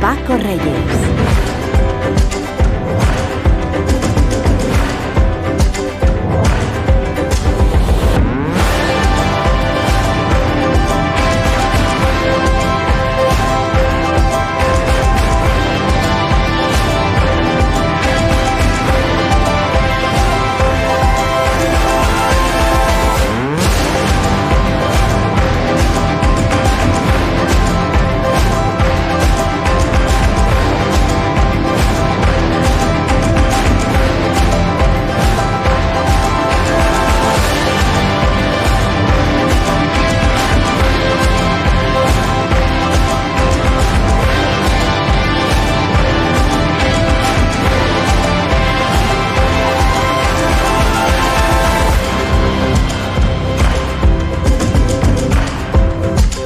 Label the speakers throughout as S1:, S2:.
S1: Paco Reyes.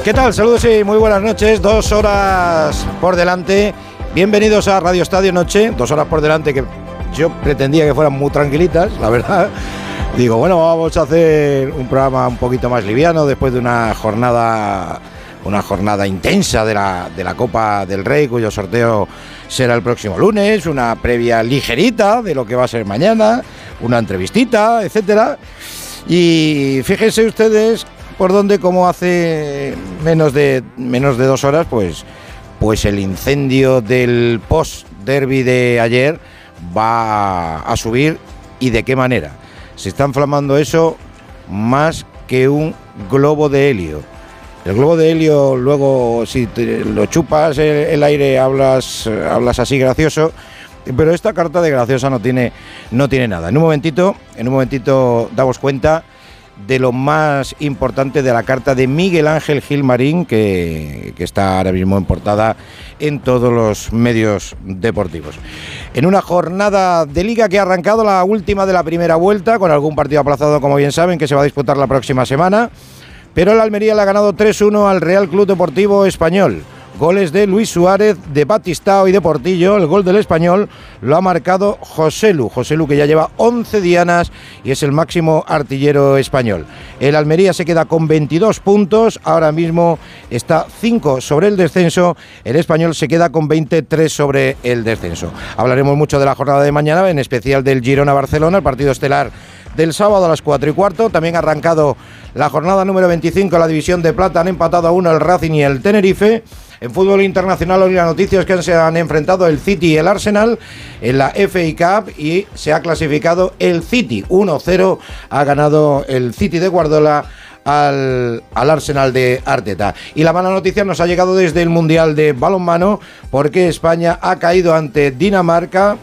S2: ¿Qué tal? Saludos y muy buenas noches. Dos horas por delante. Bienvenidos a Radio Estadio Noche. Dos horas por delante que yo pretendía que fueran muy tranquilitas, la verdad. Digo, bueno, vamos a hacer un programa un poquito más liviano después de una jornada una jornada intensa de la, de la Copa del Rey, cuyo sorteo será el próximo lunes, una previa ligerita de lo que va a ser mañana, una entrevistita, etcétera. Y fíjense ustedes por donde como hace menos de menos de dos horas, pues, pues el incendio del post derby de ayer va a subir y de qué manera. Se está inflamando eso más que un globo de helio. El globo de helio, luego, si lo chupas el, aire, hablas, hablas así gracioso. Pero esta carta de graciosa no tiene, no tiene nada. En un momentito, en un momentito damos cuenta de lo más importante de la carta de Miguel Ángel Gilmarín, que, que está ahora mismo en portada en todos los medios deportivos. En una jornada de liga que ha arrancado la última de la primera vuelta, con algún partido aplazado, como bien saben, que se va a disputar la próxima semana, pero el Almería le ha ganado 3-1 al Real Club Deportivo Español. Goles de Luis Suárez, de Batistao y de Portillo. El gol del español lo ha marcado José Lu. José Lu que ya lleva 11 dianas y es el máximo artillero español. El Almería se queda con 22 puntos. Ahora mismo está 5 sobre el descenso. El español se queda con 23 sobre el descenso. Hablaremos mucho de la jornada de mañana, en especial del Girona-Barcelona, el partido estelar del sábado a las 4 y cuarto. También ha arrancado la jornada número 25 la división de plata. Han empatado a uno el Racing y el Tenerife. En fútbol internacional hoy la noticia es que se han enfrentado el City y el Arsenal en la FA Cup y se ha clasificado el City. 1-0 ha ganado el City de Guardiola al, al, Arsenal de Arteta. Y la mala noticia nos ha llegado desde el Mundial de Balonmano porque España ha caído ante Dinamarca,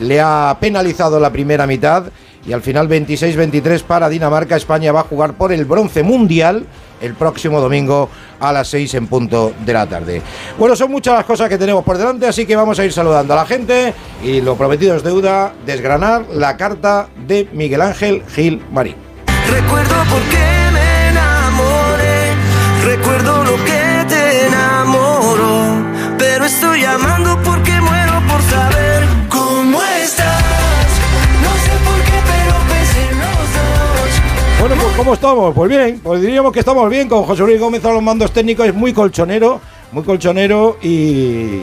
S2: le ha penalizado la primera mitad y al final 26-23 para Dinamarca. España va a jugar por el bronce mundial el próximo domingo a las 6 en punto de la tarde. Bueno, son muchas las cosas que tenemos por delante, así que vamos a ir saludando a la gente y lo prometido es deuda, desgranar la carta de Miguel Ángel Gil Marín.
S3: Recuerdo por qué me enamoré, recuerdo lo que te enamoró, pero estoy llamando
S2: Bueno, pues ¿cómo estamos? Pues bien, pues diríamos que estamos bien con José Luis Gómez a los mandos técnicos, es muy colchonero, muy colchonero y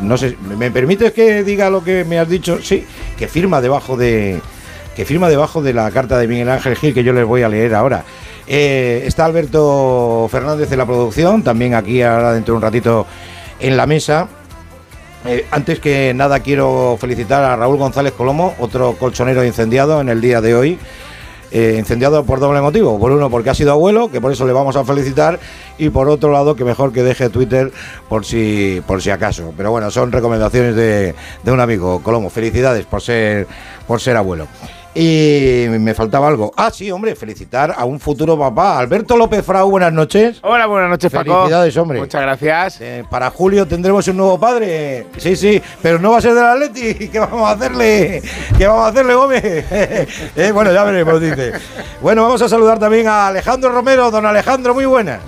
S2: no sé, ¿me permites que diga lo que me has dicho? Sí, que firma debajo de que firma debajo de la carta de Miguel Ángel Gil que yo les voy a leer ahora. Eh, está Alberto Fernández en la producción, también aquí ahora dentro de un ratito en la mesa. Eh, antes que nada quiero felicitar a Raúl González Colomo, otro colchonero incendiado en el día de hoy. Eh, incendiado por doble motivo. Por uno, porque ha sido abuelo, que por eso le vamos a felicitar, y por otro lado, que mejor que deje Twitter por si, por si acaso. Pero bueno, son recomendaciones de, de un amigo. Colomo, felicidades por ser, por ser abuelo. Y me faltaba algo. Ah, sí, hombre, felicitar a un futuro papá. Alberto López Frau, buenas noches.
S4: Hola, buenas noches, Paco.
S2: Felicidades, hombre.
S4: Muchas gracias.
S2: Eh, para julio tendremos un nuevo padre. Sí, sí, pero no va a ser del Atleti. ¿Qué vamos a hacerle? ¿Qué vamos a hacerle, Gómez? Eh, bueno, ya veremos, dice. Bueno, vamos a saludar también a Alejandro Romero. Don Alejandro, muy buenas.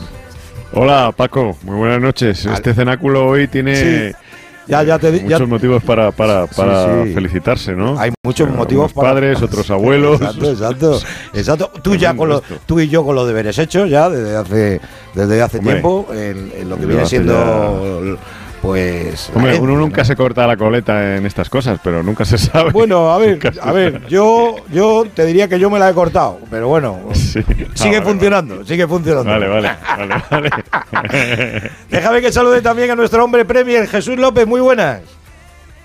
S5: Hola, Paco. Muy buenas noches. Este cenáculo hoy tiene...
S2: Ya, ya te,
S5: muchos motivos para, para, para felicitarse, ¿no?
S2: Hay muchos motivos
S5: para padres, otros abuelos.
S2: Exacto, exacto. exacto. Tú, ya con lo, tú y yo con los deberes hechos ya desde hace, desde hace tiempo, en, lo que viene siendo pues...
S5: Hombre, uno nunca se corta la coleta en estas cosas, pero nunca se sabe.
S2: Bueno, a ver, a ver, yo, yo te diría que yo me la he cortado, pero bueno,
S5: Sí.
S2: sigue
S5: Ah, vale,
S2: funcionando, sigue funcionando.
S5: Vale, vale, vale, vale.
S2: Déjame que salude también a nuestro hombre Premier, Jesús López, muy buenas.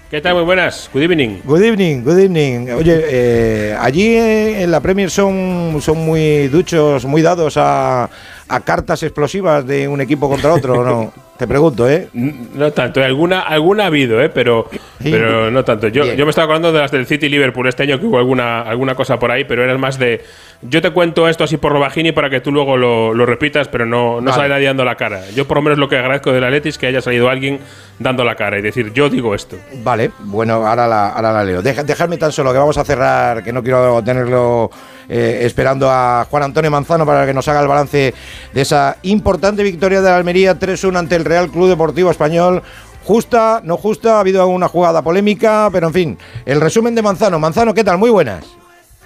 S4: ¿Qué tal? Muy buenas. Good evening.
S2: Good evening, good evening. Oye, eh, allí eh, en la Premier son, son muy duchos, muy dados a, a cartas explosivas de un equipo contra otro, ¿o ¿no? Te pregunto, ¿eh?
S4: No tanto, alguna, alguna ha habido, ¿eh? pero,
S2: Sí.
S4: pero no tanto. Yo,
S2: Bien.
S4: yo me estaba acordando de las del City Liverpool este año, que hubo alguna, alguna cosa por ahí, pero era más de. Yo te cuento esto así por lo bajini para que tú luego lo, lo repitas, pero no, no
S2: Vale.
S4: sale nadie dando la cara. Yo por lo menos lo que agradezco del Atleti es que haya salido alguien dando la cara y decir, yo digo esto.
S2: Vale, bueno, ahora la, ahora la leo. Deja- dejadme tan solo que vamos a cerrar, que no quiero tenerlo eh, esperando a Juan Antonio Manzano para que nos haga el balance de esa importante victoria de la Almería 3-1 ante el Real Club Deportivo Español. Justa, no justa, ha habido alguna jugada polémica, pero en fin, el resumen de Manzano. Manzano, ¿qué tal? Muy buenas.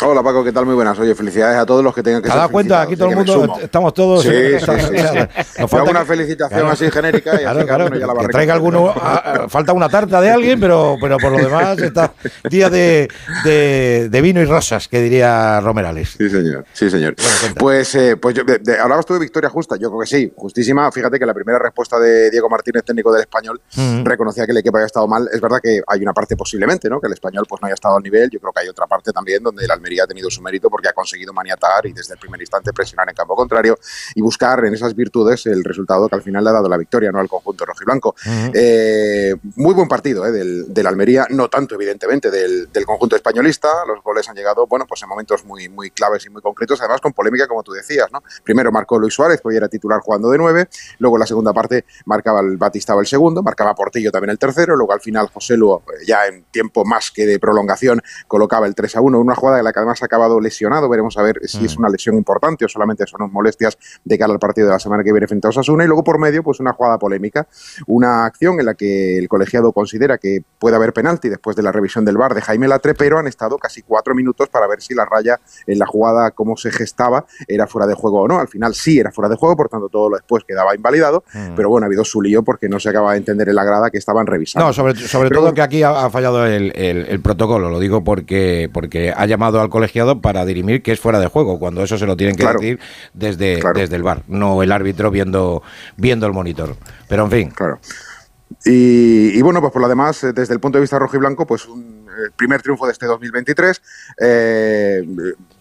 S6: Hola Paco, ¿qué tal? Muy buenas. Oye, felicidades a todos los que tengan que
S2: ¿Te has dado cuenta? Aquí todo el mundo, estamos todos...
S6: Sí, sí, sí, sí.
S2: falta
S6: una felicitación
S2: claro.
S6: así genérica y
S2: Claro,
S6: así
S2: claro,
S6: ya la va
S2: que traiga alguno. falta una tarta de alguien, pero, pero por lo demás está día de, de- de vino y rosas, que diría Romerales.
S6: Sí, señor. Sí, señor.
S2: Bueno,
S6: pues, eh, pues yo, de- de- hablabas tú de victoria justa. Yo creo que sí, justísima. Fíjate que la primera respuesta de Diego Martínez, técnico del español, reconocía que el equipo había estado mal. Es verdad que hay una parte posiblemente, ¿no? Que el español pues no haya estado al nivel. Yo creo que hay otra parte también donde el Almería ha tenido su mérito porque ha conseguido maniatar y desde el primer instante presionar en campo contrario y buscar en esas virtudes el resultado que al final le ha dado la victoria, ¿no? Al conjunto rojiblanco.
S2: Ujú.
S6: Eh, muy buen partido ¿eh? del, del Almería, no tanto evidentemente del, del conjunto españolista. Los goles han llegado, bueno, pues en momentos muy, muy claves y muy concretos, además con polémica, como tú decías, ¿no? Primero marcó Luis Suárez, que hoy era titular jugando de nueve, luego en la segunda parte marcaba el Batistaba el segundo, marcaba Portillo también el tercero, luego al final José Lu, eh, ya en tiempo más que de prolongación, colocaba el 3 a 1, una jugada en la que además ha acabado lesionado, veremos a ver si es una lesión importante o solamente son molestias de cara al partido de la semana que viene frente a Osasuna, y luego por medio, pues una jugada polémica, una acción en la que el colegiado considera que puede haber penalti después de la revisión del VAR de Jaime Latre, pero han estado casi cuatro minutos para ver si la raya en la jugada, cómo se gestaba, era fuera de juego o no. Al final sí era fuera de juego, por tanto todo lo después quedaba invalidado,
S2: Mm.
S6: pero bueno, ha habido su lío porque no se acaba de entender en la grada que estaban revisando.
S2: No, sobre, sobre
S6: Pero
S2: todo que aquí ha, ha fallado el, el- el protocolo, lo digo porque, porque ha llamado al colegiado para dirimir que es fuera de juego, cuando eso se lo tienen que
S6: Claro.
S2: decir desde,
S6: Claro.
S2: desde el bar, no el árbitro viendo, viendo el monitor. Pero en fin,
S6: Claro. Y, y bueno, pues por lo demás, eh, desde el punto de vista rojo y blanco, pues un eh, primer triunfo de este 2023. Eh,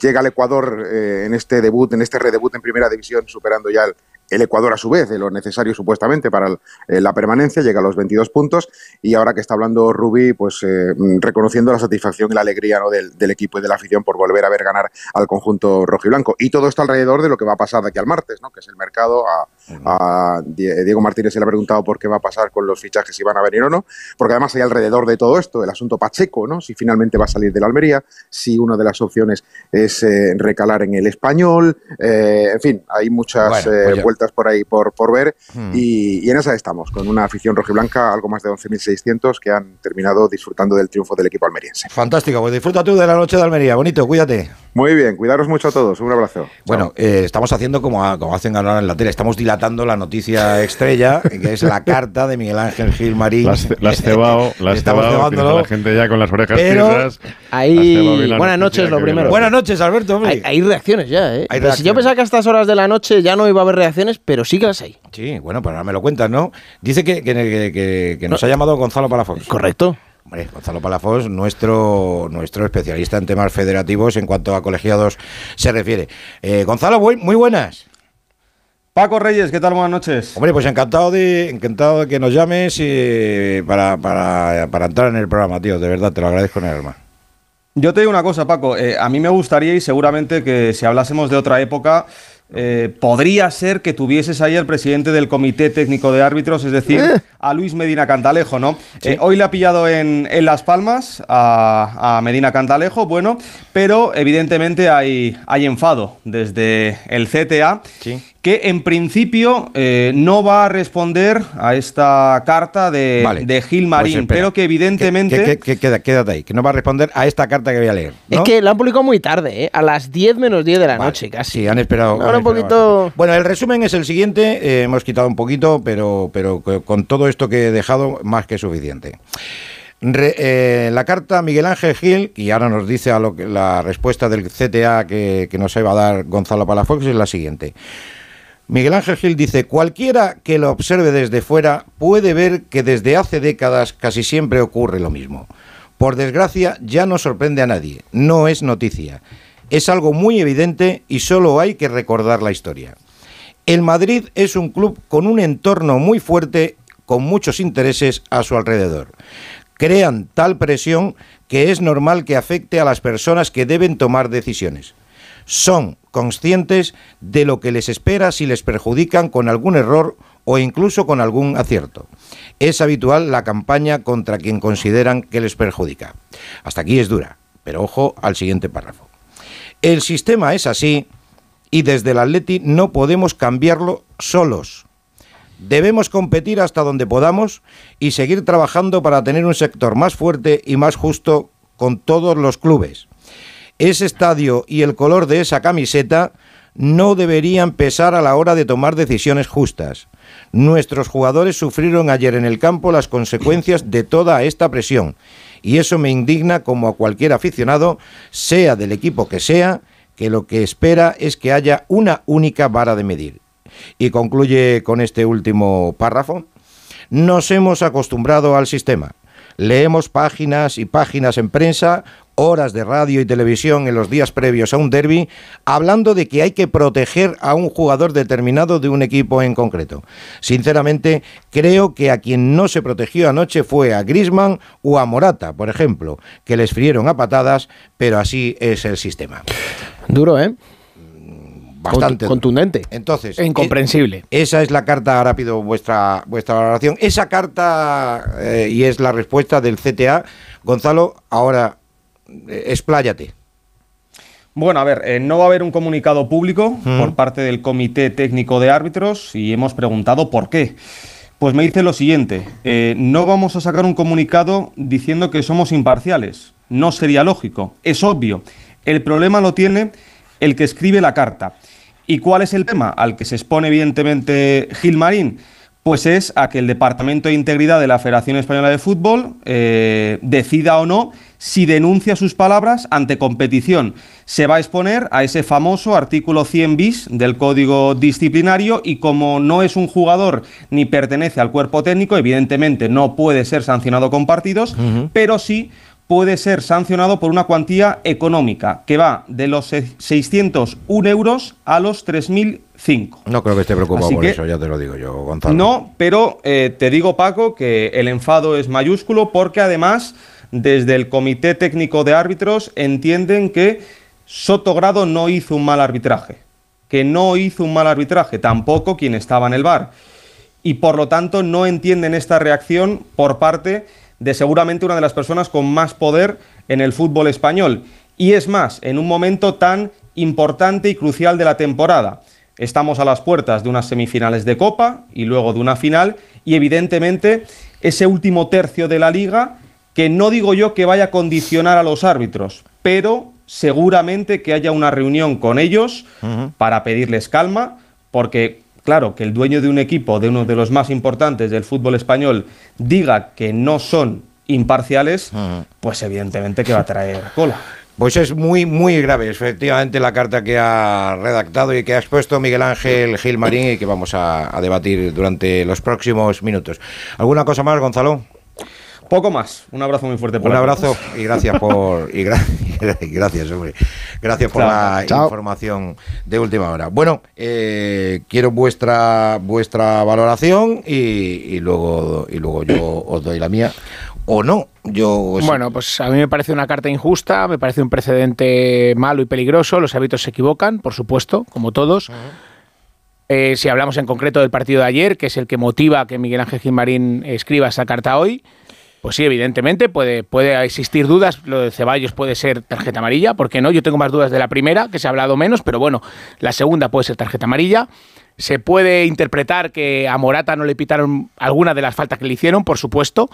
S6: llega al Ecuador eh, en este debut, en este redebut en primera división, superando ya el, el Ecuador a su vez, de lo necesario supuestamente para eh, la permanencia, llega a los 22 puntos. Y ahora que está hablando Rubí, pues eh, reconociendo la satisfacción y la alegría ¿no? del, equipo y de la afición por volver a ver ganar al conjunto rojo y blanco. Y todo esto alrededor de lo que va a pasar de aquí al martes, ¿no? que es el mercado. A, a Die- Diego Martínez se le ha preguntado por qué va a pasar con los fichajes, si van a venir o no, porque además hay alrededor de todo esto el asunto Pacheco, ¿no? si finalmente va a salir de la Almería, si una de las opciones es eh, recalar en el español, eh, en fin, hay muchas
S2: Bueno, pues
S6: eh,
S2: ya.
S6: vueltas por ahí por, por ver
S2: Hmm.
S6: y, y en esa estamos, con una afición rojiblanca, algo más de 11.600 que han terminado disfrutando del triunfo del equipo almeriense.
S2: fantástico, pues disfruta tú de la noche de Almería, bonito, cuídate.
S6: Muy bien, cuidaros mucho a todos, un abrazo.
S2: Bueno, eh, estamos haciendo como, a- como hacen ahora en la tele, estamos dilatando la noticia estrella, que es la carta de Miguel Ángel Gil Marín.
S5: Las, las cebao, las
S2: Estamos
S5: cebao, la gente ya con las orejas
S2: Pero-
S5: tiesas.
S7: Ahí- buenas noches, lo primero.
S2: Buenas noches, Alberto. hombre.
S7: Hay, hay reacciones ya, ¿eh?
S2: Hay
S7: Pues si yo pensaba que a estas horas de la noche ya no iba a haber reacciones, pero sí que las hay.
S2: Sí, bueno, pues ahora me lo cuentas, ¿no? Dice que, que, que- que- que nos ha llamado Gonzalo Palafox.
S7: Correcto.
S2: Hombre, Gonzalo Palafox, nuestro, nuestro especialista en temas federativos en cuanto a colegiados se refiere. Eh, Gonzalo, muy buenas.
S8: Paco Reyes, ¿qué tal? Buenas noches.
S2: Hombre, pues encantado de, encantado de que nos llames eh, para, para, para entrar en el programa, tío. De verdad, te lo agradezco en el alma.
S8: Yo te digo una cosa, Paco. eh, a mí me gustaría y seguramente que si hablásemos de otra época, eh, podría ser que tuvieses ahí al presidente del Comité Técnico de Árbitros, es decir, a Luis Medina Cantalejo, ¿no? Eh, hoy le ha pillado en, en Las Palmas a, a Medina Cantalejo, bueno, pero evidentemente hay, hay enfado desde el CTA.
S2: Sí.
S8: Que en principio eh, no va a responder a esta carta de,
S2: Vale.
S8: de Gil
S2: Pues
S8: Marín,
S2: espera.
S8: pero que evidentemente...
S2: que- que- queda- quédate ahí, que no va a responder a esta carta que voy a leer.
S7: Es que la han publicado muy tarde, ¿eh? A las 10 menos 10 de la
S2: Vale.
S7: noche, casi.
S2: Sí, han esperado.
S7: Ahora
S2: han
S7: un poquito-
S2: bastante. Bueno, el resumen es el siguiente. eh, hemos quitado un poquito, pero, pero co- con todo esto que he dejado, más que suficiente. Re- eh, la carta Miguel Ángel Gil, y ahora nos dice a lo que, la respuesta del CTA que, que nos iba a dar Gonzalo Palafox, es la siguiente. Miguel Ángel Gil dice, cualquiera que lo observe desde fuera puede ver que desde hace décadas casi siempre ocurre lo mismo. Por desgracia, ya no sorprende a nadie, no es noticia. Es algo muy evidente y solo hay que recordar la historia. El Madrid es un club con un entorno muy fuerte, con muchos intereses a su alrededor. Crean tal presión que es normal que afecte a las personas que deben tomar decisiones. Son conscientes de lo que les espera si les perjudican con algún error o incluso con algún acierto. Es habitual la campaña contra quien consideran que les perjudica. Hasta aquí es dura, pero ojo al siguiente párrafo. El sistema es así y desde el Atleti no podemos cambiarlo solos. Debemos competir hasta donde podamos y seguir trabajando para tener un sector más fuerte y más justo con todos los clubes. Ese estadio y el color de esa camiseta no deberían pesar a la hora de tomar decisiones justas. Nuestros jugadores sufrieron ayer en el campo las consecuencias de toda esta presión y eso me indigna como a cualquier aficionado, sea del equipo que sea, que lo que espera es que haya una única vara de medir. Y concluye con este último párrafo. Nos hemos acostumbrado al sistema. Leemos páginas y páginas en prensa, horas de radio y televisión en los días previos a un derby, hablando de que hay que proteger a un jugador determinado de un equipo en concreto. Sinceramente, creo que a quien no se protegió anoche fue a Grisman o a Morata, por ejemplo, que les frieron a patadas, pero así es el sistema.
S7: Duro, ¿eh?
S2: Bastante
S7: Contu- contundente.
S2: Entonces,
S7: E incomprensible.
S2: e- esa es la carta, ahora pido vuestra, vuestra valoración. Esa carta, eh, y es la respuesta del CTA. Gonzalo, ahora eh, expláyate.
S8: Bueno, a ver, eh, no va a haber un comunicado público por parte del Comité Técnico de Árbitros y hemos preguntado por qué. Pues me dice lo siguiente, eh, no vamos a sacar un comunicado diciendo que somos imparciales. No sería lógico, es obvio. El problema lo tiene el que escribe la carta. ¿Y cuál es el tema al que se expone evidentemente Gil Marín? Pues es a que el Departamento de Integridad de la Federación Española de Fútbol eh, decida o no si denuncia sus palabras ante competición. Se va a exponer a ese famoso artículo 100 bis del Código Disciplinario y como no es un jugador ni pertenece al cuerpo técnico, evidentemente no puede ser sancionado con partidos, pero sí puede ser sancionado por una cuantía económica que va de los se- 601 euros a los 3.005.
S2: No creo que esté preocupado
S8: Así
S2: por
S8: que-
S2: eso, ya te lo digo yo, Gonzalo.
S8: No, pero eh, te digo, Paco, que el enfado es mayúsculo porque además desde el Comité Técnico de Árbitros entienden que Sotogrado no hizo un mal arbitraje, que no hizo un mal arbitraje, tampoco quien estaba en el bar. Y por lo tanto no entienden esta reacción por parte de seguramente una de las personas con más poder en el fútbol español. Y es más, en un momento tan importante y crucial de la temporada. Estamos a las puertas de unas semifinales de Copa y luego de una final y evidentemente ese último tercio de la liga que no digo yo que vaya a condicionar a los árbitros, pero seguramente que haya una reunión con ellos para pedirles calma, porque claro, que el dueño de un equipo, de uno de los más importantes del fútbol español, diga que no son imparciales, pues evidentemente que va a traer cola.
S2: Pues es muy, muy grave, efectivamente, la carta que ha redactado y que ha expuesto Miguel Ángel Gil Marín y que vamos a, a debatir durante los próximos minutos. ¿Alguna cosa más, Gonzalo?
S8: Poco más. Un abrazo muy fuerte.
S2: Un
S8: para
S2: abrazo y gracias por y, gra- y gracias hombre gracias por
S8: Chao.
S2: la
S7: Chao.
S2: información de última hora bueno eh, quiero vuestra vuestra valoración y, y luego y luego yo os doy la mía o no yo.
S9: Bueno, pues a mí me parece una carta injusta, me parece un precedente malo y peligroso. Los árbitros se equivocan, por supuesto, como todos. Eh, si hablamos en concreto del partido de ayer, que es el que motiva que Miguel Ángel Gilmarín escriba esa carta hoy, pues sí, evidentemente puede, puede existir dudas. Lo de Ceballos puede ser tarjeta amarilla, ¿por qué no? Yo tengo más dudas de la primera, que se ha hablado menos, pero bueno, la segunda puede ser tarjeta amarilla. Se puede interpretar que a Morata no le pitaron alguna de las faltas que le hicieron, por supuesto,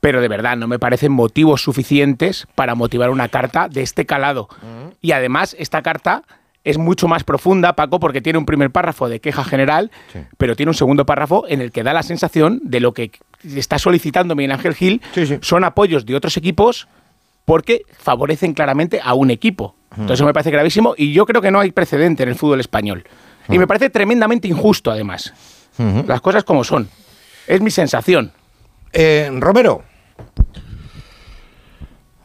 S9: pero de verdad no me parecen motivos suficientes para motivar una carta de este calado. Y además, esta carta es mucho más profunda, Paco, porque tiene un primer párrafo de queja general, pero tiene un segundo párrafo en el que da la sensación de lo que está solicitando Miguel Ángel Gil son apoyos de otros equipos porque favorecen claramente a un equipo. Entonces eso me parece gravísimo y yo creo que no hay precedente en el fútbol español. Y me parece tremendamente injusto, además. Las cosas como son. Es mi sensación.
S2: Eh, Romero.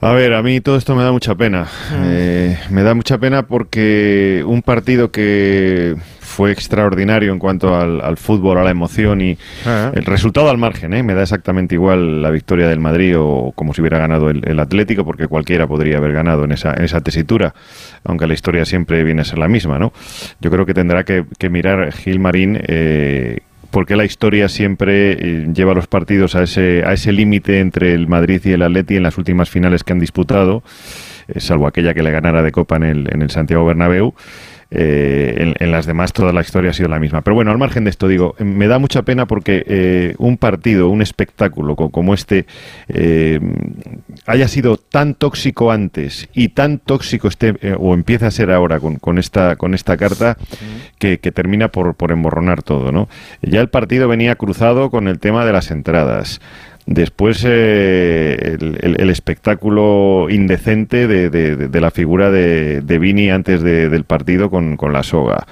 S5: A ver, a mí todo esto me da mucha pena. Eh, me da mucha pena porque un partido que fue extraordinario en cuanto al, al fútbol, a la emoción y el resultado al margen, ¿eh? me da exactamente igual la victoria del Madrid o como si hubiera ganado el, el Atlético, porque cualquiera podría haber ganado en esa, en esa tesitura, aunque la historia siempre viene a ser la misma, ¿no? Yo creo que tendrá que, que mirar Gil Marín eh, porque la historia siempre eh, lleva los partidos a ese, a ese límite entre el Madrid y el Atleti en las últimas finales que han disputado, eh, salvo aquella que le ganara de Copa en el, en el Santiago Bernabéu. Eh, en, en las demás toda la historia ha sido la misma. Pero bueno, al margen de esto digo, me da mucha pena porque eh, un partido, un espectáculo co- como este eh, haya sido tan tóxico antes y tan tóxico esté eh, o empieza a ser ahora con, con esta con esta carta que, que termina por, por emborronar todo, ¿no? Ya el partido venía cruzado con el tema de las entradas. Después eh, el, el- el espectáculo indecente de, de- de- de la figura de, de Vini antes de- del partido con, con la soga.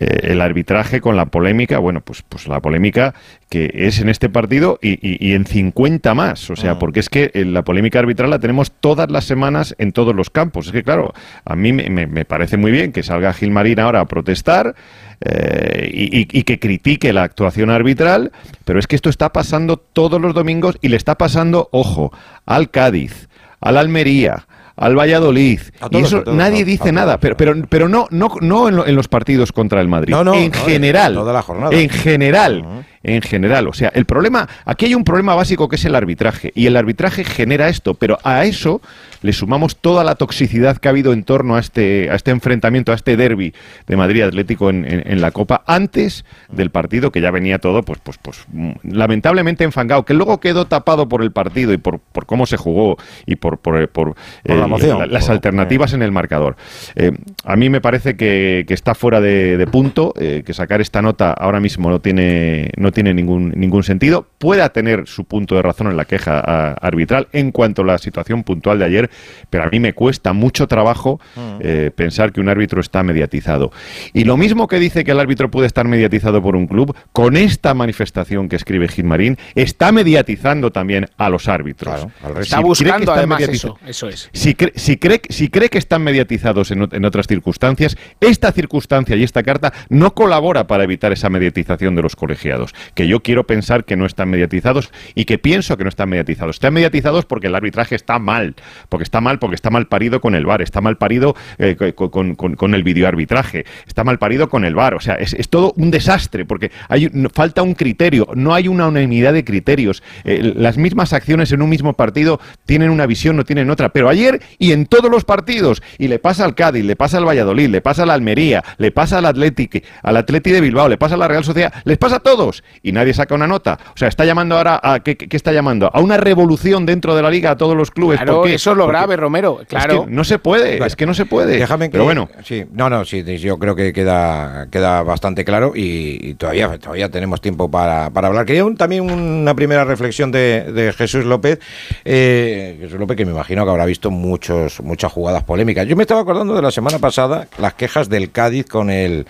S5: Eh, el arbitraje con la polémica, bueno, pues, pues la polémica que es en este partido y, y- y en 50 más. O sea, porque es que eh, la polémica arbitral la tenemos todas las semanas en todos los campos. Es que, claro, a mí me, me- me parece muy bien que salga Gilmarín ahora a protestar eh, y, y- y que critique la actuación arbitral, pero es que esto está pasando todos los domingos y le está pasando, ojo, al Cádiz, al Almería, al Valladolid. Y eso
S2: todos,
S5: nadie dice
S2: todos,
S5: nada, pero, pero, pero no, no, no en, lo- en los partidos contra el Madrid.
S2: No, no,
S5: en
S2: no,
S5: general.
S2: toda la jornada.
S5: En general. En general. O sea, el problema, aquí hay un problema básico que es el arbitraje. Y el arbitraje genera esto, pero a eso le sumamos toda la toxicidad que ha habido en torno a este, a este enfrentamiento, a este derby de Madrid Atlético en, en- en la Copa, antes del partido, que ya venía todo, pues, pues, pues, lamentablemente enfangado, que luego quedó tapado por el partido y por, por cómo se jugó y por, por, por,
S2: Por la emoción,
S5: la- las alternativas en el marcador. Eh, a mí me parece que, que está fuera de, de punto, eh, que sacar esta nota ahora mismo no tiene, no tiene ningún, ningún sentido. Pueda tener su punto de razón en la queja a- arbitral en cuanto a la situación puntual de ayer, pero a mí me cuesta mucho trabajo eh, pensar que un árbitro está mediatizado. Y lo mismo que dice que el árbitro puede estar mediatizado por un club, con esta manifestación que escribe Gilmarín, está mediatizando también a los árbitros.
S2: Claro, al resto.
S9: Está
S5: que
S9: buscando además eso. Eso es.
S5: si, cre- si cree, si cree que están mediatizados en, en otras circunstancias, esta circunstancia y esta carta no colabora para evitar esa mediatización de los colegiados. Que yo quiero pensar que no están mediatizados y que pienso que no están mediatizados. Están mediatizados porque el arbitraje está mal. Porque está mal, porque está mal parido con el VAR. Está mal parido eh, co- con, con- con el videoarbitraje. Está mal parido con el VAR. O sea, es, es todo un desastre porque hay, falta un criterio. No hay una unanimidad de criterios. Eh, las mismas acciones en un mismo partido tienen una visión, no tienen otra. Pero ayer y en todos los partidos, y le pasa al Cádiz, le pasa al Valladolid, le pasa al Almería, le pasa al Atlético, al Atleti de Bilbao, le pasa a la Real Sociedad, les pasa a todos y nadie saca una nota. O sea, está llamando ahora a ¿qué, está llamando? A una revolución dentro de la liga a todos los clubes.
S9: Claro,
S5: ¿Por qué?
S9: eso es lo
S5: Porque
S9: grave, Romero.
S5: es
S9: Claro.
S5: que no se puede, es que no se puede.
S2: Déjame que,
S5: Pero bueno,
S2: Sí, no, no, sí, yo creo que queda, queda bastante claro y, y todavía, todavía tenemos tiempo para, para hablar. Quería un- también una primera reflexión de, de Jesús López. eh, Jesús López, que me imagino que habrá visto muchos, muchas jugadas polémicas. Yo me estaba acordando de la semana pasada, las quejas del Cádiz con el,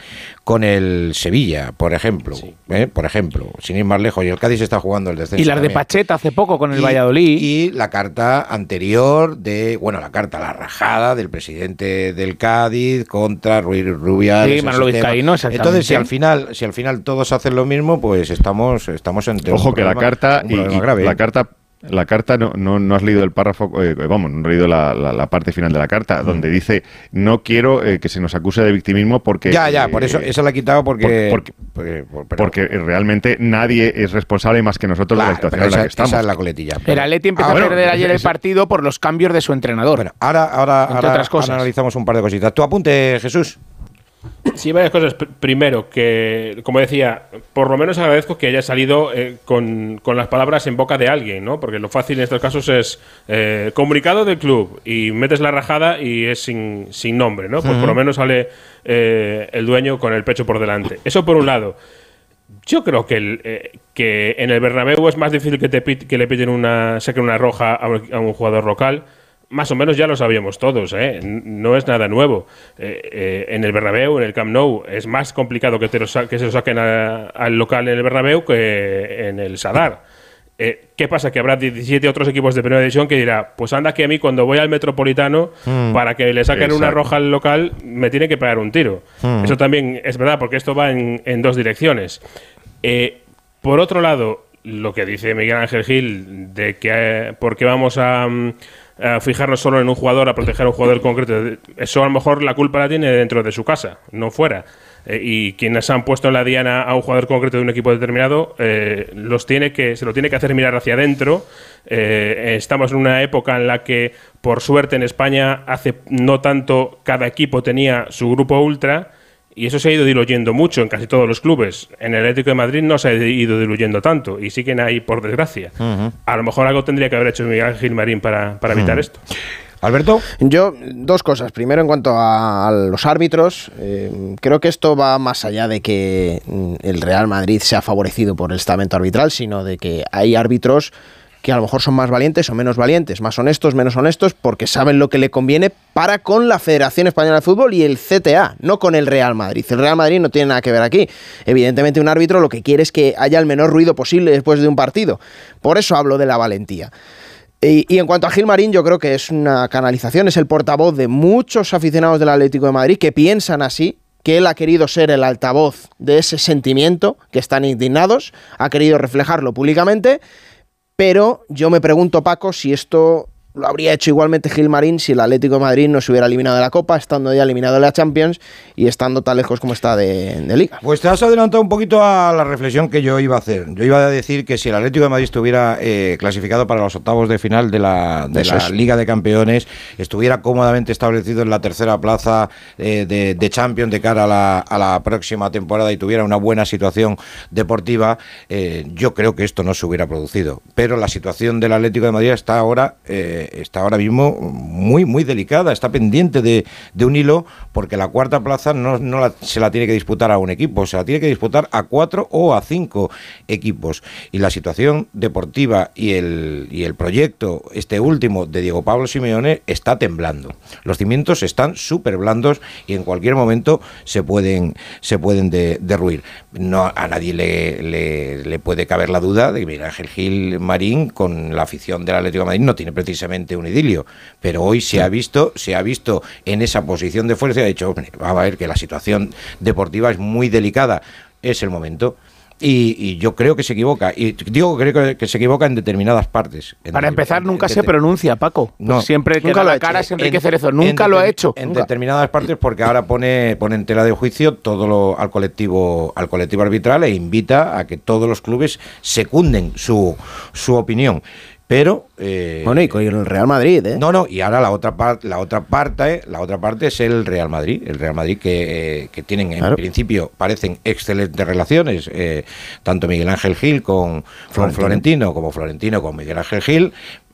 S2: con el Sevilla, por ejemplo. ¿eh? Por ejemplo, sin ir más lejos, y el Cádiz está jugando el descenso.
S9: Y las de. Pacheta hace poco con el
S2: Y-
S9: Valladolid.
S2: Y la carta anterior de, bueno, la carta, la rajada del presidente del Cádiz contra Ruiz Rubiales.
S9: Sí, Manolo. Vizcaíno, exactamente.
S2: Entonces, si al final, si al final todos hacen lo mismo, pues estamos, estamos ante un
S5: Ojo que la carta
S2: un
S5: y,
S2: grave,
S5: la
S2: ¿eh?
S5: carta la carta no, no, no has leído el párrafo, eh, vamos, no has leído la, la- la parte final de la carta, donde dice no quiero eh, que se nos acuse de victimismo porque
S2: Ya, ya, por
S5: eh,
S2: eso, esa la he quitado porque.
S5: porque-
S2: porque- por- pero-
S5: porque realmente nadie es responsable más que nosotros de
S2: Claro,
S5: la situación
S2: pero
S5: en la
S2: esa,
S5: que estamos.
S2: esa es la coletilla.
S9: El Atleti empezó
S2: Ah,
S9: a
S2: bueno,
S9: perder ayer el
S5: eso-
S9: partido por los cambios de su entrenador.
S2: Bueno, ahora, ahora,
S9: Entre
S2: ahora,
S9: otras cosas.
S2: ahora analizamos un par de cositas. Tu apunte, Jesús.
S4: Sí, varias cosas. Pr- Primero, que, como decía, por lo menos agradezco que haya salido eh, con, con las palabras en boca de alguien, ¿no? Porque lo fácil en estos casos es eh, comunicado del club y metes la rajada y es sin, sin nombre, ¿no? Pues por lo menos sale eh, el dueño con el pecho por delante. Eso por un lado. Yo creo que, el, eh, que en el Bernabéu es más difícil que, te que le piten una, saquen una roja a un, a un jugador local. Más o menos ya lo sabíamos todos, ¿eh? No es nada nuevo. Eh, eh, en el Bernabéu, en el Camp Nou, es más complicado que, te lo que se lo saquen a- al local en el Bernabéu que en el Sadar. Eh, ¿Qué pasa? Que habrá 17 otros equipos de primera división que dirá, pues anda que a mí cuando voy al Metropolitano, para que le saquen una roja al local, me tiene que pegar un tiro. Eso también es verdad, porque esto va en, en dos direcciones. Por otro lado, lo que dice Miguel Ángel Gil, de que porque vamos a, mm, a fijarnos solo en un jugador, a proteger a un jugador concreto, eso a lo mejor la culpa la tiene dentro de su casa, no fuera. Eh, y quienes han puesto en la diana a un jugador concreto de un equipo determinado, eh, los tiene que, se lo tiene que hacer mirar hacia adentro. Eh, estamos en una época en la que, por suerte, en España hace no tanto cada equipo tenía su grupo ultra. Y eso se ha ido diluyendo mucho en casi todos los clubes. En el Atlético de Madrid no se ha ido diluyendo tanto y siguen ahí por desgracia. A lo mejor algo tendría que haber hecho Miguel Ángel Marín para, para evitar esto.
S2: Alberto.
S7: Yo, dos cosas. Primero, en cuanto a, a los árbitros, eh, creo que esto va más allá de que mm, el Real Madrid sea favorecido por el estamento arbitral, sino de que hay árbitros que a lo mejor son más valientes o menos valientes, más honestos, menos honestos, porque saben lo que le conviene para con la Federación Española de Fútbol y el CTA, no con el Real Madrid. El Real Madrid no tiene nada que ver aquí. Evidentemente un árbitro lo que quiere es que haya el menor ruido posible después de un partido. Por eso hablo de la valentía. Y, y en cuanto a Gilmarín, yo creo que es una canalización, es el portavoz de muchos aficionados del Atlético de Madrid que piensan así, que él ha querido ser el altavoz de ese sentimiento, que están indignados, ha querido reflejarlo públicamente, pero yo me pregunto, Paco, si esto lo habría hecho igualmente Gilmarín si el Atlético de Madrid no se hubiera eliminado de la Copa, estando ya eliminado de la Champions y estando tan lejos como está de, de Liga.
S2: Pues te has adelantado un poquito a la reflexión que yo iba a hacer. Yo iba a decir que si el Atlético de Madrid estuviera eh, clasificado para los octavos de final de la, de la. Liga de Campeones, estuviera cómodamente establecido en la tercera plaza eh, de, de Champions de cara a la, a la próxima temporada y tuviera una buena situación deportiva, eh, yo creo que esto no se hubiera producido. Pero la situación del Atlético de Madrid está ahora, eh, está ahora mismo muy, muy delicada, está pendiente de, de un hilo porque la cuarta plaza no, no se la tiene que disputar a un equipo, se la tiene que disputar a cuatro o a cinco equipos. Y la situación deportiva y el, y el proyecto, este último de Diego Pablo Simeone, está temblando. Los cimientos están súper blandos y en cualquier momento se pueden, se pueden de- derruir. No, a nadie le, le- le puede caber la duda de que Miguel Ángel Gil Marín, con la afición del Atlético de Madrid, no tiene precisamente un idilio. Pero hoy se ha visto, se ha visto en esa posición de fuerza y ha dicho, "Hombre, vamos a ver que la situación deportiva es muy delicada. Es el momento. Y, y yo creo que se equivoca. Y digo que creo que, que se equivoca en determinadas partes. En
S9: Para empezar,
S2: en-
S9: nunca
S2: en
S9: se pronuncia, Paco.
S2: No.
S9: Pues siempre
S7: Nunca
S9: da
S7: lo ha
S9: la
S7: hecho.
S9: cara es Enrique
S2: en-
S9: Cerezo.
S2: en
S9: Nunca lo ha hecho.
S2: En
S9: Nunca.
S2: determinadas partes, porque ahora pone, pone en tela de juicio todo lo, al colectivo, al colectivo arbitral e invita a que todos los clubes secunden su, su opinión. Pero eh,
S7: Bueno, y con el Real Madrid, ¿eh?
S2: no, no, y ahora la otra parte, la otra parte, la otra parte es el Real Madrid, el Real Madrid que, eh, que tienen en principio parecen excelentes relaciones, eh, tanto Miguel Ángel Gil con, con
S7: Florentino.
S2: Florentino como Florentino con Miguel Ángel Gil.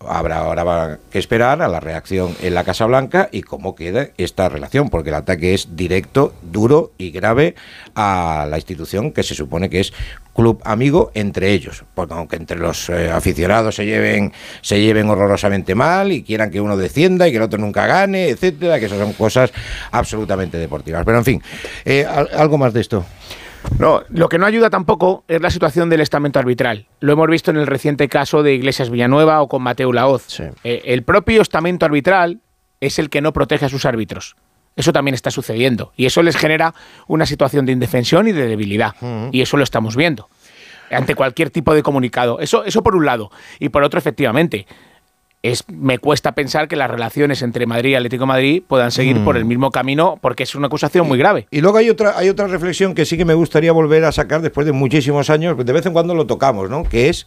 S2: Habrá ahora que esperar a la reacción en la Casa Blanca y cómo queda esta relación, porque el ataque es directo, duro y grave a la institución que se supone que es club amigo entre ellos, porque aunque entre los eh, aficionados se lleven se lleven horrorosamente mal y quieran que uno descienda y que el otro nunca gane, etcétera, que esas son cosas absolutamente deportivas. Pero en fin, eh, al- algo más de esto.
S9: No, lo que no ayuda tampoco es la situación del estamento arbitral. Lo hemos visto en el reciente caso de Iglesias Villanueva o con Mateo Laoz.
S7: Sí.
S9: Eh, el propio estamento arbitral es el que no protege a sus árbitros. Eso también está sucediendo. Y eso les genera una situación de indefensión y de debilidad. Y eso lo estamos viendo. Ante cualquier tipo de comunicado. Eso, eso por un lado. Y por otro, efectivamente. Es, me cuesta pensar que las relaciones entre Madrid y Atlético de Madrid puedan seguir por el mismo camino porque es una acusación muy grave.
S2: Y luego hay otra, hay otra reflexión que sí que me gustaría volver a sacar después de muchísimos años, de vez en cuando lo tocamos, ¿no? Que es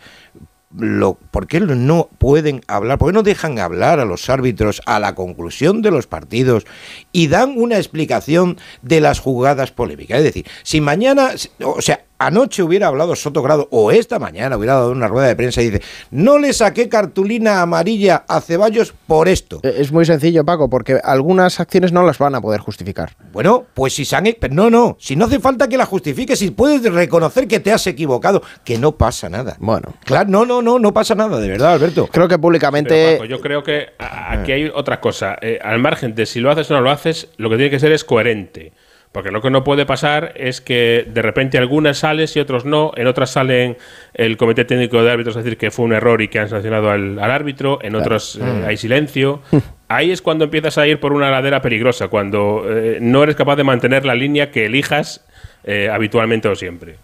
S2: lo, ¿por qué no pueden hablar? ¿Por qué no dejan hablar a los árbitros a la conclusión de los partidos y dan una explicación de las jugadas polémicas? Es decir, si mañana, o sea, anoche hubiera hablado Sotogrado o esta mañana hubiera dado una rueda de prensa y dice, no le saqué cartulina amarilla a Ceballos por esto.
S7: Eh, Es muy sencillo, Paco, porque algunas acciones no las van a poder justificar.
S2: Bueno, pues si se han... e-, No, no, si no hace falta que la justifiques, si puedes reconocer que te has equivocado, que no pasa nada.
S7: Bueno.
S2: Claro, no, no, no, no pasa nada, de verdad, Alberto.
S7: Creo que
S4: Pero,
S7: públicamente...
S4: Paco, yo creo que aquí hay otra cosa. Eh, al margen de si lo haces o no lo haces, lo que tiene que ser es coherente. Porque lo que no puede pasar es que de repente algunas sales y otros no. En otras salen el Comité Técnico de Árbitros a decir que fue un error y que han sancionado al, al árbitro. En otros eh, hay silencio. Ahí es cuando empiezas a ir por una ladera peligrosa, cuando eh, no eres capaz de mantener la línea que elijas eh, habitualmente o siempre.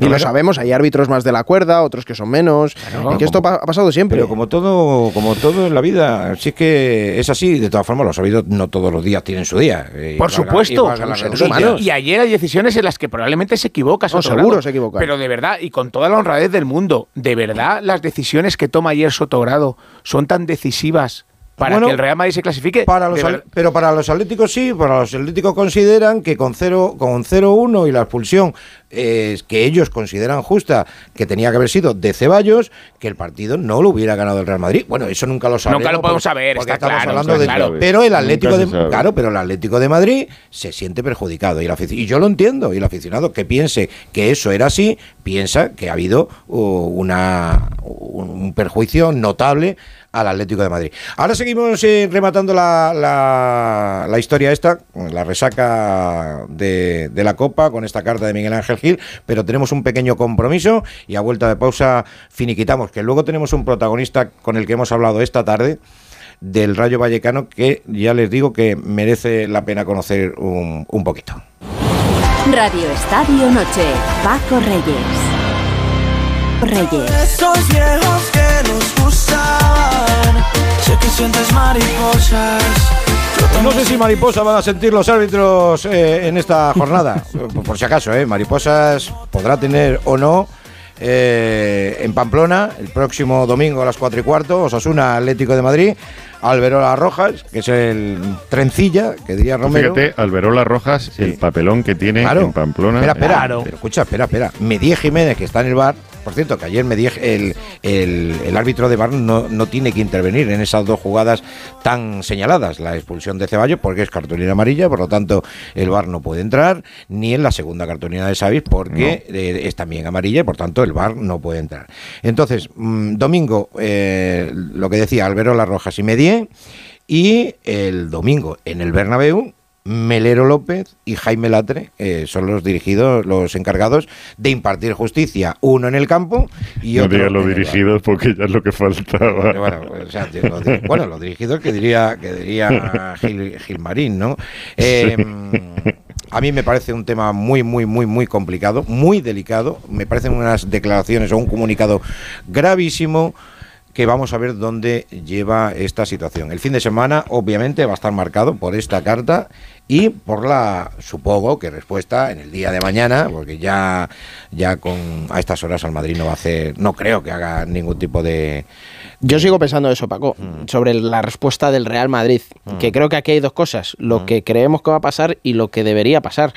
S7: Y lo sabemos, hay árbitros más de la cuerda, otros que son menos. y que esto ha pasado siempre.
S2: Pero como todo, como todo en la vida, es que es así, de todas formas, los sabidos no todos los días tienen su día. eh, y
S9: Por
S2: valga-
S9: supuesto,
S2: y
S9: ayer hay decisiones en las que probablemente se equivoca.
S7: No,
S9: Sotogrado.
S7: seguro se equivoca.
S9: Pero de verdad, y con toda la honradez del mundo, ¿de verdad las decisiones que toma ayer Sotogrado son tan decisivas para
S2: Bueno,
S9: que el Real Madrid se clasifique?
S2: Para los al- pero para los atléticos sí, para los atléticos consideran que con 0 con 0-1 y la expulsión eh, que ellos consideran justa, que tenía que haber sido de Ceballos, que el partido no lo hubiera ganado el Real Madrid. Bueno, eso nunca lo sabemos.
S9: Nunca lo podemos
S2: porque-
S9: saber,
S2: porque
S9: está
S2: estamos
S9: claro,
S2: hablando
S9: está
S2: de
S9: claro.
S2: pero el Atlético de claro, pero el Atlético de Madrid se siente perjudicado y, el afici- y yo lo entiendo y el aficionado que piense que eso era así piensa que ha habido uh, una un, un perjuicio notable al Atlético de Madrid. Ahora seguimos eh, rematando la, la- la historia esta, la resaca de, de la Copa con esta carta de Miguel Ángel Gil, pero tenemos un pequeño compromiso y a vuelta de pausa finiquitamos, que luego tenemos un protagonista con el que hemos hablado esta tarde del Rayo Vallecano que ya les digo que merece la pena conocer un, un poquito.
S1: Radio Estadio Noche. Paco Reyes. Reyes.
S3: Esos viejos que nos gustan. Sé que sientes mariposas.
S2: No sé si mariposa van a sentir los árbitros eh, en esta jornada, por, por si acaso, ¿eh? Mariposas podrá tener o no eh, en Pamplona el próximo domingo a las 4 y cuarto, Osasuna Atlético de Madrid, Alberola Rojas, que es el trencilla, que diría Romero.
S5: Fíjate, Alberola Rojas,
S2: Sí.
S5: el papelón que tiene
S2: Claro.
S5: en Pamplona.
S2: Espera, espera.
S9: Claro.
S2: Pero escucha, espera, espera. Medie Jiménez, que está en el bar. Por cierto, que ayer Medie, el, el, el árbitro de bar no, no tiene que intervenir en esas dos jugadas tan señaladas. La expulsión de Ceballos, porque es cartulina amarilla, por lo tanto, el bar no puede entrar. Ni en la segunda cartulina de Savis, porque eh, es también amarilla y por tanto el bar no puede entrar. Entonces, mm, domingo, eh, lo que decía Alberola Rojas y Medie. Y el domingo en el Bernabéu, Melero López y Jaime Latre eh, son los dirigidos, los encargados de impartir justicia, uno en el campo y
S5: No
S2: otro
S5: digas los dirigidos porque ya es lo que faltaba.
S2: Bueno, o sea, tío, lo di- bueno, los dirigidos que diría que diría Gil, Gilmarín, ¿no? Eh, A mí me parece un tema muy, muy, muy, muy complicado, muy delicado. Me parecen unas declaraciones o un comunicado gravísimo que vamos a ver dónde lleva esta situación. El fin de semana, obviamente, va a estar marcado por esta carta y por la, supongo que respuesta en el día de mañana, porque ya, ya con a estas horas al Madrid no va a hacer, no creo que haga ningún tipo de,
S7: Yo sigo pensando eso, Paco,
S2: Mm.
S7: sobre la respuesta del Real Madrid, que creo que aquí hay dos cosas,
S2: Mm.
S7: lo que creemos que va a pasar y lo que debería pasar.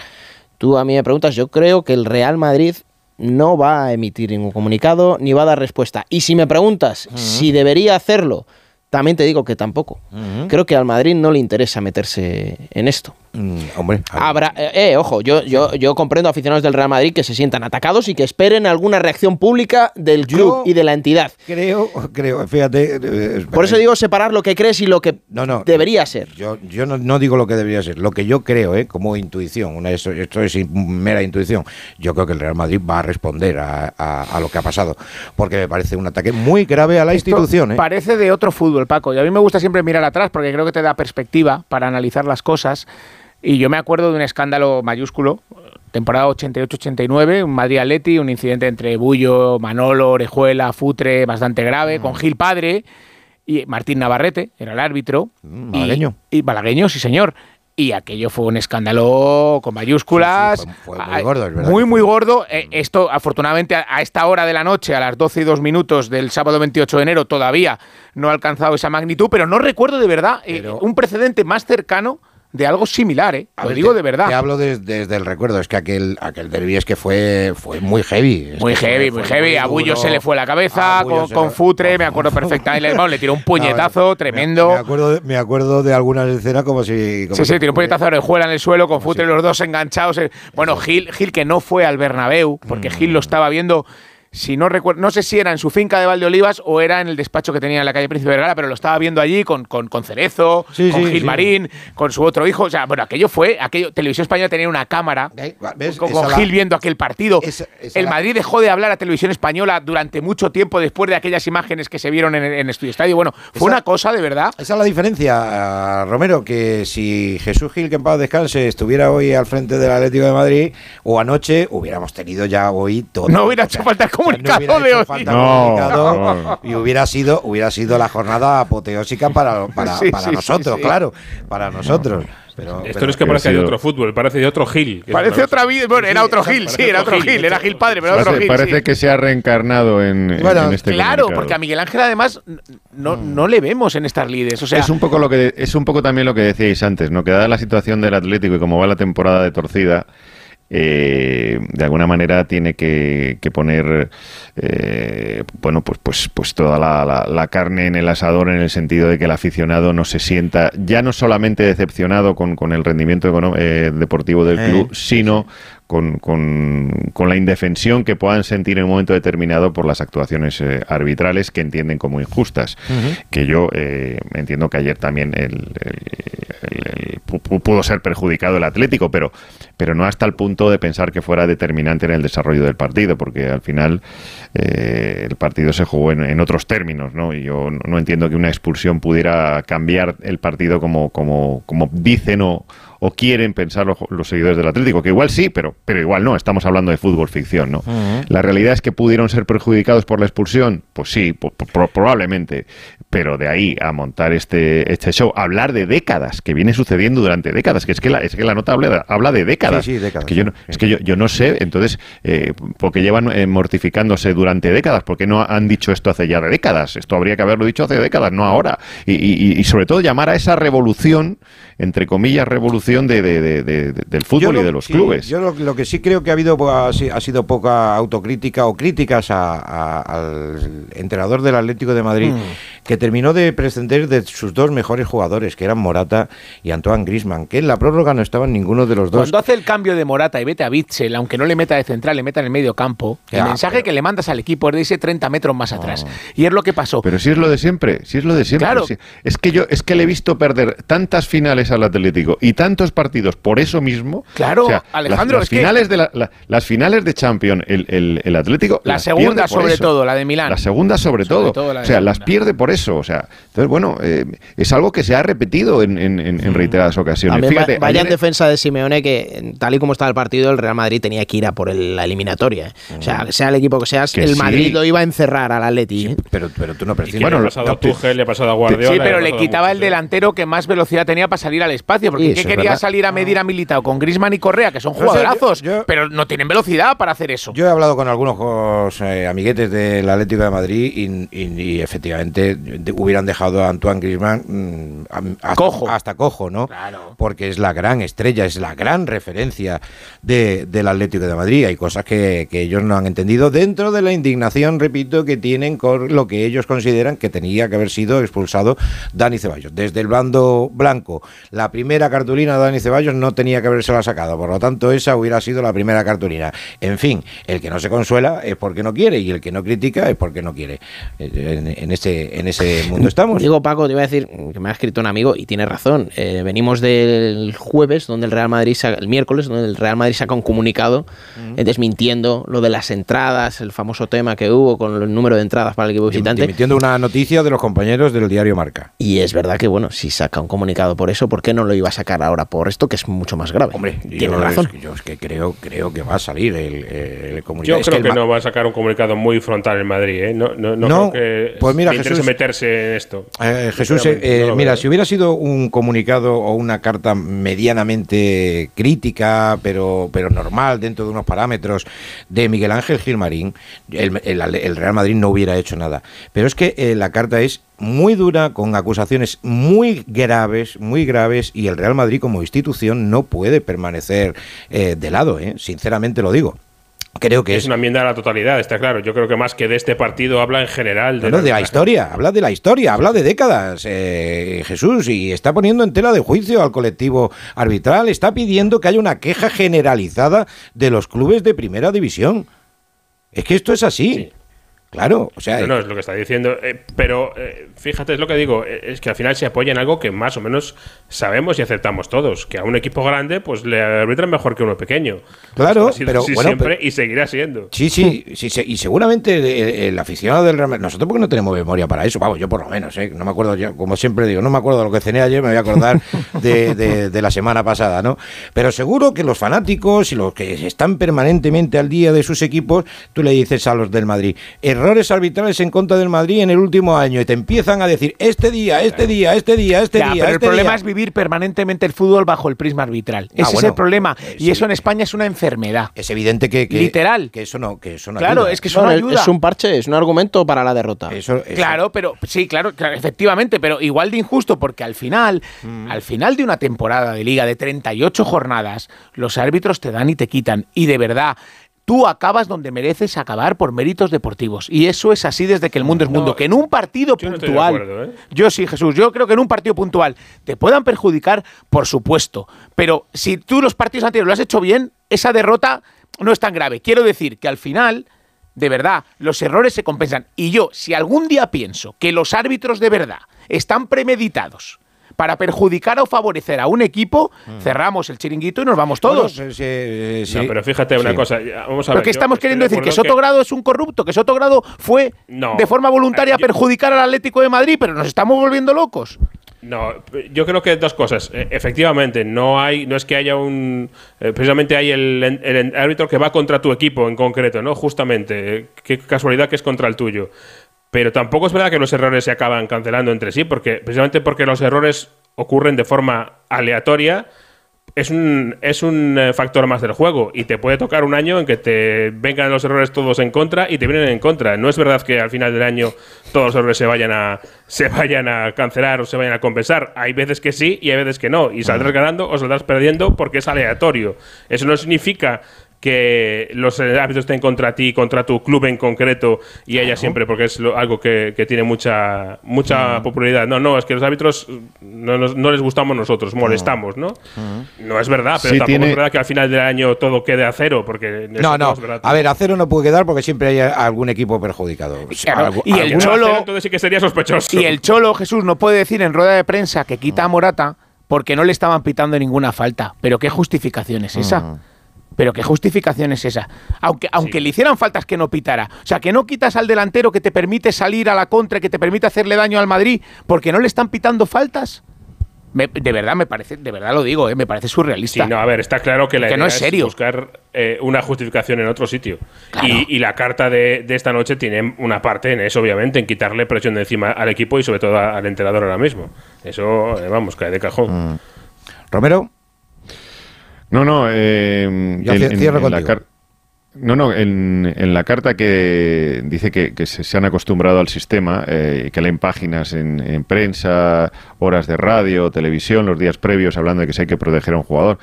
S7: Tú a mí me preguntas, yo creo que el Real Madrid no va a emitir ningún comunicado ni va a dar respuesta. Y si me preguntas si debería hacerlo, también te digo que tampoco. Creo que al Madrid no le interesa meterse en esto.
S2: Mm, hombre.
S7: Habrá, eh, eh, ojo, yo, yo, yo comprendo a aficionados del Real Madrid que se sientan atacados y que esperen alguna reacción pública del
S2: Yo-
S7: club y de la entidad.
S2: creo, creo, fíjate. eh,
S7: Por eso digo separar lo que crees y lo que
S2: No, no.
S7: debería ser.
S2: Yo, yo no, no digo lo que debería ser, lo que yo creo, ¿eh? como intuición, una, esto, esto es mera intuición. Yo creo que el Real Madrid va a responder a, a- a lo que ha pasado, porque me parece un ataque muy grave a la
S9: Esto
S2: institución. ¿eh?
S9: Parece de otro fútbol, Paco. Y a mí me gusta siempre mirar atrás porque creo que te da perspectiva para analizar las cosas. Y yo me acuerdo de un escándalo mayúsculo, temporada 88-89, un Madrid Atleti, un incidente entre Bullo, Manolo, Orejuela, Futre, bastante grave,
S2: Mm.
S9: con Gil Padre y Martín Navarrete, era el árbitro.
S2: Mm, malagueño.
S9: Y, malagueño, sí señor. y aquello fue un escándalo con mayúsculas.
S2: Sí, sí, fue- fue muy gordo, es verdad
S9: Muy, muy gordo. Eh, esto, afortunadamente, a, esta hora de la noche, a las 12 y 2 minutos del sábado 28 de enero, todavía no ha alcanzado esa magnitud, pero no recuerdo de verdad eh, un precedente más cercano de algo similar, ¿eh? Lo
S2: ver,
S9: digo
S2: te-
S9: de verdad.
S2: Te hablo des- desde el recuerdo. Es que aquel, aquel derbi es que fue, fue muy heavy. Es
S9: Muy heavy,
S2: fue
S9: muy heavy. A Bullo se le fue la cabeza con, con Futre, me acuerdo perfectamente. Le tiró un puñetazo
S2: Me-
S9: tremendo.
S2: Me, acuerdo, de- me acuerdo de algunas escenas como si. como
S9: Sí, sí, tiró un puñetazo de orejuela en el suelo con Futre los dos enganchados. eh. Bueno, Gil, Gil que no fue al Bernabéu, porque Gil
S2: Mm.
S9: lo estaba viendo, si no recuerdo, no sé si era en su finca de Valdeolivas o era en el despacho que tenía en la calle Príncipe Vergara, pero lo estaba viendo allí con, con, con Cerezo,
S2: Sí,
S9: con
S2: sí,
S9: Gil
S2: sí.
S9: Marín, con su otro hijo. O sea, bueno, aquello fue, aquello, Televisión Española tenía una cámara.
S2: ¿Ves?
S9: con,
S2: la-
S9: Gil viendo aquel partido.
S2: esa- esa
S9: el Madrid dejó de hablar a Televisión Española durante mucho tiempo después de aquellas imágenes que se vieron en, en Estudio Estadio. Bueno, fue
S2: Esa-
S9: una cosa de verdad.
S2: Esa es la diferencia, Romero, que si Jesús Gil, que en paz descanse, estuviera hoy al frente del Atlético de Madrid o anoche, hubiéramos tenido ya hoy todo.
S9: No hubiera hecho falta
S2: hubiera
S9: comunicado de hoy.
S5: No,
S2: comunicado
S5: no.
S2: Y hubiera sido, hubiera sido la jornada apoteósica para, para,
S9: Sí,
S2: para
S9: sí,
S2: nosotros,
S9: sí, sí.
S2: claro, para nosotros. Pero,
S4: Esto
S2: pero-
S4: no es que parezca de otro fútbol, parece de otro Gil.
S9: Parece otra vida. Bueno,
S2: Sí,
S9: era otro Gil, sí,
S4: parece
S9: era
S4: otro Gil.
S9: Era. Gil padre, pero era otro
S5: Parece,
S9: Gil.
S5: parece
S9: sí.
S5: que se ha reencarnado en, en-
S2: Bueno,
S5: en este
S9: Claro,
S5: comunicado.
S9: porque a Miguel Ángel además no, no le vemos en estas lides. O sea,
S5: es un poco lo que es un poco también lo que decíais antes, ¿no? Que dada la situación del Atlético y cómo va la temporada de torcida, eh, de alguna manera tiene que, que poner eh, bueno pues pues pues toda la, la- la carne en el asador en el sentido de que el aficionado no se sienta ya no solamente decepcionado con, con el rendimiento eh, deportivo del club, sino con, con- con la indefensión que puedan sentir en un momento determinado por las actuaciones eh, arbitrales que entienden como injustas. Que yo eh, entiendo que ayer también el- el- el- pudo ser perjudicado el Atlético, pero, pero no hasta el punto de pensar que fuera determinante en el desarrollo del partido, porque al final eh, el partido se jugó en, en otros términos, ¿no? Y yo no, entiendo que una expulsión pudiera cambiar el partido como, como, como dicen o, o quieren pensar los, los seguidores del Atlético, que igual sí, pero, pero igual no, estamos hablando de fútbol ficción, ¿no? La realidad es que pudieron ser perjudicados por la expulsión, pues sí, probablemente, pero de ahí a montar este, este show, hablar de décadas, que viene sucediendo durante décadas, que es que la, es que la nota habla de, habla de décadas.
S2: Sí, sí, décadas,
S5: Es que yo no,
S2: sí.
S5: es que yo, yo no sé, entonces, eh, porque llevan eh, mortificándose durante décadas, ¿por qué no han dicho esto hace ya de décadas? Esto habría que haberlo dicho hace décadas, no ahora. Y, y- y sobre todo llamar a esa revolución, entre comillas, revolución de, de- de- de- de- del fútbol
S2: Yo
S5: y
S2: lo-
S5: de los
S2: sí,
S5: clubes.
S2: Yo lo, lo que sí creo que ha habido pues, ha si- ha sido poca autocrítica o críticas a- a- al entrenador del Atlético de Madrid,
S9: Mm.
S2: que terminó de prescindir de sus dos mejores jugadores, que eran Morata y Antoine Grisman, que en la prórroga no estaban ninguno de los dos.
S9: cuando hace el cambio de Morata y vete a Bitzel, aunque no le meta de central, le meta en el medio campo, el mensaje
S2: pero-
S9: que le mandas al equipo es de irse 30 metros más atrás. Y es lo que pasó.
S5: Pero si es lo de siempre, si es lo de siempre.
S9: Claro.
S5: Es que yo es que le he visto perder tantas finales al Atlético y tantos partidos por eso mismo.
S9: Claro,
S5: O sea,
S9: Alejandro,
S5: las,
S9: es que-
S5: finales de la- la- las finales de Champions, el, el- el Atlético
S9: La
S5: las
S9: segunda sobre
S5: eso.
S9: todo, la de Milán.
S5: La segunda sobre,
S9: Sobre
S5: todo.
S9: todo la
S5: o sea,
S9: la
S5: las pierde por eso. O sea, entonces bueno, eh, es algo que se ha repetido en, en- en- en reiteradas ocasiones.
S7: También va-
S5: Fíjate,
S7: vaya en defensa de Simeone que tal y como estaba el partido el Real Madrid tenía que ir a por el- la eliminatoria. ¿eh? O sea, sea el equipo que seas,
S5: Que
S7: el
S5: sí.
S7: Madrid lo iba a encerrar al Atleti. ¿eh?
S2: pero, pero tú no prescindes.
S5: Bueno,
S4: le ha pasado a Tuchel, le ha pasado a Guardiola.
S9: Sí, pero le quitaba el delantero que más velocidad tenía para salir al espacio. Porque ¿qué
S7: eso es
S9: quería
S7: verdad.
S9: salir a medir a Militao con Grisman y Correa, que son
S2: yo-
S9: jugadorazos,
S2: yo-
S9: pero no tienen velocidad para hacer eso?
S2: Yo he hablado con algunos eh, amiguetes del Atlético de Madrid y, y- y efectivamente de- hubieran dejado a Antoine Griezmann mm, a- hasta,
S9: Cojo.
S2: hasta cojo, ¿no?
S9: Claro.
S2: Porque es la gran estrella, es la gran referencia de- del Atlético de Madrid. Hay cosas que, que ellos no han entendido dentro de la indignación, repito, que tienen con lo que ellos consideran que tenía que haber sido expulsado Dani Ceballos. Desde el bando blanco, la primera cartulina de Dani Ceballos no tenía que haberse la sacado, por lo tanto esa hubiera sido la primera cartulina. En fin, el que no se consuela es porque no quiere y el que no critica es porque no quiere. En, en ese, en ese mundo estamos.
S7: Digo, Paco, te iba a decir que me ha escrito un amigo y tiene razón. Eh, venimos del jueves, donde el Real Madrid, saca- el miércoles, donde el Real Madrid saca un comunicado eh, desmintiendo lo de las entradas, el famoso tema que hubo con el número de entradas para el equipo visitante.
S2: Emitiendo una noticia de los compañeros del diario Marca.
S7: Y es verdad que, bueno, si saca un comunicado por eso, ¿por qué no lo iba a sacar ahora por esto, que es mucho más grave?
S2: Hombre,
S7: tiene
S2: yo,
S7: razón.
S2: Es que, yo es que creo, creo que va a salir el, el comunicado.
S4: Yo
S2: Es
S4: creo que, no va a sacar un comunicado muy frontal en Madrid. ¿eh? No, no, no,
S2: No,
S4: creo que
S2: pues mira, Jesús,
S4: meterse en esto.
S2: Eh, Jesús, eh, eh, mira, si hubiera sido un comunicado o una carta medianamente crítica, pero, pero normal, dentro de unos parámetros, de Miguel Ángel Gilmarín, el, el, Real Madrid no hubiera hecho nada. Pero es que la carta es muy dura, con acusaciones muy graves, muy graves, y el Real Madrid como institución no puede permanecer de lado, sinceramente lo digo. Creo que
S4: es, una enmienda a la totalidad, está claro. Yo creo que más que de este partido habla en general
S2: de, de la historia, habla de la historia, habla de décadas, eh, Jesús, y está poniendo en tela de juicio al colectivo arbitral, está pidiendo que haya una queja generalizada de los clubes de primera división. Es que esto es así. Claro, o sea.
S4: No, no, es lo que está diciendo. Eh, pero eh, fíjate, es lo que digo, eh, es que al final se apoya en algo que más o menos sabemos y aceptamos todos. Que a un equipo grande, pues le arbitran mejor que uno pequeño.
S2: Claro, pero bueno.
S4: Siempre y seguirá siendo.
S2: Sí, sí, sí, y seguramente el, aficionado del Real Madrid. Nosotros, porque no tenemos memoria para eso, vamos, yo por lo menos, No me acuerdo, yo, como siempre digo, no me acuerdo de lo que cené ayer, me voy a acordar de, de la semana pasada, ¿no? Pero seguro que los fanáticos y los que están permanentemente al día de sus equipos, tú le dices a los del Madrid, errores arbitrales en contra del Madrid en el último año y te empiezan a decir este día, este día, este día, este día. Pero
S9: el
S2: este
S9: problema es vivir permanentemente el fútbol bajo el prisma arbitral. Ah, Ese es el problema. y eso en España es una enfermedad.
S2: Es evidente que,
S9: literal
S2: que eso no, que eso no
S9: Claro, es que eso no, ayuda.
S7: Es un parche, es un argumento para la derrota.
S9: Claro, pero sí, claro, efectivamente, pero igual de injusto porque al final, mm. al final de una temporada de liga de 38 jornadas, los árbitros te dan y te quitan y de verdad tú acabas donde mereces acabar por méritos deportivos. Y eso es así desde que el mundo es mundo. que en un partido puntual, ¿eh? yo sí, Jesús, yo creo que en un partido puntual te puedan perjudicar, por supuesto. Pero si tú los partidos anteriores lo has hecho bien, esa derrota no es tan grave. Quiero decir que al final, de verdad, los errores se compensan. Y yo, si algún día pienso que los árbitros de verdad están premeditados, para perjudicar o favorecer a un equipo, mm. cerramos el chiringuito y nos vamos todos.
S4: pero fíjate una cosa, vamos a
S9: ¿Pero qué estamos queriendo decir? ¿Que Sotogrado es un corrupto? ¿Que Sotogrado fue de forma voluntaria a perjudicar al Atlético de Madrid? Pero nos estamos volviendo locos.
S4: No, yo creo que dos cosas. E, efectivamente, no hay, no es que haya un, eh, precisamente hay el, el, árbitro que va contra tu equipo en concreto, no, justamente. Qué casualidad que es contra el tuyo. Pero tampoco es verdad que los errores se acaban cancelando entre sí, porque precisamente porque los errores ocurren de forma aleatoria, es un, es un eh, factor más del juego y te puede tocar un año en que te vengan los errores todos en contra y te vienen en contra. No es verdad que al final del año todos los errores se vayan a, se vayan a cancelar o se vayan a compensar. Hay veces que sí y hay veces que no. Y saldrás ganando o saldrás perdiendo porque es aleatorio. Eso no significa que los árbitros estén contra ti, contra tu club en concreto y ella siempre, porque es algo que, tiene mucha mucha popularidad. No, no, es que los árbitros no, no les gustamos nosotros, molestamos, ¿no? No es verdad, pero tampoco es verdad que al final del año todo quede a cero, porque
S2: no, no, a ver, a cero no puede quedar porque siempre hay algún equipo perjudicado.
S9: y el Cholo,
S4: entonces sí que sería sospechoso.
S9: Y el Cholo Jesús no puede decir en rueda de prensa que quita a Morata porque no le estaban pitando ninguna falta. Pero qué justificación es esa. Pero qué justificación es esa. Aunque, aunque le hicieran faltas que no pitara. O sea, que no quitas al delantero que te permite salir a la contra, que te permite hacerle daño al Madrid, porque no le están pitando faltas. de verdad me parece, de verdad lo digo, eh, me parece surrealista.
S4: Sí, no, a ver, está claro que la idea no es, serio. buscar eh, una justificación en otro sitio. Y, la carta de, esta noche tiene una parte en eso, obviamente, en quitarle presión de encima al equipo y sobre todo al entrenador ahora mismo. Eso, eh, vamos, cae de cajón.
S2: Mm. Romero.
S5: No, no. Eh, en, la no, no, en, la carta que dice que, se, han acostumbrado al sistema, eh, que leen páginas en, prensa, horas de radio, televisión, los días previos hablando de que se hay que proteger a un jugador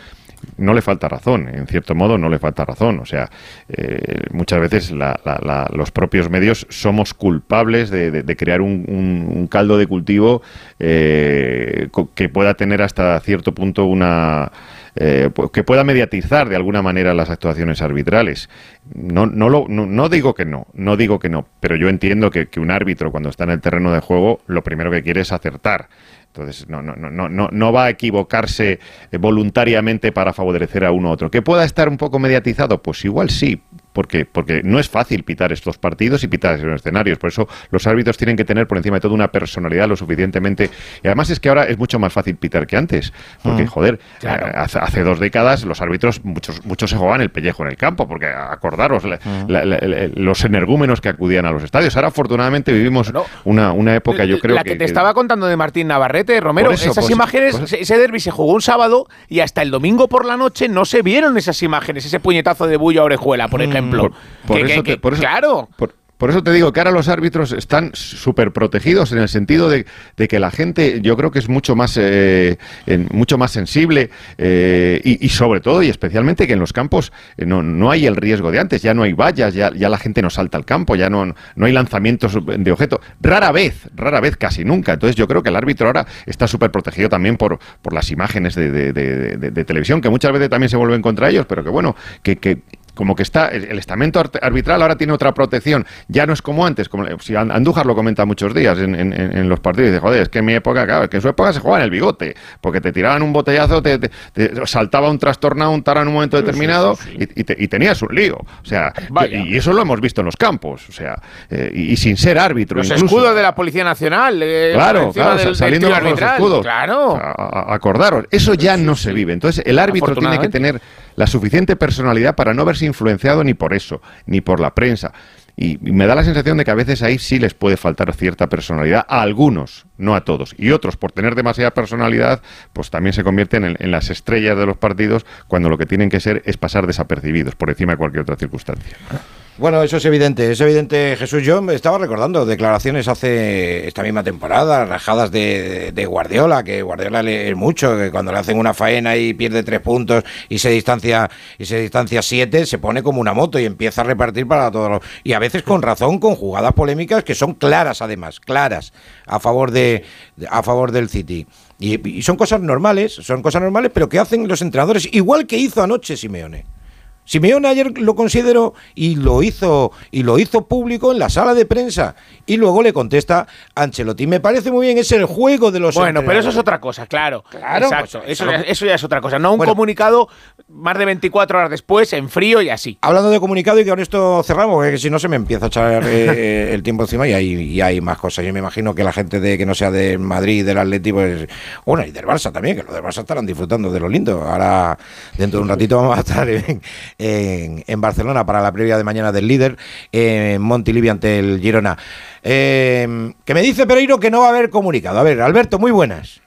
S5: no le falta razón, en cierto modo no le falta razón. O sea, eh, muchas veces los propios medios somos culpables de, crear un, caldo de cultivo eh, que pueda tener hasta cierto punto una eh, pues que pueda mediatizar de alguna manera las actuaciones arbitrales. No, no, lo, no, digo que no, no digo que no, pero yo entiendo que, un árbitro cuando está en el terreno de juego lo primero que quiere es acertar. Entonces, no, no, no, no, no va a equivocarse voluntariamente para favorecer a uno u otro. ¿Que pueda estar un poco mediatizado? Pues igual sí, porque, porque no es fácil pitar estos partidos y pitar esos escenarios. Por eso los árbitros tienen que tener por encima de todo una personalidad lo suficientemente. Y además es que ahora es mucho más fácil pitar que antes. Porque, mm. joder, eh, hace, dos décadas los árbitros, muchos, muchos se jugaban el pellejo en el campo, porque acordaros, mm. los energúmenos que acudían a los estadios. Ahora, afortunadamente, vivimos una, una época, yo creo
S9: la que. te estaba contando de Martín Navarrete, Romero, esas pues, imágenes, pues, ese derby se jugó un sábado y hasta el domingo por la noche no se vieron esas imágenes, ese puñetazo de bullo a orejuela, por mm. Ejemplo.
S5: Por, eso, claro. Por eso te digo que ahora los árbitros están súper protegidos en el sentido de, que la gente, yo creo que es mucho más, eh, mucho más sensible eh, y, sobre todo y especialmente que en los campos eh, no, no, hay el riesgo de antes, ya no hay vallas, ya, ya la gente no salta al campo, ya no, no hay lanzamientos de objeto. Rara vez, rara vez, casi nunca. Entonces yo creo que el árbitro ahora está súper protegido también por, por las imágenes de, de, televisión, que muchas veces también se vuelven contra ellos, pero que bueno, que, que como que está, el, estamento arbitral ahora tiene otra protección, ya no es como antes, como si Andújar lo comenta muchos días en, los partidos, dice, joder, es que en mi época, claro, es que en su época se jugaba en el bigote, porque te tiraban un botellazo, te, saltaba un trastornado, un tara en un momento determinado y, tenías un lío, o sea, y eso lo hemos visto en los campos, o sea, eh, y, sin ser árbitro.
S9: Los escudos de la Policía Nacional,
S5: eh, claro, claro saliendo los escudos,
S9: claro.
S5: acordaros, eso ya no se vive, entonces el árbitro tiene que tener la suficiente personalidad para no verse influenciado ni por eso, ni por la prensa. Y, me da la sensación de que a veces ahí sí les puede faltar cierta personalidad a algunos, no a todos. Y otros, por tener demasiada personalidad, pues también se convierten en, en, las estrellas de los partidos cuando lo que tienen que ser es pasar desapercibidos por encima de cualquier otra circunstancia.
S2: Bueno, eso es evidente, es evidente, Jesús. Yo me estaba recordando declaraciones hace esta misma temporada, rajadas de, Guardiola, que Guardiola lee mucho, que cuando le hacen una faena y pierde tres puntos y se distancia y se distancia siete, se pone como una moto y empieza a repartir para todos los... Y a veces con razón, con jugadas polémicas que son claras además, claras, a favor, de, a favor del City. Y, y son cosas normales, son cosas normales, pero que hacen los entrenadores, igual que hizo anoche Simeone. Simeone ayer lo consideró y lo hizo y lo hizo público en la sala de prensa y luego le contesta Ancelotti. Me parece muy bien, es el juego de los
S9: Bueno, pero eso es otra cosa, claro. Claro, Exacto. Pues, eso, ya, es otra cosa, no un comunicado más de 24 horas después en frío y así.
S2: Hablando de comunicado y que con esto cerramos, que si no se me empieza a echar eh, el tiempo encima y hay, y hay más cosas. Yo me imagino que la gente de que no sea de Madrid, del Atlético, pues, bueno, y del Barça también, que los del Barça estarán disfrutando de lo lindo. Ahora dentro de un ratito vamos a estar en en, Barcelona para la previa de mañana del líder, en Montilivi ante el Girona. Eh, que me dice Pereiro que no va a haber comunicado. A ver, Alberto, muy buenas.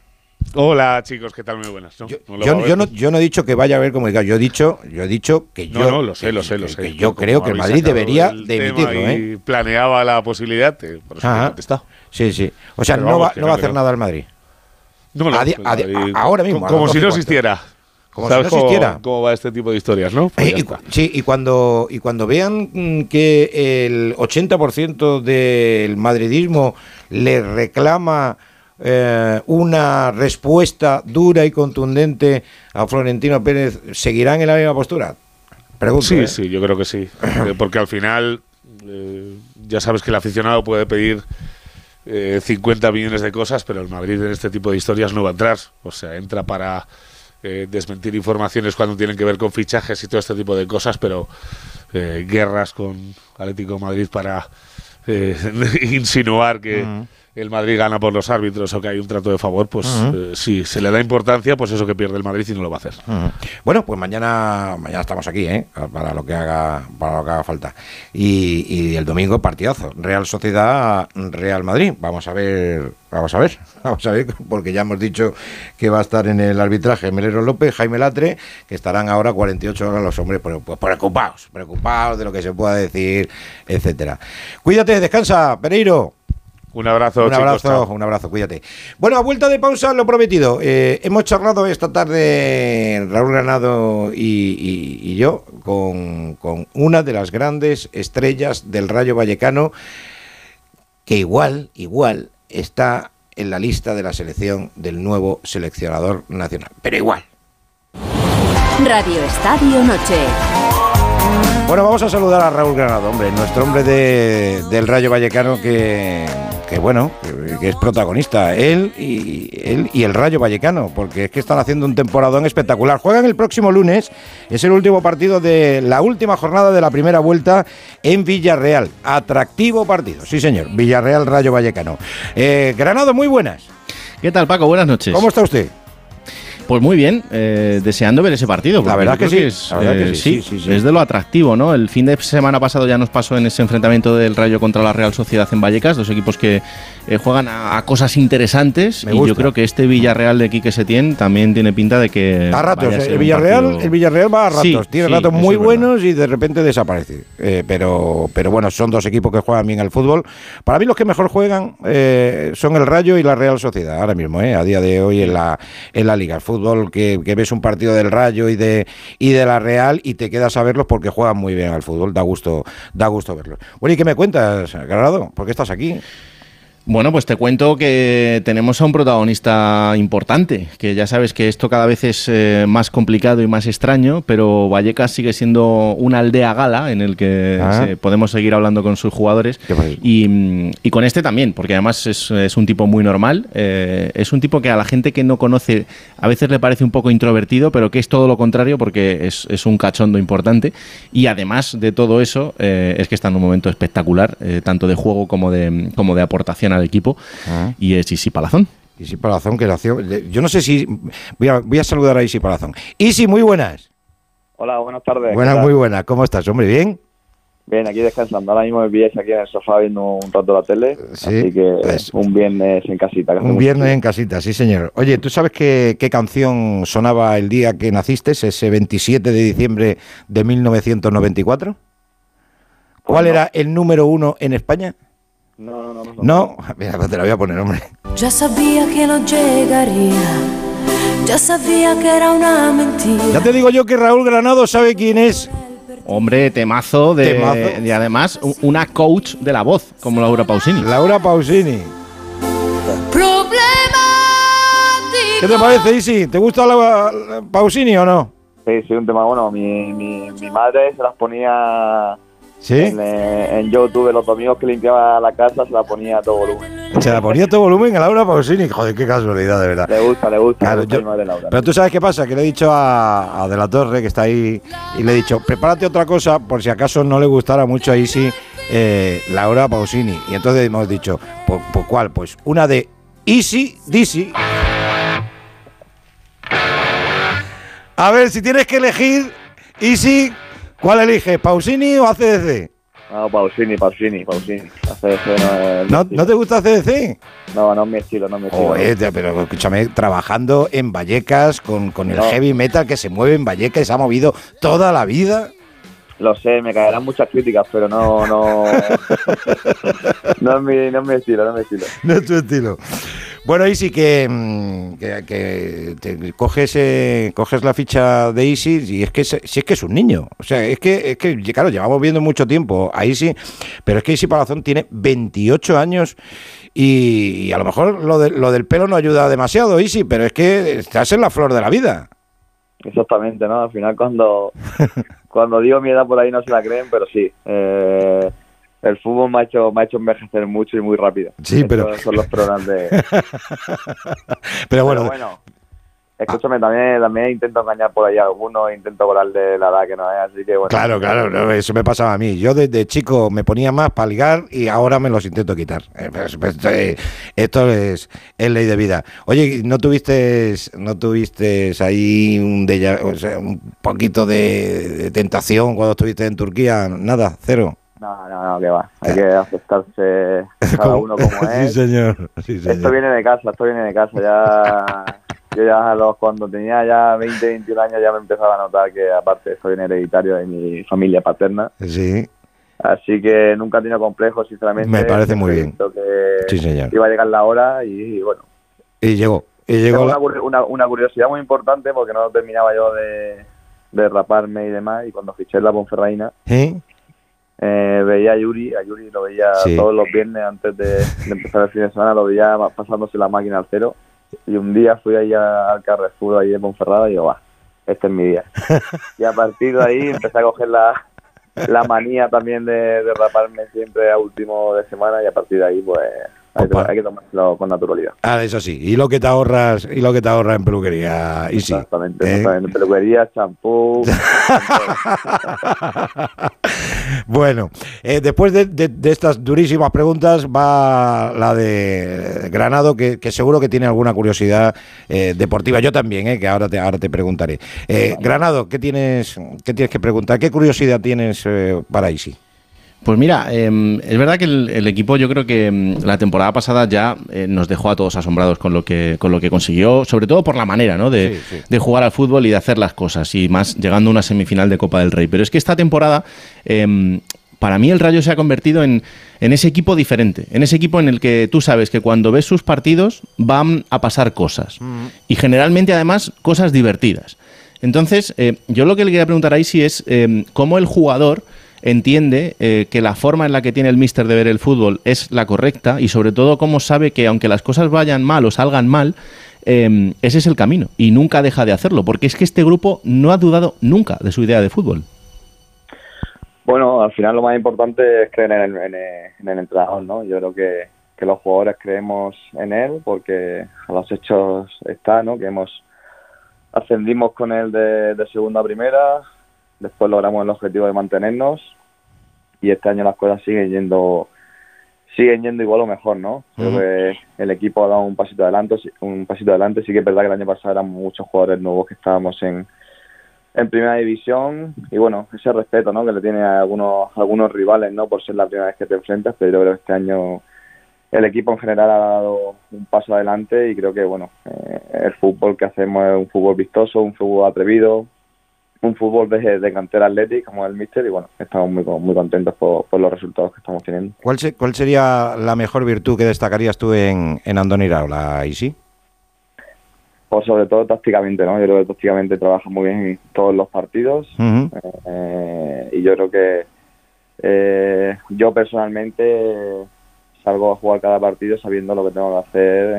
S10: Hola chicos, ¿qué tal? Muy buenas.
S2: Yo, no, he dicho que vaya a haber comunicado, yo he dicho, yo he dicho que yo.
S10: No, lo sé, lo sé, lo sé.
S2: yo creo que el Madrid debería de emitirlo. ¿eh?
S10: planeaba la posibilidad, por eso
S2: Sí, sí. O sea, no, va, no va a hacer nada el Madrid.
S10: No, no,
S2: ahora mismo.
S10: Como, si no existiera. Como si no existiera. Cómo, va este tipo de historias, ¿no?
S2: Pues sí, y cuando, y cuando vean mm, que el 80% del madridismo le reclama eh, una respuesta dura y contundente a Florentino Pérez, ¿seguirán en la misma postura?
S10: Pregunto, sí, ¿eh? sí, yo creo que sí. Eh, porque al final, ya sabes que el aficionado puede pedir 50 millones de cosas, pero el Madrid en este tipo de historias no va a entrar. O sea, entra para eh, desmentir informaciones cuando tienen que ver con fichajes y todo este tipo de cosas, pero eh, guerras con Atlético Madrid para eh, insinuar que el Madrid gana por los árbitros o que hay un trato de favor, pues uh si se le da importancia, pues eso que pierde el Madrid y no lo va a hacer.
S2: Bueno, pues mañana mañana estamos aquí, ¿eh? para lo que haga para lo que haga falta. Y, y, el domingo partidazo, Real Sociedad Real Madrid. Vamos a ver, vamos a ver, vamos a ver, porque ya hemos dicho que va a estar en el arbitraje Melero López, Jaime Latre, que estarán ahora 48 horas los hombres pues, preocupados, preocupados de lo que se pueda decir, etcétera. Cuídate, descansa, Pereiro.
S10: Un abrazo,
S2: un abrazo, un abrazo, cuídate. Bueno, a vuelta de pausa, lo prometido. Eh, hemos charlado esta tarde Raúl Granado y, yo con, una de las grandes estrellas del Rayo Vallecano, que igual, igual está en la lista de la selección del nuevo seleccionador nacional. Pero igual.
S1: Radio Estadio Noche.
S2: Bueno, vamos a saludar a Raúl Granado, hombre, nuestro hombre de, del Rayo Vallecano que que bueno, que, es protagonista, él y, él y el Rayo Vallecano, porque es que están haciendo un temporadón espectacular. Juegan el próximo lunes, es el último partido de la última jornada de la primera vuelta en Villarreal. Atractivo partido, sí señor, Villarreal Rayo Vallecano. Eh, Granado, muy buenas.
S11: ¿Qué tal, Paco? Buenas noches.
S2: ¿Cómo está usted?
S11: Pues muy bien, eh, deseando ver ese partido.
S2: La verdad que sí,
S11: es,
S2: la verdad que
S11: eh,
S2: sí, sí, sí, sí.
S11: es de lo atractivo, ¿no? El fin de semana pasado ya nos pasó en ese enfrentamiento del Rayo contra la Real Sociedad en Vallecas, dos equipos que eh, juegan a, a cosas interesantes
S2: Me
S11: y
S2: gusta.
S11: yo creo que este Villarreal de Quique Setién también tiene pinta de que
S2: A ratos,
S11: a
S2: eh, el
S11: un
S2: Villarreal,
S11: partido-
S2: el Villarreal va a ratos, tiene ratos muy buenos y de repente desaparece. Eh, pero, pero bueno, son dos equipos que juegan bien al fútbol. Para mí los que mejor juegan eh, son el Rayo y la Real Sociedad, ahora mismo, eh, a día de hoy en la, en la liga. El fútbol que, que ves un partido del Rayo y de, y de la Real y te quedas a verlos porque juegan muy bien al fútbol, da gusto, da gusto verlos. Bueno, ¿y qué me cuentas, Granado? ¿Por qué estás aquí?
S11: Bueno, pues te cuento que tenemos a un protagonista importante, que ya sabes que esto cada vez es eh, más complicado y más extraño, pero Vallecas sigue siendo una aldea gala en el que
S2: Ah.
S11: se- podemos seguir hablando con sus jugadores. Y, y con este también, porque además es, es un tipo muy normal, eh, es un tipo que a la gente que no conoce a veces le parece un poco introvertido, pero que es todo lo contrario porque es, es un cachondo importante. Y además de todo eso eh, es que está en un momento espectacular, eh, tanto de juego como de, como de aportación al equipo
S2: Ah.
S11: y es Isi Palazón.
S2: Isi Palazón, que nació. Yo no sé si. Voy a, voy a saludar a Isi Palazón. Isi, muy buenas.
S12: Hola, buenas tardes. ¿qué
S2: Buenas, muy buenas. ¿Cómo estás, hombre? ¿Bien?
S12: Bien, aquí descansando. Ahora mismo me pilláis aquí en el sofá viendo un rato la tele.
S2: Sí,
S12: así que
S2: pues,
S12: un viernes en casita.
S2: Un viernes en casita, sí, señor. Oye, ¿tú sabes qué, qué canción sonaba el día que naciste, ese 27 de diciembre de 1994? ¿Cuál
S12: no.
S2: era el número uno en España?
S12: No, no, no. no,
S2: mira, pues te la voy a poner, hombre.
S13: Ya sabía que no llegaría, ya sabía que era una mentira.
S2: Ya te digo yo que Raúl Granado sabe quién es.
S11: Hombre, temazo de
S2: Temazo.
S11: y además una coach de la voz, como Laura Pausini.
S2: Laura Pausini.
S13: Problemático.
S2: ¿Qué te parece, Isi? ¿Te gusta la, la Pausini o no?
S12: Sí, sí, un tema bueno. Mi, mi, mi madre se las ponía
S2: Sí.
S12: en, eh, en YouTube los domingos que limpiaba la casa, se la ponía a todo volumen.
S2: Se la ponía a todo volumen a Laura Pausini. Joder, qué casualidad, de verdad.
S12: Le gusta, le gusta.
S2: Claro,
S12: le gusta
S2: yo-
S12: mi madre Laura.
S2: Pero tú sabes qué pasa, que le he dicho a, a De la Torre, que está ahí, y le he dicho, prepárate otra cosa por si acaso no le gustara mucho a Isi eh, Laura Pausini. Y entonces hemos dicho, ¿por, por cuál? Pues una de Easy Dizzy. A ver, si tienes que elegir, Easy, ¿cuál eliges? ¿Pausini o ACDC?
S12: No, Pausini, Pausini, Pausini. ACDC no es
S2: ¿No,
S12: estilo.
S2: ¿No te gusta ACDC?
S12: No, no es mi estilo, no es mi estilo.
S2: Te- pero escúchame, trabajando en Vallecas con, con el
S12: No.
S2: heavy metal que se mueve en Vallecas y se ha movido toda la vida.
S12: Lo sé, me caerán muchas críticas, pero no, no, no es mi, no es mi estilo, no es mi estilo.
S2: No es tu estilo. Bueno, Isi, que, mm, que, que te coges, eh, coges la ficha de Isi y es que si es que es un niño. O sea, es que, es que, claro, llevamos viendo mucho tiempo a Isi, pero es que Isi Palazón tiene 28 años y, a lo mejor lo, de- lo del pelo no ayuda demasiado, Isi, pero es que estás en la flor de la vida.
S12: Exactamente, ¿no? Al final cuando, cuando digo mi por ahí no se la creen, pero sí. eh, el fútbol me ha hecho, me ha hecho envejecer mucho y muy rápido.
S2: Sí, pero-
S12: son los problemas de...
S2: Pero bueno,
S12: Pero bueno, escúchame, también, también intento engañar por ahí a algunos, intento cobrarle la edad que no es, así que bueno.
S2: Claro, claro, no, eso me pasaba a mí. Yo desde chico me ponía más para ligar y ahora me los intento quitar. Eh, pues, pues, eh, Esto es, es ley de vida. Oye, ¿no tuviste, no tuviste ahí un, déjà- o sea, un poquito de, de tentación cuando estuviste en Turquía? Nada, cero.
S12: No, no, no, que va. Hay que aceptarse cada uno como
S2: sí,
S12: es.
S2: señor. Sí,
S12: Esto
S2: señor.
S12: viene de casa, esto viene de casa. Ya, yo ya a los, cuando tenía ya 20, 21 años ya me empezaba a notar que aparte esto viene hereditario de mi familia paterna.
S2: Sí,
S12: Así que nunca he tenido complejos, sinceramente.
S2: Me parece muy bien.
S12: que
S2: Sí, señor.
S12: iba a llegar la hora y, bueno.
S2: y llegó. Y llegó
S12: una,
S2: la-
S12: una, una curiosidad muy importante porque no terminaba yo de, de raparme y demás. Y cuando fiché la Ponferraina,
S2: ¿Eh?
S12: Eh, veía a Yuri, a Yuri lo veía
S2: Sí.
S12: todos los viernes antes de, de empezar el fin de semana, lo veía pasándose la máquina al cero. Y un día fui ahí al Carrefour ahí de Ponferrada y digo, va, este es mi día. y a partir de ahí empecé a coger la, la manía también de, de raparme siempre a último de semana y a partir de ahí pues hay, que- hay que tomárselo con naturalidad.
S2: Ah, eso sí. Y lo que te ahorras, y lo que te ahorras en peluquería. Y sí.
S12: Exactamente,
S2: ¿eh?
S12: exactamente. Peluquería, champú.
S2: Bueno, eh, después de, de- de estas durísimas preguntas va la de Granado, que, que seguro que tiene alguna curiosidad eh, deportiva. Yo también, eh, que ahora te, ahora te preguntaré. Eh, Granado, ¿qué tienes, ¿qué tienes que preguntar? ¿Qué curiosidad tienes eh, para Isi?
S11: Pues mira, eh, es verdad que el, el equipo yo creo que mm, la temporada pasada ya eh, nos dejó a todos asombrados con lo que con lo que consiguió, sobre todo por la manera ¿no? de,
S14: Sí, sí.
S11: de jugar al fútbol y de hacer las cosas, y más llegando a una semifinal de Copa del Rey. Pero es que esta temporada, eh, para mí el Rayo se ha convertido en, en ese equipo diferente, en ese equipo en el que tú sabes que cuando ves sus partidos van a pasar cosas. Y generalmente además cosas divertidas. Entonces, eh, yo lo que le quería preguntar a Isi es cómo el jugador entiende eh, que la forma en la que tiene el míster de ver el fútbol es la correcta y sobre todo cómo sabe que aunque las cosas vayan mal o salgan mal, eh, ese es el camino y nunca deja de hacerlo, porque es que este grupo no ha dudado nunca de su idea de fútbol.
S12: Bueno, al final lo más importante es creer en el, en el- en el entrenador, ¿no? Yo creo que, que los jugadores creemos en él porque a los hechos está, ¿no? Que hemos ascendimos con él de segunda a primera, después logramos el objetivo de mantenernos y este año las cosas siguen yendo siguen yendo igual o mejor, ¿no? Creo que el equipo ha dado un pasito adelante, un pasito adelante. Sí que es verdad que el año pasado eran muchos jugadores nuevos que estábamos en, en primera división y bueno, ese respeto, ¿no? Que le tiene a algunos algunos rivales, ¿no? Por ser la primera vez que te enfrentas, pero yo creo que este año el equipo en general ha dado un paso adelante y creo que bueno, eh, el fútbol que hacemos es un fútbol vistoso, un fútbol atrevido, un fútbol de, de cantera atlética como el míster y bueno, estamos muy muy contentos por, por los resultados que estamos teniendo.
S2: ¿Cuál, se- ¿Cuál sería la mejor virtud que destacarías tú en, en Andoni Iraola, Isi?
S12: Pues sobre todo tácticamente, ¿no? Yo creo que tácticamente trabaja muy bien en todos los partidos eh, y yo creo que eh, yo personalmente salgo a jugar cada partido sabiendo lo que tengo que hacer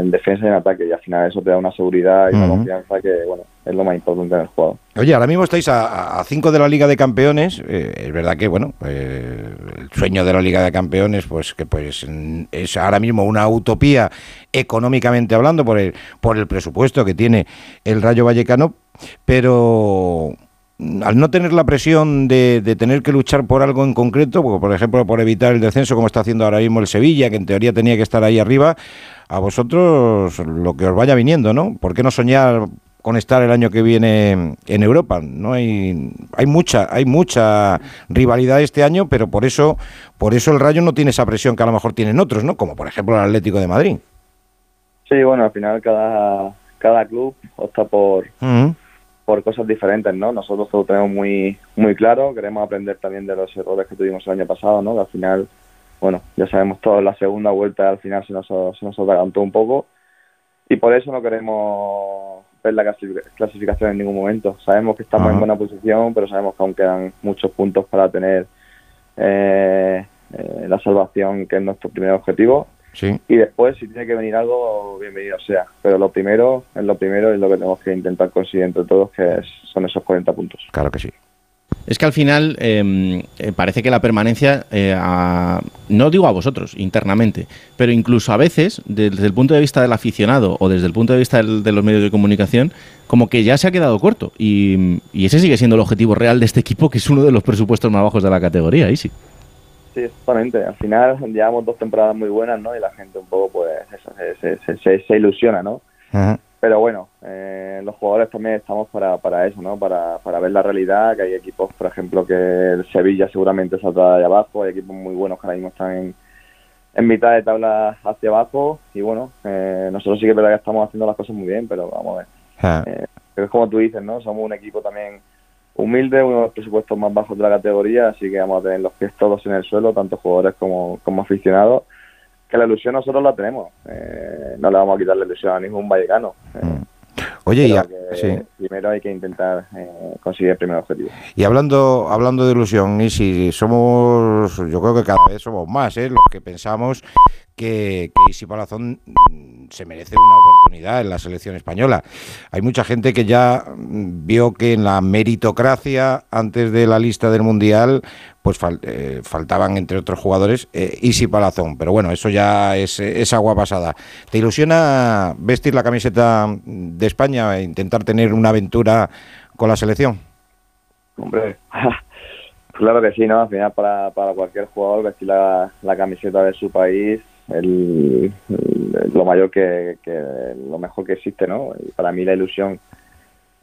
S12: en defensa y en ataque y al final eso te da una seguridad y una confianza que bueno es lo más importante en el juego.
S2: Oye, ahora mismo estáis a, a cinco de la Liga de Campeones. eh, es verdad que, bueno, eh, el sueño de la Liga de Campeones, pues que pues es ahora mismo una utopía económicamente hablando por el, por el presupuesto que tiene el Rayo Vallecano, pero al no tener la presión de, de tener que luchar por algo en concreto, porque, por ejemplo, por evitar el descenso como está haciendo ahora mismo el Sevilla, que en teoría tenía que estar ahí arriba, a vosotros lo que os vaya viniendo, ¿no? ¿Por qué no soñar con estar el año que viene en Europa? No hay hay mucha hay mucha rivalidad este año, pero por eso por eso el Rayo no tiene esa presión que a lo mejor tienen otros, ¿no? Como por ejemplo el Atlético de Madrid.
S12: Sí, bueno, al final cada, cada club opta por, por cosas diferentes, ¿no? Nosotros lo tenemos muy muy claro, queremos aprender también de los errores que tuvimos el año pasado, ¿no? Que al final, bueno, ya sabemos todos, la segunda vuelta al final se nos, se nos atragantó un poco y por eso no queremos ver la clasi- clasificación en ningún momento. Sabemos que estamos
S14: Ajá.
S12: en buena posición, pero sabemos que aún quedan muchos puntos para tener eh, eh, la salvación, que es nuestro primer objetivo.
S2: Sí.
S12: Y después, si tiene que venir algo, bienvenido sea. Pero lo primero es lo primero y lo que tenemos que intentar conseguir entre todos, que es- son esos 40 puntos.
S2: Claro que sí.
S11: Es que al final eh, eh, parece que la permanencia, eh, a- no digo a vosotros internamente, pero incluso a veces, desde el punto de vista del aficionado o desde el punto de vista del- de los medios de comunicación, como que ya se ha quedado corto. Y, y ese sigue siendo el objetivo real de este equipo, que es uno de los presupuestos más bajos de la categoría. Ahí sí.
S12: Sí, exactamente. Al final llevamos dos temporadas muy buenas, ¿no? Y la gente un poco, pues, eso, se, se, se- se ilusiona, ¿no? Pero bueno, eh, los jugadores también estamos para, para eso, ¿no? Para, para ver la realidad, que hay equipos, por ejemplo, que el Sevilla seguramente saldrá de abajo, hay equipos muy buenos que ahora mismo están en, en mitad de tabla hacia abajo y bueno, eh, nosotros sí que es verdad que estamos haciendo las cosas muy bien, pero vamos a ver.
S2: Ah.
S12: Eh, pero es como tú dices, ¿no? Somos un equipo también humilde, uno de los presupuestos más bajos de la categoría, así que vamos a tener los pies todos en el suelo, tanto jugadores como, como aficionados. Que la ilusión nosotros la tenemos, eh, no le vamos a quitar la ilusión a ningún vallecano. eh,
S2: Oye, y,
S12: pero
S2: a-
S12: que
S2: sí.
S12: primero hay que intentar eh, conseguir el primer objetivo.
S2: y hablando hablando de ilusión, y si somos, yo creo que cada vez somos más, ¿eh? los que pensamos que, que Isi Palazón mm, se merece una oportunidad en la selección española. Hay mucha gente que ya mm, vio que en la meritocracia antes de la lista del Mundial pues eh, faltaban entre otros jugadores eh, Isi Palazón, pero bueno, eso ya es, es agua pasada. ¿Te ilusiona vestir la camiseta de España e intentar tener una aventura con la selección?
S12: Hombre, claro que sí, ¿no? Al final para, cualquier jugador vestir la camiseta de su país el, el- lo mayor que, que- lo mejor que existe, ¿no? Y para mí la ilusión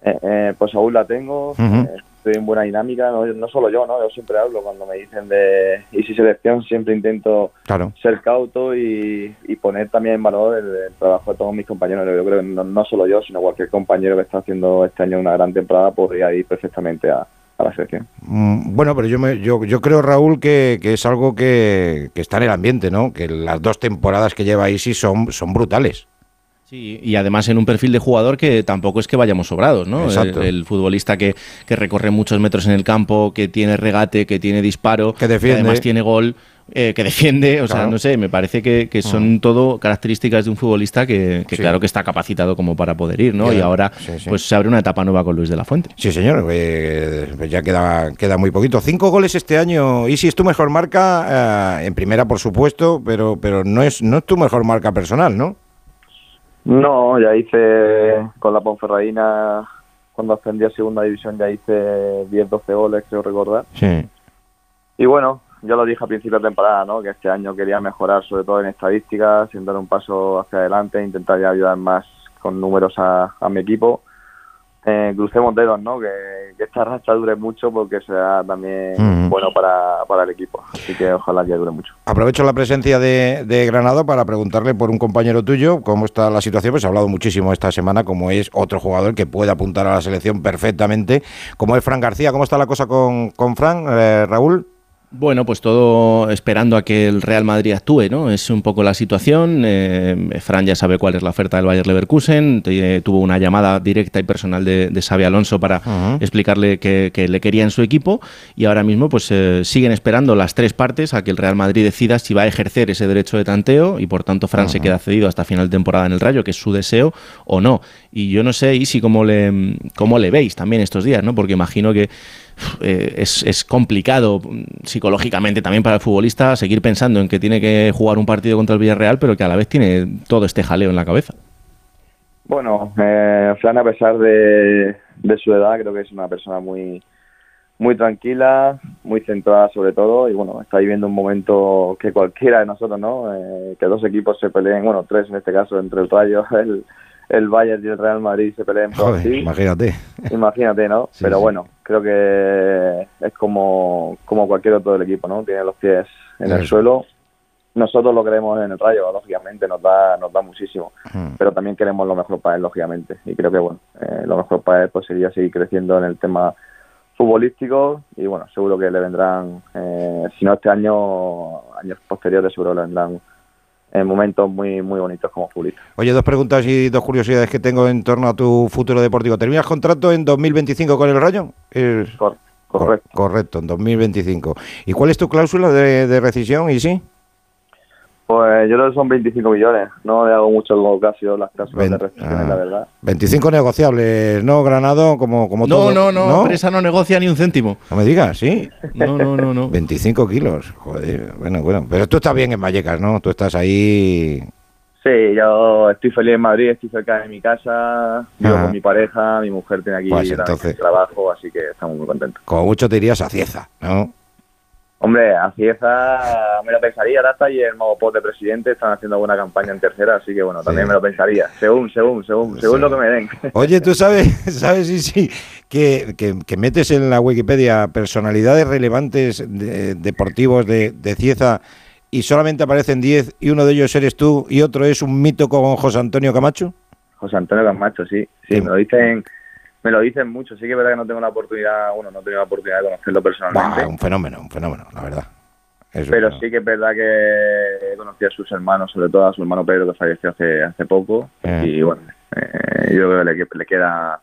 S12: eh, eh, pues aún la tengo, eh, estoy en buena dinámica, no, no solo yo, ¿no? Yo siempre hablo cuando me dicen de y si selección siempre intento
S2: Claro.
S12: ser cauto y, y poner también en valor el, el trabajo de todos mis compañeros. Yo creo que no, no solo yo, sino cualquier compañero que está haciendo este año una gran temporada podría ir perfectamente a, a la selección.
S2: Mm, Bueno, pero yo, me, yo, yo creo, Raúl, que, que es algo que, que está en el ambiente, ¿no? Que las dos temporadas que lleva Isi son, son brutales.
S11: Sí, y además en un perfil de jugador que tampoco es que vayamos sobrados, ¿no?
S2: Exacto.
S11: El, el futbolista que, que recorre muchos metros en el campo, que tiene regate, que tiene disparo, que
S2: defiende.
S11: además tiene gol, eh, que defiende, o sea, no sé, me parece que, que son todo características de un futbolista que, que
S2: Sí.
S11: claro que está capacitado como para poder ir, ¿no? Y ahora
S2: sí, sí.
S11: pues se abre una etapa nueva con Luis de la Fuente.
S2: Sí, señor, eh, pues ya queda, queda muy poquito. Cinco goles este año. Isi es tu mejor marca, eh, en primera, por supuesto, pero, pero no, es, no es tu mejor marca personal, ¿no?
S12: No, ya hice con la Ponferradina, cuando ascendí a segunda división, ya hice 10-12 goles, creo recordar.
S2: Sí.
S12: Y bueno, yo lo dije a principio de temporada, ¿no? que este año quería mejorar sobre todo en estadísticas, en dar un paso hacia adelante, intentar ya ayudar más con números a, a mi equipo. Eh, crucemos dedos, ¿no? Que, que esta racha dure mucho porque será también
S2: Ujú.
S12: bueno para, para el equipo. Así que ojalá que dure mucho.
S2: Aprovecho la presencia de, de Granado para preguntarle por un compañero tuyo cómo está la situación. Pues ha hablado muchísimo esta semana, como es otro jugador que puede apuntar a la selección perfectamente, como es Fran García. ¿Cómo está la cosa con, con Fran, eh, Raúl?
S11: Bueno, pues todo esperando a que el Real Madrid actúe, ¿no? Es un poco la situación. eh, Fran ya sabe cuál es la oferta del Bayer Leverkusen. te- tuvo una llamada directa y personal de, de Xavi Alonso para explicarle que, que le quería en su equipo. Y ahora mismo, pues eh, siguen esperando las tres partes a que el Real Madrid decida si va a ejercer ese derecho de tanteo y por tanto Fran se queda cedido hasta final de temporada en el Rayo, que es su deseo o no. Y yo no sé, Isi, cómo le, cómo le veis también estos días, ¿no? Porque imagino que eh, es, es complicado psicológicamente también para el futbolista seguir pensando en que tiene que jugar un partido contra el Villarreal, pero que a la vez tiene todo este jaleo en la cabeza.
S12: Bueno, eh, Fran, a pesar de, de su edad, creo que es una persona muy muy tranquila, muy centrada sobre todo, y bueno, está viviendo un momento que cualquiera de nosotros, ¿no? Eh, que dos equipos se peleen, bueno, tres en este caso, entre el Rayo, el, el Bayern y el Real Madrid se peleen por
S2: Joder, imagínate.
S12: Imagínate, ¿no?
S2: Sí,
S12: Pero
S2: sí.
S12: bueno, creo que es como, como cualquier otro del equipo, ¿no? Tiene los pies en el suelo. Nosotros lo queremos en el Rayo, lógicamente, nos da, nos da muchísimo. Pero también queremos lo mejor para él, lógicamente. Y creo que, bueno, eh, lo mejor para él pues, sería seguir creciendo en el tema futbolístico. Y bueno, seguro que le vendrán, eh, si no este año, años posteriores, seguro le vendrán eh, momentos muy, muy bonitos como futbolista.
S2: Oye, dos preguntas y dos curiosidades que tengo en torno a tu futuro deportivo. ¿Terminas contrato en 2025 con el Rayo? Es-
S12: correcto.
S2: correcto, en 2025. ¿Y cuál es tu cláusula de, de rescisión? ¿Y sí?
S12: Pues yo creo que son 25 millones. No le hago mucho caso las cláusulas de restricciones,
S2: ah.
S12: la verdad.
S2: 25 negociables, ¿no, Granado? Como, como
S11: No,
S2: todo.
S11: no, no, empresa no negocia ni un céntimo.
S2: No me digas, ¿sí?
S11: No, no, no, no.
S2: 25 kilos, joder, bueno, bueno. Pero tú estás bien en Vallecas, ¿no? Tú estás ahí...
S12: Sí, yo estoy feliz en Madrid, estoy cerca de mi casa, vivo
S2: Ajá.
S12: con mi pareja, mi mujer tiene aquí
S2: Pues entonces-
S12: trabajo, así que estamos muy contentos.
S2: Como mucho te irías a Cieza, ¿no?
S12: Hombre, a Cieza me lo pensaría, está y el Mago Pot de presidente, están haciendo buena campaña en tercera, así que bueno, también me lo pensaría, según, según, según, según lo que me den.
S2: Oye, tú sabes, sabes, sí, sí, que, que, que metes en la Wikipedia personalidades relevantes de- deportivos de, de Cieza y solamente aparecen 10 y uno de ellos eres tú y otro es un mito con José Antonio Camacho.
S12: José Antonio Camacho, sí, sí, me lo dicen, me lo dicen mucho, sí que es verdad que no tengo la oportunidad, bueno, no he tenido la oportunidad de conocerlo personalmente.
S2: Un fenómeno, un fenómeno, la verdad.
S12: Pero sí que es verdad que he conocido a sus hermanos, sobre todo a su hermano Pedro, que falleció hace, hace poco.
S2: Eh.
S12: Y bueno, eh, yo creo que le, le queda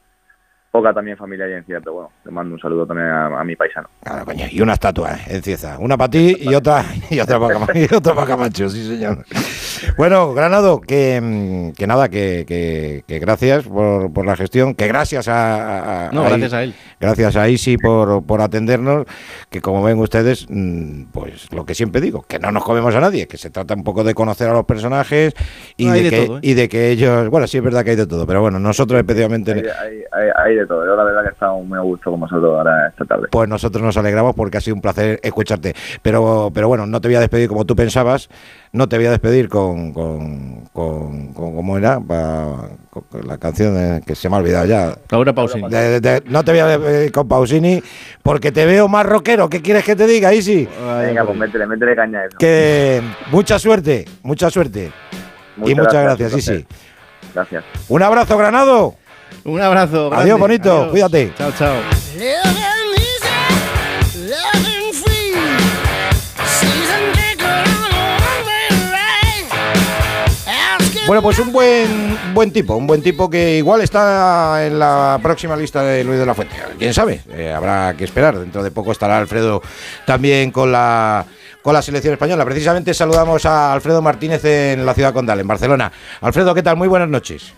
S12: poca también familia y encía, pero bueno, le mando un saludo también a, a mi paisano.
S2: Claro, coño, y una estatua ¿eh? en Cieza. Una para ti y otra, y otra para Camacho, sí señor. Bueno, Granado, que, mm, que nada, que, que- que gracias por, por la gestión, que gracias a,
S11: No, gracias a él.
S2: Gracias a Isi por, por atendernos, que como ven ustedes, mm, pues lo que siempre digo, que no nos comemos a nadie, que se trata un poco de conocer a los personajes y,
S12: Hay
S2: de,
S12: de
S2: que,
S12: todo, ¿eh?
S2: y de que ellos, bueno, sí es verdad que hay de todo, pero bueno, nosotros especialmente...
S12: Hay, hay- hay- hay de todo. Yo la verdad que he estado muy a gusto con vosotros ahora esta tarde.
S2: Pues nosotros nos alegramos porque ha sido un placer escucharte. Pero, pero bueno, no te voy a despedir como tú pensabas, no te voy a despedir con, con, con, con- ¿cómo era? Pa- con- con la canción de- que se me ha olvidado ya.
S11: Laura Pausini.
S2: De- de- no te voy a despedir con Pausini porque te veo más rockero. ¿Qué quieres que te diga, Isi?
S12: Venga, pues métele, métele caña a eso.
S2: Que mucha suerte, mucha suerte. y muchas gracias,
S12: un
S2: Isi.
S12: Gracias.
S2: Un abrazo, Granado.
S11: Un abrazo.
S2: Adiós,
S11: grande.
S2: bonito.
S11: Adiós.
S2: Cuídate.
S11: Chao, chao.
S2: Bueno, pues un buen buen tipo, un buen tipo que igual está en la próxima lista de Luis de la Fuente. Quién sabe, Eh, habrá que esperar. Dentro de poco estará Alfredo también con la con la selección española. Precisamente saludamos a Alfredo Martínez en la ciudad condal, en Barcelona. Alfredo, ¿qué tal? Muy buenas noches.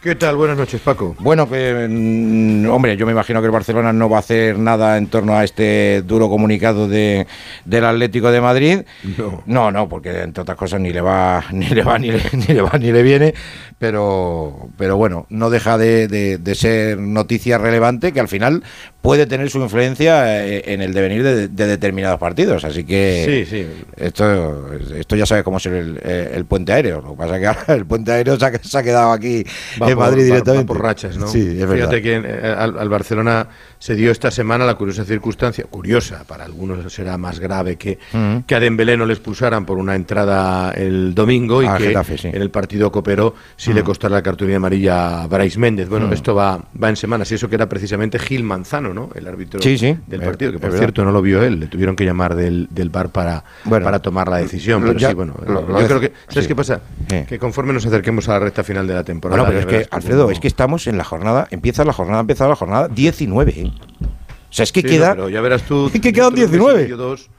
S14: ¿Qué tal? Buenas noches, Paco.
S2: Bueno, que, mm, hombre, yo me imagino que el Barcelona no va a hacer nada en torno a este duro comunicado de, del Atlético de Madrid.
S14: No.
S2: No, no, porque entre otras cosas ni le va, ni le va, ni le, ni le va, ni le viene. Pero, pero bueno, no deja de, de- de ser noticia relevante que al final puede tener su influencia eh, en el devenir de, de determinados partidos. Así que
S14: Sí, sí.
S2: esto, esto ya sabe cómo es el, eh, el puente aéreo. Lo que pasa es que ahora el puente aéreo se ha, se ha quedado aquí
S14: Va
S2: en
S14: por-
S2: Madrid directamente.
S14: va por rachas, ¿no?
S2: Sí, es verdad.
S14: Fíjate que eh, al, al Barcelona se dio esta semana la curiosa circunstancia, curiosa, para algunos será más grave que, que a Dembélé no le expulsaran por una entrada el domingo y
S2: Ah,
S14: que
S2: Getafe, sí.
S14: en el partido cooperó si le costara la cartulina amarilla a Brais Méndez. Bueno, esto va, va en semanas y eso que era precisamente Gil Manzano, ¿no? El árbitro
S2: Sí, sí,
S14: del partido, que
S2: es
S14: por
S2: verdad.
S14: cierto no lo vio él, le tuvieron que llamar del, del bar para,
S2: Bueno,
S14: para tomar la decisión.
S2: lo-
S14: Pero
S2: ya-
S14: sí, bueno,
S2: lo- lo
S14: yo creo que, ¿sabes qué pasa? Que conforme nos acerquemos a la recta final de la temporada.
S2: Bueno, pero es que, Alfredo, es que estamos en la jornada, empieza la jornada, empieza la jornada 19. ¿eh? O sea, es que
S14: Sí,
S2: queda...
S14: no, pero ya verás tú.
S2: Es que quedan
S14: dentro de un mes y
S2: 19.
S14: medio, dos.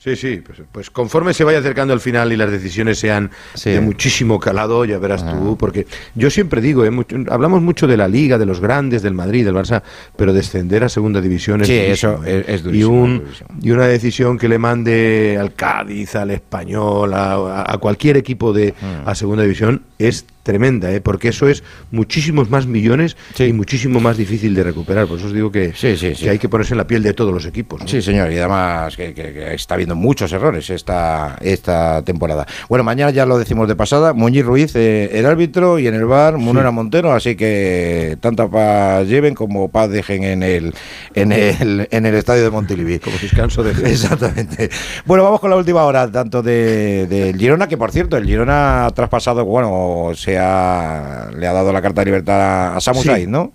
S14: Sí, sí, pues, pues conforme se vaya acercando al final y las decisiones sean
S2: Sí.
S14: de muchísimo calado, ya verás tú, porque yo siempre digo, eh, mucho- hablamos mucho de la Liga, de los grandes, del Madrid, del Barça, pero descender a segunda división es
S2: Sí,
S14: durísimo,
S2: eso
S14: ¿eh?
S2: es- es
S14: y,
S2: durísimo,
S14: un,
S2: durísimo.
S14: y una decisión que le mande al Cádiz, al Español, a, a cualquier equipo de
S2: Mm.
S14: a segunda división es tremenda, ¿eh? porque eso es muchísimos más millones y muchísimo más difícil de recuperar. Por eso os digo que, que hay que ponerse en la piel de todos los equipos. ¿no?
S2: Sí, señor, y además que, que- que está habiendo muchos errores esta, esta temporada. Bueno, mañana ya lo decimos de pasada, Muñiz Ruiz, eh, el árbitro, y en el bar, Munera Montero, así que tanta paz lleven como paz dejen en el, en el, en el estadio de Montilivi.
S14: Como descanso de...
S2: Exactamente. Bueno, vamos con la última hora, tanto de, del Girona, que por cierto, el Girona ha traspasado, bueno, se ha, le ha dado la carta de libertad a Samu
S14: Sí.
S2: Said, ¿no?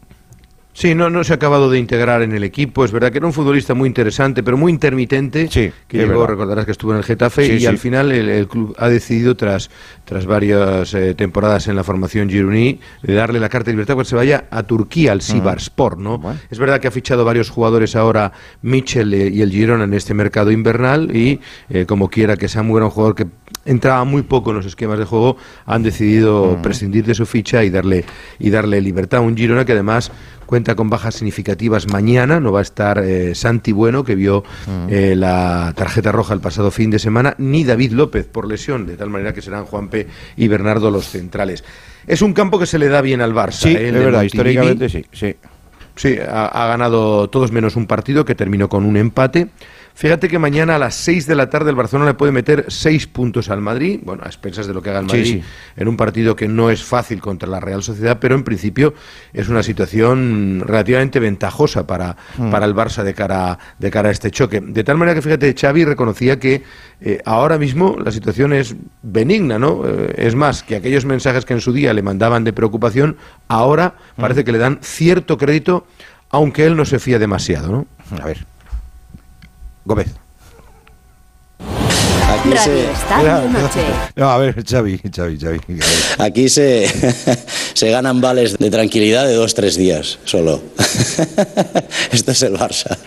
S14: Sí, no, no se ha acabado de integrar en el equipo. Es verdad que era un futbolista muy interesante, pero muy intermitente. que
S2: es
S14: llegó,
S2: verdad.
S14: recordarás que estuvo en el Getafe
S2: Sí,
S14: y
S2: sí.
S14: al final el, el club ha decidido, tras, tras varias eh, temporadas en la formación gironí, de darle la carta de libertad para que se vaya a Turquía, al Sivasspor, ¿no? Es verdad que ha fichado varios jugadores ahora, Mitchell eh, y el Girona, en este mercado invernal y eh, como quiera que Samu era un jugador que entraba muy poco en los esquemas de juego, han decidido prescindir de su ficha y darle, y darle libertad a un Girona que además cuenta con bajas significativas mañana. No va a estar eh, Santi Bueno, que vio eh, la tarjeta roja el pasado fin de semana, ni David López por lesión, de tal manera que serán Juanpe y Bernardo los centrales. Es un campo que se le da bien al Barça.
S2: Sí,
S14: ¿eh?
S2: es verdad, históricamente sí, sí.
S14: Sí, ha, ha ganado todos menos un partido que terminó con un empate. Fíjate que mañana a las 6 de la tarde el Barcelona le puede meter 6 puntos al Madrid, bueno, a expensas de lo que haga el
S2: Sí,
S14: Madrid,
S2: sí.
S14: en un partido que no es fácil contra la Real Sociedad, pero en principio es una situación relativamente ventajosa para,
S2: Mm.
S14: para el Barça de cara, de cara a este choque. De tal manera que, fíjate, Xavi reconocía que eh, ahora mismo la situación es benigna, ¿no? Eh, es más, que aquellos mensajes que en su día le mandaban de preocupación, ahora
S2: Mm.
S14: parece que le dan cierto crédito, aunque él no se fía demasiado, ¿no?
S2: A ver. Gómez.
S15: Aquí
S1: Radio
S15: se,
S1: Estadio Noche.
S2: No, a ver, Xavi, Xavi, Xavi.
S15: aquí se, se ganan vales de tranquilidad de dos, tres días solo. Esto es el Barça.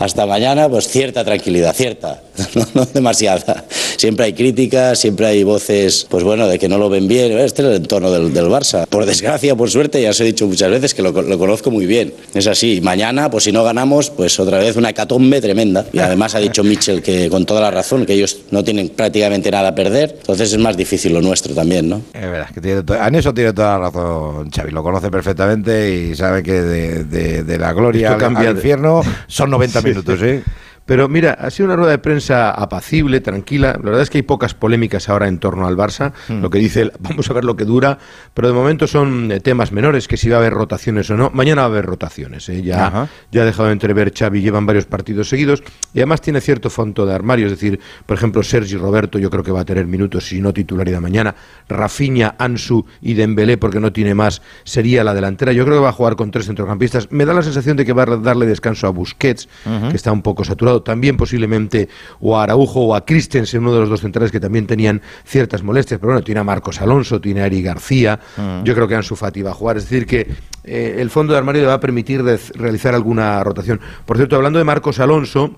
S15: Hasta mañana, pues cierta tranquilidad, cierta, no, no demasiada. siempre hay críticas, siempre hay voces, pues bueno, de que no lo ven bien. Este es el entorno del, del Barça. Por desgracia, por suerte, ya os he dicho muchas veces que lo, lo conozco muy bien. Es así. Mañana, pues si no ganamos, pues otra vez una hecatombe tremenda. Y además ha dicho Mitchell que con toda la razón, que ellos no tienen prácticamente nada a perder. Entonces es más difícil lo nuestro también, ¿no?
S2: Es verdad, que tiene en eso tiene toda la razón Xavi, lo conoce perfectamente y sabe que de, de- de la gloria al,
S14: cambia
S2: al infierno son 90 minutos, ¿eh?
S14: Pero mira, ha sido una rueda de prensa apacible, tranquila. La verdad es que hay pocas polémicas ahora en torno al Barça.
S2: Hmm.
S14: Lo que dice, vamos a ver lo que dura, pero de momento son eh, temas menores, que si va a haber rotaciones o no. Mañana va a haber rotaciones. ¿eh? Ya,
S2: Ajá.
S14: ya ha dejado de entrever Xavi, llevan varios partidos seguidos y además tiene cierto fondo de armario. Es decir, por ejemplo, Sergi Roberto, yo creo que va a tener minutos, si no titularidad mañana. Rafinha, Ansu y Dembélé, porque no tiene más, sería la delantera. Yo creo que va a jugar con tres centrocampistas. Me da la sensación de que va a darle descanso a Busquets, que está un poco saturado. También posiblemente o a Araujo o a Christensen, uno de los dos centrales que también tenían ciertas molestias. Pero bueno, tiene a Marcos Alonso, tiene a Ari García.
S2: Mm.
S14: Yo creo que Ansu Fati va a jugar. Es decir, que eh, el fondo de armario le va a permitir realizar alguna rotación. Por cierto, hablando de Marcos Alonso.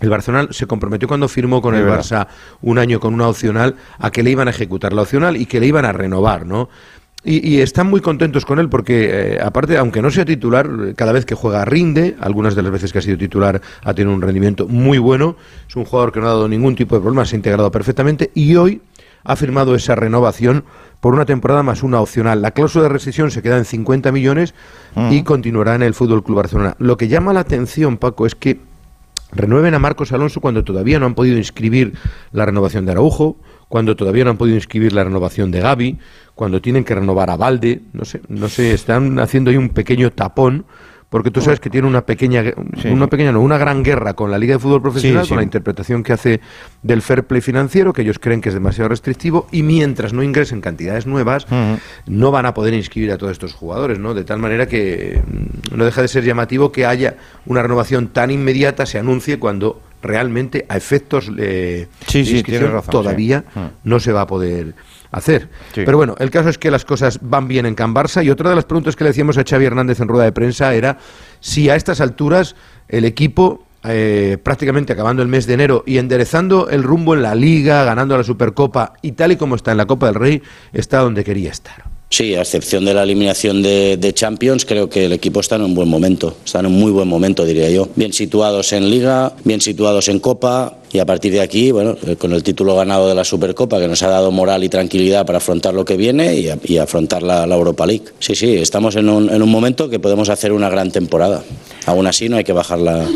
S14: El Barcelona se comprometió cuando firmó con el. Barça un año con una opcional a que le iban a ejecutar la opcional y que le iban a renovar, ¿no? Y, y están muy contentos con él porque, eh, aparte, aunque no sea titular, cada vez que juega rinde. Algunas de las veces que ha sido titular ha tenido un rendimiento muy bueno. Es un jugador que no ha dado ningún tipo de problema, se ha integrado perfectamente y hoy ha firmado esa renovación por una temporada más una opcional. La cláusula de rescisión se queda en 50 millones y continuará en el Fútbol Club Barcelona. Lo que llama la atención, Paco, es que renueven a Marcos Alonso cuando todavía no han podido inscribir la renovación de Araujo, cuando todavía no han podido inscribir la renovación de Gaby, cuando tienen que renovar a Valde, no sé, no sé, están haciendo ahí un pequeño tapón. Porque tú sabes que tiene una pequeña, una pequeña, no, una gran guerra con la Liga de Fútbol Profesional,
S2: Sí, sí.
S14: con la interpretación que hace del fair play financiero, que ellos creen que es demasiado restrictivo, y mientras no ingresen cantidades nuevas, no van a poder inscribir a todos estos jugadores, ¿no? De tal manera que mm, no deja de ser llamativo que haya una renovación tan inmediata, se anuncie cuando realmente a efectos eh, de inscripción
S2: razón,
S14: todavía
S2: sí. Mm.
S14: no se va a poder hacer.
S2: Sí.
S14: Pero bueno, el caso es que las cosas van bien en Can Barça y otra de las preguntas que le decíamos a Xavi Hernández en rueda de prensa era si a estas alturas el equipo eh, prácticamente acabando el mes de enero y enderezando el rumbo en la liga, ganando la Supercopa y tal y como está en la Copa del Rey, está donde quería estar.
S15: Sí, a excepción de la eliminación de, Champions, creo que el equipo está en un buen momento. Está en un muy buen momento, diría yo. Bien situados en Liga, bien situados en Copa. Y a partir de aquí, bueno, eh, con el título ganado de la Supercopa, que nos ha dado moral y tranquilidad para afrontar lo que viene y afrontar la, la Europa League. Sí, sí, estamos en un, en un momento que podemos hacer una gran temporada. Aún así, no hay que bajar la,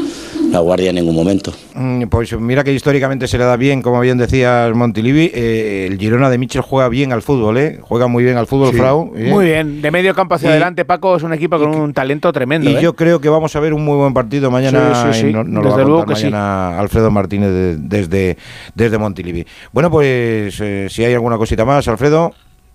S15: la guardia en ningún momento.
S2: Mm, Pues mira que históricamente se le da bien, como bien decías Montilivi, eh, el Girona de Michel juega bien al fútbol, ¿eh? Juega muy bien al fútbol,
S9: Sí.
S2: Frau. ¿eh?
S9: Muy bien, de medio campo hacia
S2: Y-
S9: adelante, Paco es un equipo con un talento tremendo.
S2: Y
S9: ¿eh?
S2: yo creo que vamos a ver un muy buen partido mañana.
S9: Sí, sí, sí.
S2: y no- nos lo va a
S9: Desde luego que sí.
S2: mañana Alfredo Martínez de- desde, desde Montilivi. Bueno, pues eh, si hay alguna cosita más, Alfredo.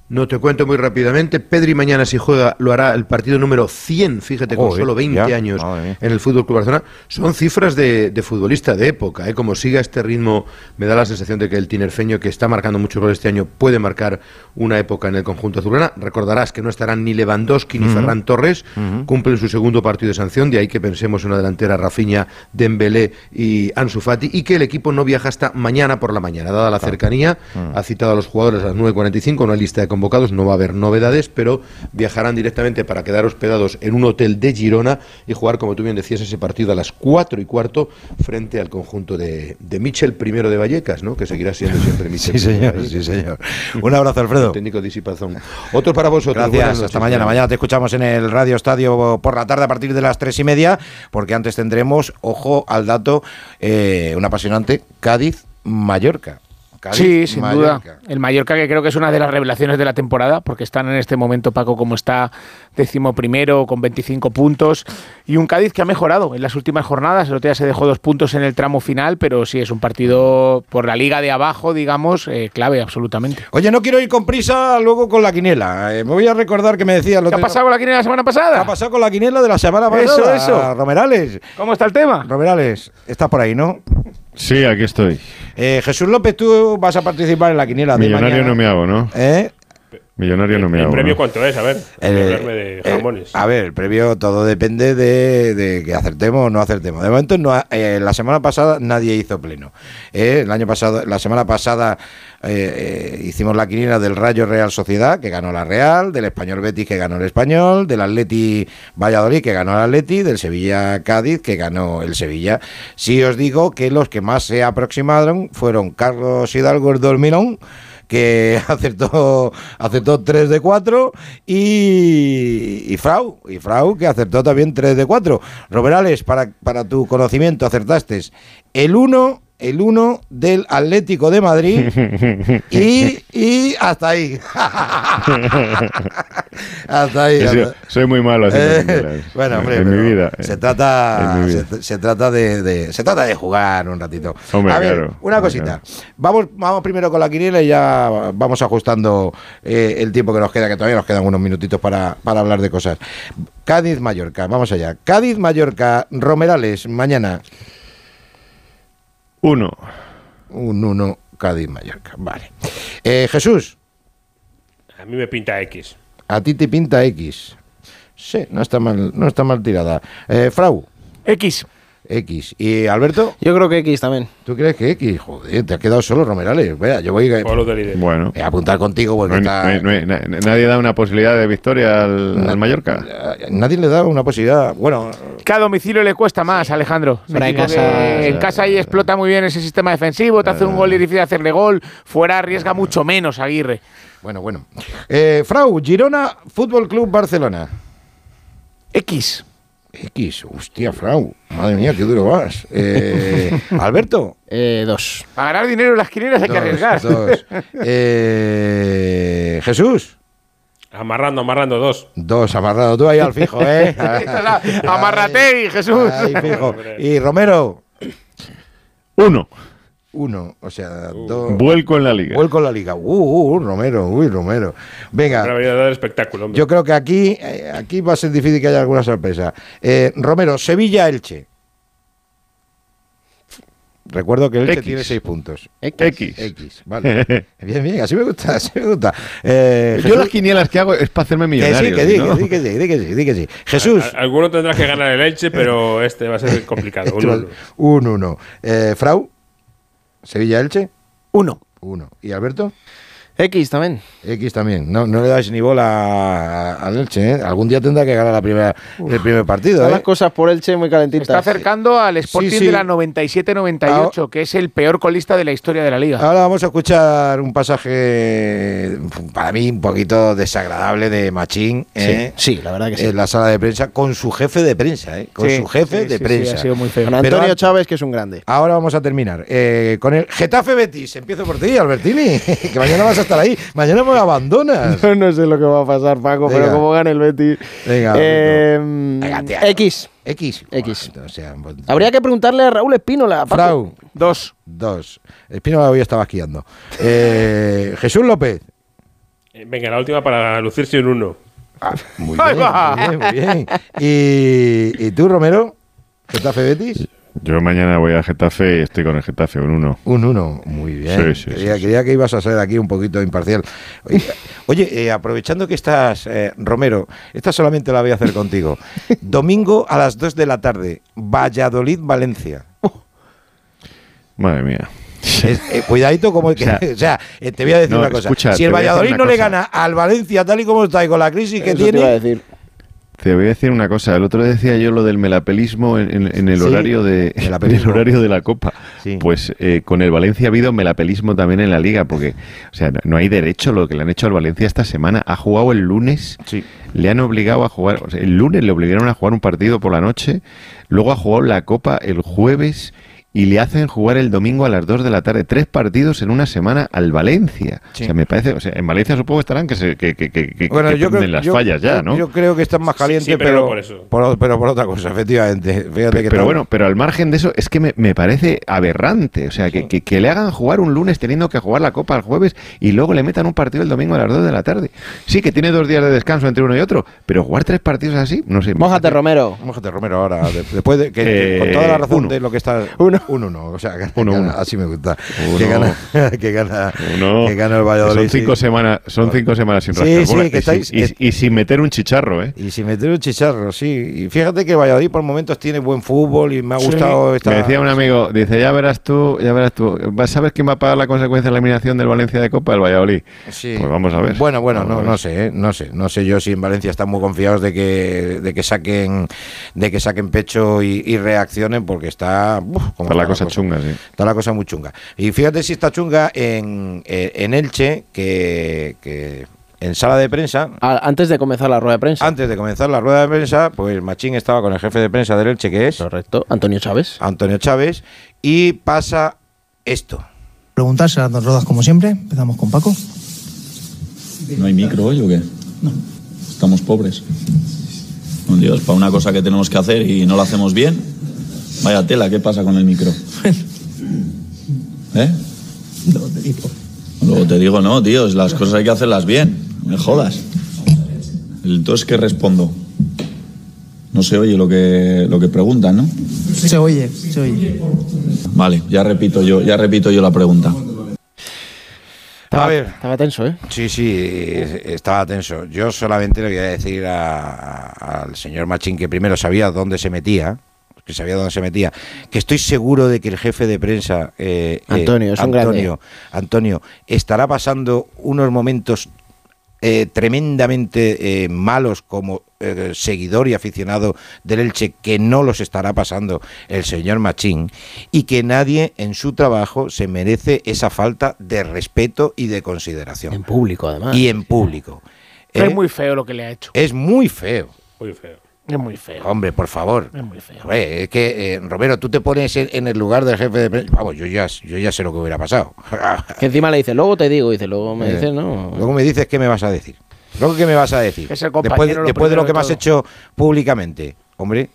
S14: No te cuento muy rápidamente. Pedri mañana si juega lo hará el partido número 100, fíjate, con solo 20
S2: ya,
S14: años
S2: madre
S14: en el Fútbol Club Barcelona. Son cifras de, de futbolista de época. ¿eh? Como siga este ritmo, me da la sensación de que el tinerfeño, que está marcando mucho gol este año, puede marcar una época en el conjunto azulgrana. Recordarás que no estarán ni Lewandowski ni. Ferran Torres. Cumplen su segundo partido de sanción, de ahí que pensemos en una delantera Rafinha, Dembélé y Ansu Fati, y que el equipo no viaja hasta mañana por la mañana, dada la cercanía.
S2: Mm.
S14: Ha citado a los jugadores a las 9.45, una lista de convocados, no va a haber novedades, pero viajarán directamente para quedar hospedados en un hotel de Girona y jugar, como tú bien decías, ese partido a las 4 y cuarto frente al conjunto de, de Michel primero de Vallecas, ¿no? que seguirá siendo siempre Michel.
S2: Sí, señor, sí, señor. Un abrazo, Alfredo.
S14: Técnico disipazón. Otro para vosotros.
S2: Gracias, hasta mañana. Mañana te escuchamos en el Radio Estadio por la tarde a partir de las tres y media, porque antes tendremos, ojo al dato, eh, un apasionante Cádiz-Mallorca. Cádiz,
S9: Sí, sin
S2: Mallorca.
S9: duda. El Mallorca, que creo que es una de las revelaciones de la temporada, porque están en este momento, Paco, como está décimo primero, con 25 puntos. Y un Cádiz que ha mejorado en las últimas jornadas. El otro día se dejó dos puntos en el tramo final, pero sí es un partido por la liga de abajo, digamos, eh, clave absolutamente.
S2: Oye, no quiero ir con prisa luego con la quiniela. Eh, me voy a recordar que me decía...
S9: ¿Qué ha pasado con la quiniela la semana pasada?
S2: ¿Qué ha pasado con la quiniela de la semana
S9: Eso,
S2: pasada?
S9: eso.
S2: Romerales.
S9: ¿Cómo está el tema?
S2: Romerales, estás por ahí, ¿no?
S5: Sí, aquí estoy.
S2: Eh, Jesús López, tú vas a participar en la quiniela de
S5: Millonario
S2: mañana.
S5: no me hago, ¿no?
S2: ¿Eh?
S5: Millonario no me
S4: ¿El
S5: hago.
S4: premio
S5: ¿no?
S4: cuánto es? A ver,
S2: Eh,
S4: de jamones.
S2: A ver, el previo todo depende de, de que acertemos o no acertemos. De momento, no, ha- eh, la semana pasada nadie hizo pleno. Eh, el año pasado, la semana pasada eh, eh, hicimos la quiniela del Rayo Real Sociedad, que ganó la Real, del Español Betis, que ganó el Español, del Atleti Valladolid, que ganó el Atleti, del Sevilla Cádiz, que ganó el Sevilla. Sí os digo que los que más se aproximaron fueron Carlos Hidalgo el Dormirón, que acertó acertó 3 de 4 y, y Frau, y Frau que acertó también 3 de 4. Roberales, para, para tu conocimiento, acertaste el 1 el 1 del Atlético de Madrid y, y hasta ahí. hasta ahí. Hasta-
S5: soy muy malo haciendo
S2: Eh, bueno, hombre,
S5: en mi vida.
S2: Se trata,
S5: mi vida.
S2: se, se trata de, de- se trata de jugar un ratito.
S5: Hombre,
S2: a ver,
S5: claro,
S2: una
S5: hombre,
S2: cosita. Vamos, vamos primero con la quiniela y ya vamos ajustando eh, el tiempo que nos queda, que todavía nos quedan unos minutitos para, para hablar de cosas. Cádiz, Mallorca, vamos allá. Cádiz, Mallorca, Romerales, mañana.
S5: Uno.
S2: Un 1, Cádiz, Mallorca. Vale. Eh, Jesús,
S4: A mí me pinta X.
S2: a ti te pinta X. Sí, no está mal, no está mal tirada. Eh, Frau.
S9: X.
S2: X. ¿Y Alberto?
S7: Yo creo que X también.
S2: ¿Tú crees que X? Joder, te has quedado solo, Romerales. Vea, yo voy a,
S5: Bueno.
S2: a apuntar contigo
S5: No
S2: está-
S5: no no nadie da una posibilidad de victoria al, al Mallorca.
S2: nadie le da una posibilidad. Bueno,
S9: Que a domicilio le cuesta más, Alejandro.
S7: En casa-
S9: en casa ahí explota muy bien ese sistema defensivo, te hace un gol y difícil hacerle gol. Fuera arriesga mucho menos Aguirre.
S2: Bueno, bueno. Eh, Frau, Girona, Fútbol Club Barcelona.
S9: X.
S2: X, hostia, Frau. Madre mía, qué duro vas. Eh, Alberto.
S7: Eh, dos.
S9: Para ganar dinero en las quinielas hay que
S2: Dos,
S9: arriesgar.
S2: dos. Eh, Jesús.
S4: Amarrando, amarrando dos.
S2: Dos, amarrado tú ahí al fijo, ¿eh?
S9: Amarrate, Jesús.
S2: Ahí, fijo. Y Romero.
S5: Uno.
S2: Uno, o sea, dos.
S5: Vuelco en la liga.
S2: Vuelco en la liga. Uh, uh, uh, Romero, uy, Romero. Venga.
S4: Una vida de espectáculo, hombre.
S2: Yo creo que aquí, eh, aquí va a ser difícil que haya alguna sorpresa. Eh, Romero, Sevilla-Elche. Recuerdo que Elche
S5: X.
S2: tiene seis puntos.
S5: X.
S2: X, vale. bien, bien, así me gusta, así me gusta. Eh,
S5: Yo
S2: Jesús-
S5: las quinielas que hago es para hacerme
S2: que
S5: millonario.
S2: sí, que diga,
S5: ¿no?
S2: di que sí, di que sí, di que sí. Jesús.
S4: A- Alguno tendrá que ganar el Elche, pero este va a ser complicado. Un uno.
S2: Un uno. Eh, Frau, Sevilla-Elche.
S9: Uno.
S2: Uno. ¿Y Alberto?
S7: X también.
S2: X también. No, no le dais ni bola al Elche, ¿eh? Algún día tendrá que ganar la primera, el primer partido,
S7: Están
S2: ¿eh?
S7: las cosas por Elche muy
S9: Se
S7: calentitas.
S9: está acercando al Sporting
S2: sí.
S9: de la 97-98, que es el peor colista de la historia de la liga.
S2: Ahora vamos a escuchar un pasaje para mí un poquito desagradable de Machín ¿eh?
S7: Sí, sí, la verdad que sí.
S2: en la sala de prensa con su jefe de prensa, ¿eh? con
S9: Sí,
S2: su jefe
S9: sí,
S2: de
S9: sí, sí,
S2: prensa.
S9: ha sido muy feo.
S7: Con Antonio Chávez, que es un grande.
S2: Ahora vamos a terminar eh, con el Getafe Betis. Empiezo por ti, Albertini, que mañana vas a estar ahí. Mañana me abandonas.
S7: No, no sé lo que va a pasar, Paco,
S2: Venga.
S7: pero como gana el Betis.
S2: Venga,
S7: Eh,
S2: Venga, tía.
S7: X.
S2: X.
S7: X.
S2: O sea, pues-
S7: Habría que preguntarle a Raúl Espínola. Paco.
S2: Frau.
S9: Dos.
S2: Dos. Espino hoy estaba esquiando. Eh, Jesús López.
S4: Eh, Venga, la última para lucirse un uno.
S2: Muy
S9: Ahí
S2: bien,
S9: va.
S2: muy bien, muy bien. ¿Y, y tú, Romero? ¿Getafe Betis?
S5: Yo mañana voy a Getafe y estoy con el Getafe, un uno.
S2: Un 1, muy bien.
S5: Sí, sí,
S2: creía,
S5: sí,
S2: creía que ibas a ser aquí un poquito imparcial. Oye, oye, eh, aprovechando que estás, eh, Romero, esta solamente la voy a hacer contigo. Domingo a las 2 de la tarde, Valladolid-Valencia.
S5: Madre mía.
S2: Es- eh, cuidadito como que,
S5: O
S2: o
S5: sea,
S2: eh, te voy a decir
S5: no,
S2: una cosa.
S5: escucha,
S2: si el Valladolid no le gana al Valencia tal y como está y con la crisis que
S7: Eso te
S2: tiene,
S7: iba a decir.
S5: Te voy a decir una cosa. El otro día decía yo lo del melapelismo en, el
S2: Sí,
S5: horario de en el horario de la Copa.
S2: Sí.
S5: Pues eh, con el Valencia ha habido melapelismo también en la Liga, porque o sea no, no hay derecho lo que le han hecho al Valencia esta semana. Ha jugado el lunes,
S2: Sí.
S5: le han obligado a jugar. o sea, el lunes le obligaron a jugar un partido por la noche, luego ha jugado la Copa el jueves. Y le hacen jugar el domingo a las 2 de la tarde. Tres partidos en una semana al Valencia.
S2: Sí.
S5: O sea, me parece. O sea, en Valencia supongo que estarán que se que, que, que, que-
S2: Bueno,
S5: que
S2: yo creo
S5: las
S2: yo-
S5: fallas ya, ¿no?
S2: Yo creo que están más calientes,
S4: sí, pero
S2: pero,
S4: no por eso.
S2: por- pero por otra cosa, efectivamente. Fíjate
S5: Pe-
S2: que
S5: pero bueno, pero al margen de eso, es que me, me parece aberrante. O sea, que, que- que le hagan jugar un lunes teniendo que jugar la Copa el jueves y luego le metan un partido el domingo a las 2 de la tarde. Sí, que tiene dos días de descanso entre uno y otro, pero jugar tres partidos así, no sé.
S7: Mójate, Romero.
S2: Mójate, Romero, ahora, de- después de que, que
S5: Eh,
S2: con toda la razón
S5: uno.
S2: de lo que está.
S7: Uno.
S2: Un 1, o sea, gana,
S5: Uno,
S2: gana,
S5: uno.
S2: así me gusta.
S5: Uno.
S2: Que gana, que gana, que gana el Valladolid.
S5: Son cinco,
S2: sí.
S5: semanas, son cinco semanas sin rascar.
S2: sí, que
S5: y, sin- y- meter un chicharro, ¿eh?
S2: Y sin meter un chicharro, sí. Y fíjate que Valladolid por momentos tiene buen fútbol y me ha gustado esta.
S5: Me decía un amigo, dice, ya verás tú, ya verás tú, ¿vas a ver quién va a pagar la consecuencia de la eliminación del Valencia de Copa? El Valladolid.
S2: Sí.
S5: Pues vamos a ver.
S2: Bueno, bueno,
S5: Vamos
S2: no, no sé, ¿eh? no sé, no sé yo si en Valencia están muy confiados de que, de que saquen, de que saquen pecho y, y reaccionen porque está, uf, como
S5: Está la cosa chunga, sí.
S2: Está la cosa muy chunga. Y fíjate si está chunga en, eh, en Elche, que, que en sala de prensa,
S7: Ah, Antes de comenzar la rueda de prensa.
S2: antes de comenzar la rueda de prensa, pues Machín estaba con el jefe de prensa del Elche, que es
S7: Correcto, Antonio Chávez.
S2: Antonio Chávez, y pasa esto.
S16: Preguntar serán dos ruedas como siempre. Empezamos con Paco.
S17: ¿No hay micro hoy o qué? No. Estamos pobres. Dios, para una cosa que tenemos que hacer y no la hacemos bien. Vaya tela, ¿qué pasa con el micro? ¿Eh?
S16: No, te digo.
S17: Luego te digo, no, tío, las cosas hay que hacerlas bien. Me jodas. Entonces, ¿qué respondo? No se oye lo que, lo que preguntan, ¿no?
S16: Se oye, se oye.
S17: Vale, ya repito yo, ya repito yo la pregunta.
S2: A ver.
S7: Estaba tenso, ¿eh?
S2: Sí, sí, estaba tenso. Yo solamente le voy a decir a- a- al señor Machín que primero sabía dónde se metía, que sabía dónde se metía, que estoy seguro de que el jefe de prensa, eh, eh,
S7: Antonio, es un grande.
S2: Antonio, Antonio, estará pasando unos momentos eh, tremendamente eh, malos como eh, seguidor y aficionado del Elche que no los estará pasando el señor Machín y que nadie en su trabajo se merece esa falta de respeto y de consideración.
S7: En público, además.
S2: Y en público. ¿eh?
S9: Es muy feo lo que le ha hecho.
S2: Es muy feo.
S4: Muy feo.
S9: Es muy feo.
S2: Hombre, por favor.
S9: Es muy feo.
S2: Hombre, es que, eh, Romero, tú te pones en, en el lugar del jefe de prensa. Vamos, yo ya, yo ya sé lo que hubiera pasado.
S7: Que encima le dice, luego te digo, dice, luego me
S2: Eh,
S7: dice, no.
S2: Luego me dices qué me vas a decir. Luego qué me vas a decir.
S9: Es el
S2: después
S9: compañero lo
S2: después de lo que me has hecho públicamente. Hombre,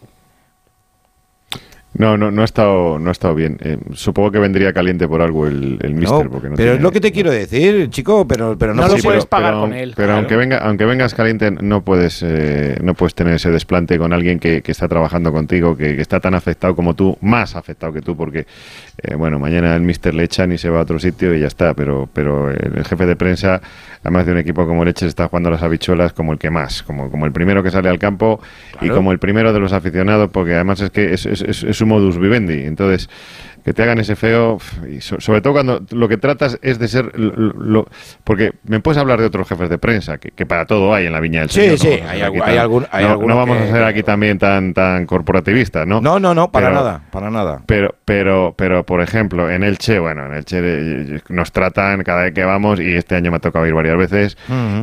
S5: No, no, no ha estado, no ha estado bien. Eh, supongo que vendría caliente por algo el, el mister.
S2: no,
S5: porque no
S2: pero
S5: tiene-
S2: es lo que te quiero decir, chico, pero, pero no,
S9: No lo
S2: puedes-
S9: pagar
S5: pero,
S9: con él,
S5: Pero
S9: claro.
S5: aunque venga, aunque vengas caliente, no puedes, eh, no puedes tener ese desplante con alguien que, que está trabajando contigo, que, que está tan afectado como tú, más afectado que tú, porque eh, bueno, mañana el mister le echan y se va a otro sitio y ya está. Pero, pero el jefe de prensa, además de un equipo como Leche, está jugando a las habichuelas como el que más, como, como el primero que sale al campo y como el primero de los aficionados, porque además es que es, es, es- es su modus vivendi. Entonces, que te hagan ese feo, y so- sobre todo cuando lo que tratas es de ser. lo- lo- porque me puedes hablar de otros jefes de prensa, que, que para todo hay en la viña del
S2: Sí,
S5: Señor.
S2: sí,
S5: no a
S2: hay
S5: tan-
S2: algún- hay
S5: no, vamos
S2: que-
S5: a ser aquí también tan, tan corporativistas, ¿no?
S2: No, no, no, para
S5: Pero-
S2: nada, para nada.
S5: Pero, pero, pero, por ejemplo, en Elche, bueno, en Elche eh, nos tratan cada vez que vamos y este año me ha tocado ir varias veces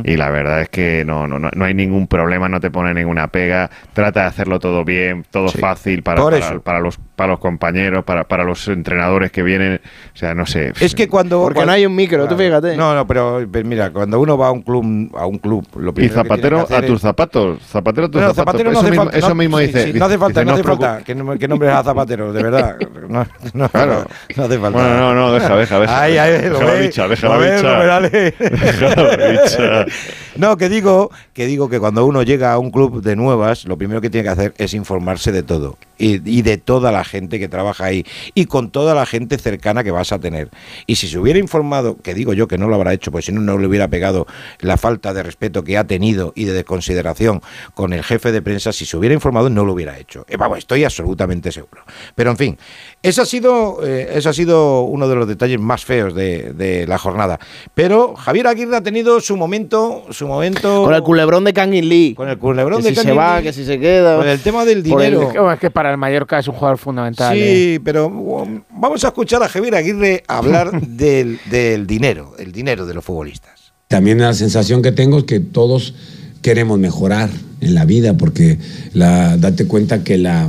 S5: y la verdad es que no, no, no, no hay ningún problema, no te pone ninguna pega, trata de hacerlo todo bien, todo
S2: Sí.
S5: fácil para, para, para los, para los compañeros, para, para los entrenadores que vienen, o sea, no sé.
S2: Es que cuando
S7: Porque
S2: cuando-
S7: no hay un micro, tú fíjate.
S2: No, no, pero mira, cuando uno va a un club, a un club, lo
S5: Y
S2: primero tiene
S5: zapatero
S2: que hacer
S5: a tus
S2: es-
S5: zapatos, zapatero a tus
S2: No,
S5: zapatos.
S2: Zapatero no
S5: eso
S2: hace
S5: mismo,
S2: falta.
S5: eso
S2: no,
S5: mismo
S2: sí,
S5: dice.
S2: sí, no hace falta,
S5: dice,
S2: no hace falta que, no- que nombres a Zapatero, de verdad. No, no,
S5: Claro.
S2: no hace falta.
S5: Bueno, no, no, deja, deja, deja.
S2: Ay, ay,
S5: Deja la bicha, deja la bicha. Deja la bicha.
S2: No, que digo, que digo que cuando uno llega a un club de nuevas, lo primero que tiene que hacer es informarse de todo y, y de toda la gente que trabaja ahí y con toda la gente cercana que vas a tener. Y si se hubiera informado, que digo yo que no lo habrá hecho, pues si no, no le hubiera pegado la falta de respeto que ha tenido y de consideración con el jefe de prensa, si se hubiera informado, no lo hubiera hecho. Eh, vamos, estoy absolutamente seguro. Pero en fin, ese ha sido, eh, ese ha sido uno de los detalles más feos de, de la jornada. Pero Javier Aguirre ha tenido su momento, su momento.
S7: Con el culebrón de Kangin Lee.
S2: Con el culebrón
S7: que
S2: de
S7: si se va,
S2: Lee.
S7: que si se queda.
S2: Con el tema del
S7: Por el-
S2: dinero.
S9: Es que, que para el Mallorca es un jugador fundamental. ¿eh?
S2: Sí, pero um, vamos a escuchar a Javier Aguirre hablar del, del dinero, el dinero de los futbolistas.
S18: También la sensación que tengo es que todos queremos mejorar en la vida, porque la, date cuenta que la,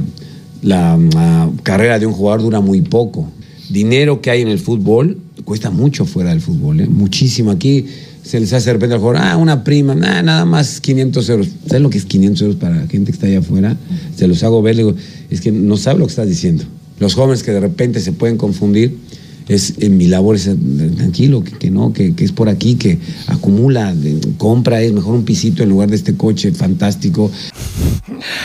S18: la, ah, carrera de un jugador dura muy poco. Dinero que hay en el fútbol cuesta mucho fuera del fútbol, ¿eh? muchísimo. Aquí se les hace de repente al ah, una prima, nada más 500 euros. ¿Sabes lo que es 500 euros para la gente que está allá afuera? Se los hago ver, digo, es que no sabe lo que estás diciendo. Los jóvenes que de repente se pueden confundir, es en mi labor es eh, tranquilo, que, que no, que, que es por aquí, que acumula, compra, es mejor un pisito en lugar de este coche fantástico.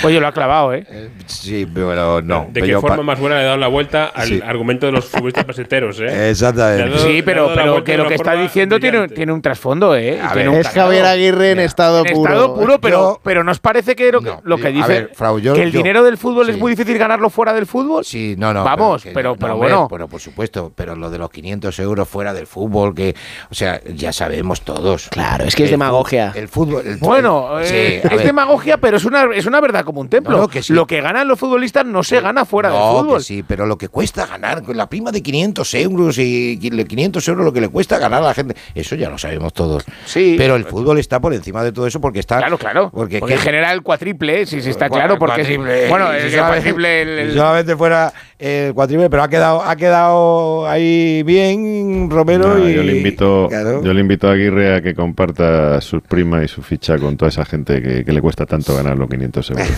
S9: Oye, lo ha clavado, ¿eh?
S2: Sí, pero no.
S4: ¿De
S2: Pero
S4: qué forma más buena le ha dado la vuelta al
S2: Sí.
S4: argumento de los futbolistas peseteros, eh?
S2: Exactamente.
S4: Dado-
S9: Sí, pero, pero que lo que está diciendo tiene, tiene un trasfondo, ¿eh?
S2: A
S9: Tiene
S2: ver,
S9: un
S7: Es. Javier Aguirre en estado
S9: En
S7: puro.
S9: estado puro, pero,
S2: Yo-
S9: pero ¿nos parece que lo, que-
S2: No,
S9: lo que dice
S2: ver, Frau, yo-
S9: que el
S2: yo-
S9: dinero del fútbol es
S2: sí.
S9: muy difícil ganarlo fuera del fútbol?
S2: Sí, no, no.
S9: Vamos,
S2: que-
S9: pero,
S2: no,
S9: pero
S2: hombre,
S9: bueno.
S2: Pero por supuesto, pero lo de los 500 euros fuera del fútbol, que, o sea, ya sabemos todos.
S7: Claro, es que es
S2: El
S7: demagogia.
S2: El fútbol. el-
S9: Bueno,
S2: sí,
S9: eh,
S2: a
S9: es
S2: ver.
S9: demagogia, pero es una, es una verdad como un templo.
S2: No, no, que sí.
S9: Lo que ganan los futbolistas no se gana fuera del fútbol.
S2: que sí, pero lo que cuesta ganar, con la prima de 500 euros y 500 euros lo que le cuesta ganar a la gente, eso ya lo sabemos todos.
S9: Sí.
S2: Pero el fútbol está por encima de todo eso porque está.
S9: Claro, claro.
S2: Porque,
S9: Porque,
S2: ¿qué-
S9: genera el cuatriple, sí, sí, está
S2: Cua-
S9: claro. Porque es-
S2: cuatriple,
S9: bueno,
S2: si
S9: el cuatriple. el- el-
S2: si solamente fuera el cuatriple, pero ha quedado, ha quedado ahí bien Romero
S5: No,
S2: y.
S5: yo le invito,
S2: Claro.
S5: yo le invito a Aguirre a que comparta sus primas y su ficha con toda esa gente que, que le cuesta tanto ganar los 500 euros.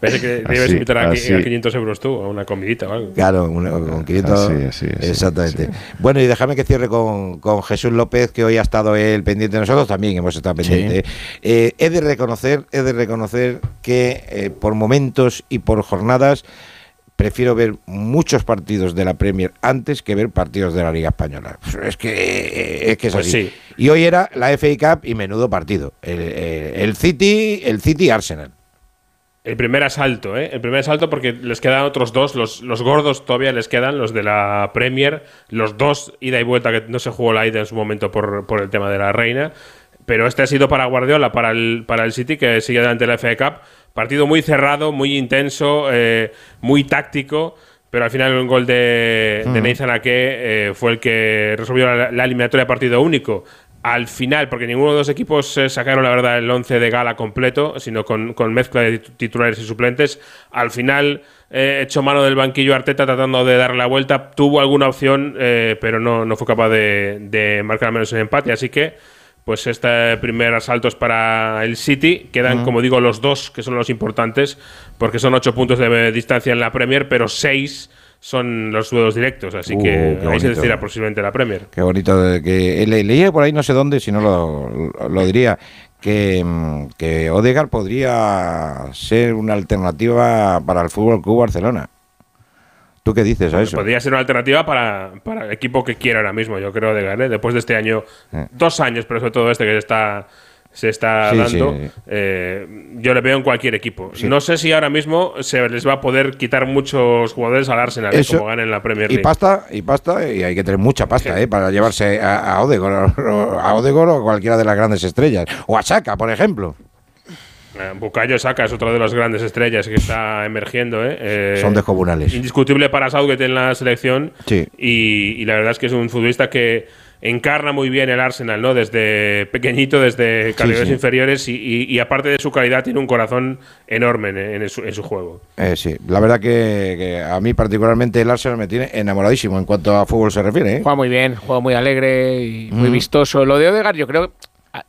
S4: Parece que debes
S5: Así,
S4: invitar a,
S5: así.
S4: a 500 euros tú, a una comidita o algo.
S2: Claro, una- con 500.
S5: Así, así, así,
S2: exactamente. Bueno, y déjame que cierre con, con Jesús López, que hoy ha estado él pendiente de nosotros, también hemos estado pendientes. Eh, he de reconocer, he de reconocer que eh, por momentos y por jornadas prefiero ver muchos partidos de la Premier antes que ver partidos de la Liga Española. Es que, es, que es
S4: Pues
S2: así.
S4: sí.
S2: Y hoy era la FA Cup y menudo partido. El, el- el City, el City Arsenal.
S4: El primer asalto, ¿eh? El primer asalto porque les quedan otros dos, los, los gordos todavía les quedan, los de la Premier, los dos ida y vuelta que no se jugó la ida en su momento por, por el tema de la reina. Pero este ha sido para Guardiola, para el, para el City, que sigue delante de la FA Cup. Partido muy cerrado, muy intenso, eh, muy táctico. Pero al final un gol de, de
S2: Mm.
S4: Nathan Ake eh, fue el que resolvió la, la eliminatoria a partido único. Al final, porque ninguno de los equipos eh, sacaron la verdad el 11 de gala completo, sino con, con mezcla de tit- titulares y suplentes. Al final, eh, echó mano del banquillo Arteta tratando de darle la vuelta. Tuvo alguna opción, eh, pero no, no fue capaz de, de marcar al menos el empate. Así que, pues este primer asalto es para el City. Quedan, como digo, los dos que son los importantes, porque son ocho puntos de distancia en la Premier, pero seis son los duelos directos. Así
S2: Uh,
S4: que ahí se decidirá posiblemente la Premier.
S2: Qué bonito. que le, leía por ahí no sé dónde, si no lo, lo- lo diría, que, mm, que Odegaard podría ser una alternativa para el Fútbol Club Barcelona. ¿Tú qué dices a eso?
S4: Podría ser una alternativa para, para el equipo que quiera ahora mismo, yo creo, de ganar. Después de este año, dos años, pero sobre todo este que se está, se está
S2: Sí,
S4: dando,
S2: sí.
S4: eh, yo le veo en cualquier equipo. No sé si ahora mismo se les va a poder quitar muchos jugadores al Arsenal, eh,
S2: Eso-
S4: como ganen la Premier
S2: Y
S4: League.
S2: pasta, y pasta, y hay que tener mucha pasta ¿eh? para llevarse a, a Odegaard, o- a Odegaard o a cualquiera de las grandes estrellas. O a Saka, por ejemplo.
S4: Eh, Bukayo Saka es otra de las grandes estrellas que está emergiendo. ¿eh? Eh,
S2: Son descomunales.
S4: Indiscutible para Southgate en la selección.
S2: Sí.
S4: Y, y la verdad es que es un futbolista que encarna muy bien el Arsenal, ¿no? Desde pequeñito, desde categorías
S2: sí.
S4: inferiores y, y- y aparte de su calidad tiene un corazón enorme en, en su, en su juego.
S2: Eh, sí, la verdad que, que a mí particularmente el Arsenal me tiene enamoradísimo en cuanto a fútbol se refiere. ¿eh?
S9: Juega muy bien, juega muy alegre y muy
S2: Mm.
S9: vistoso. Lo de Odegaard, yo creo que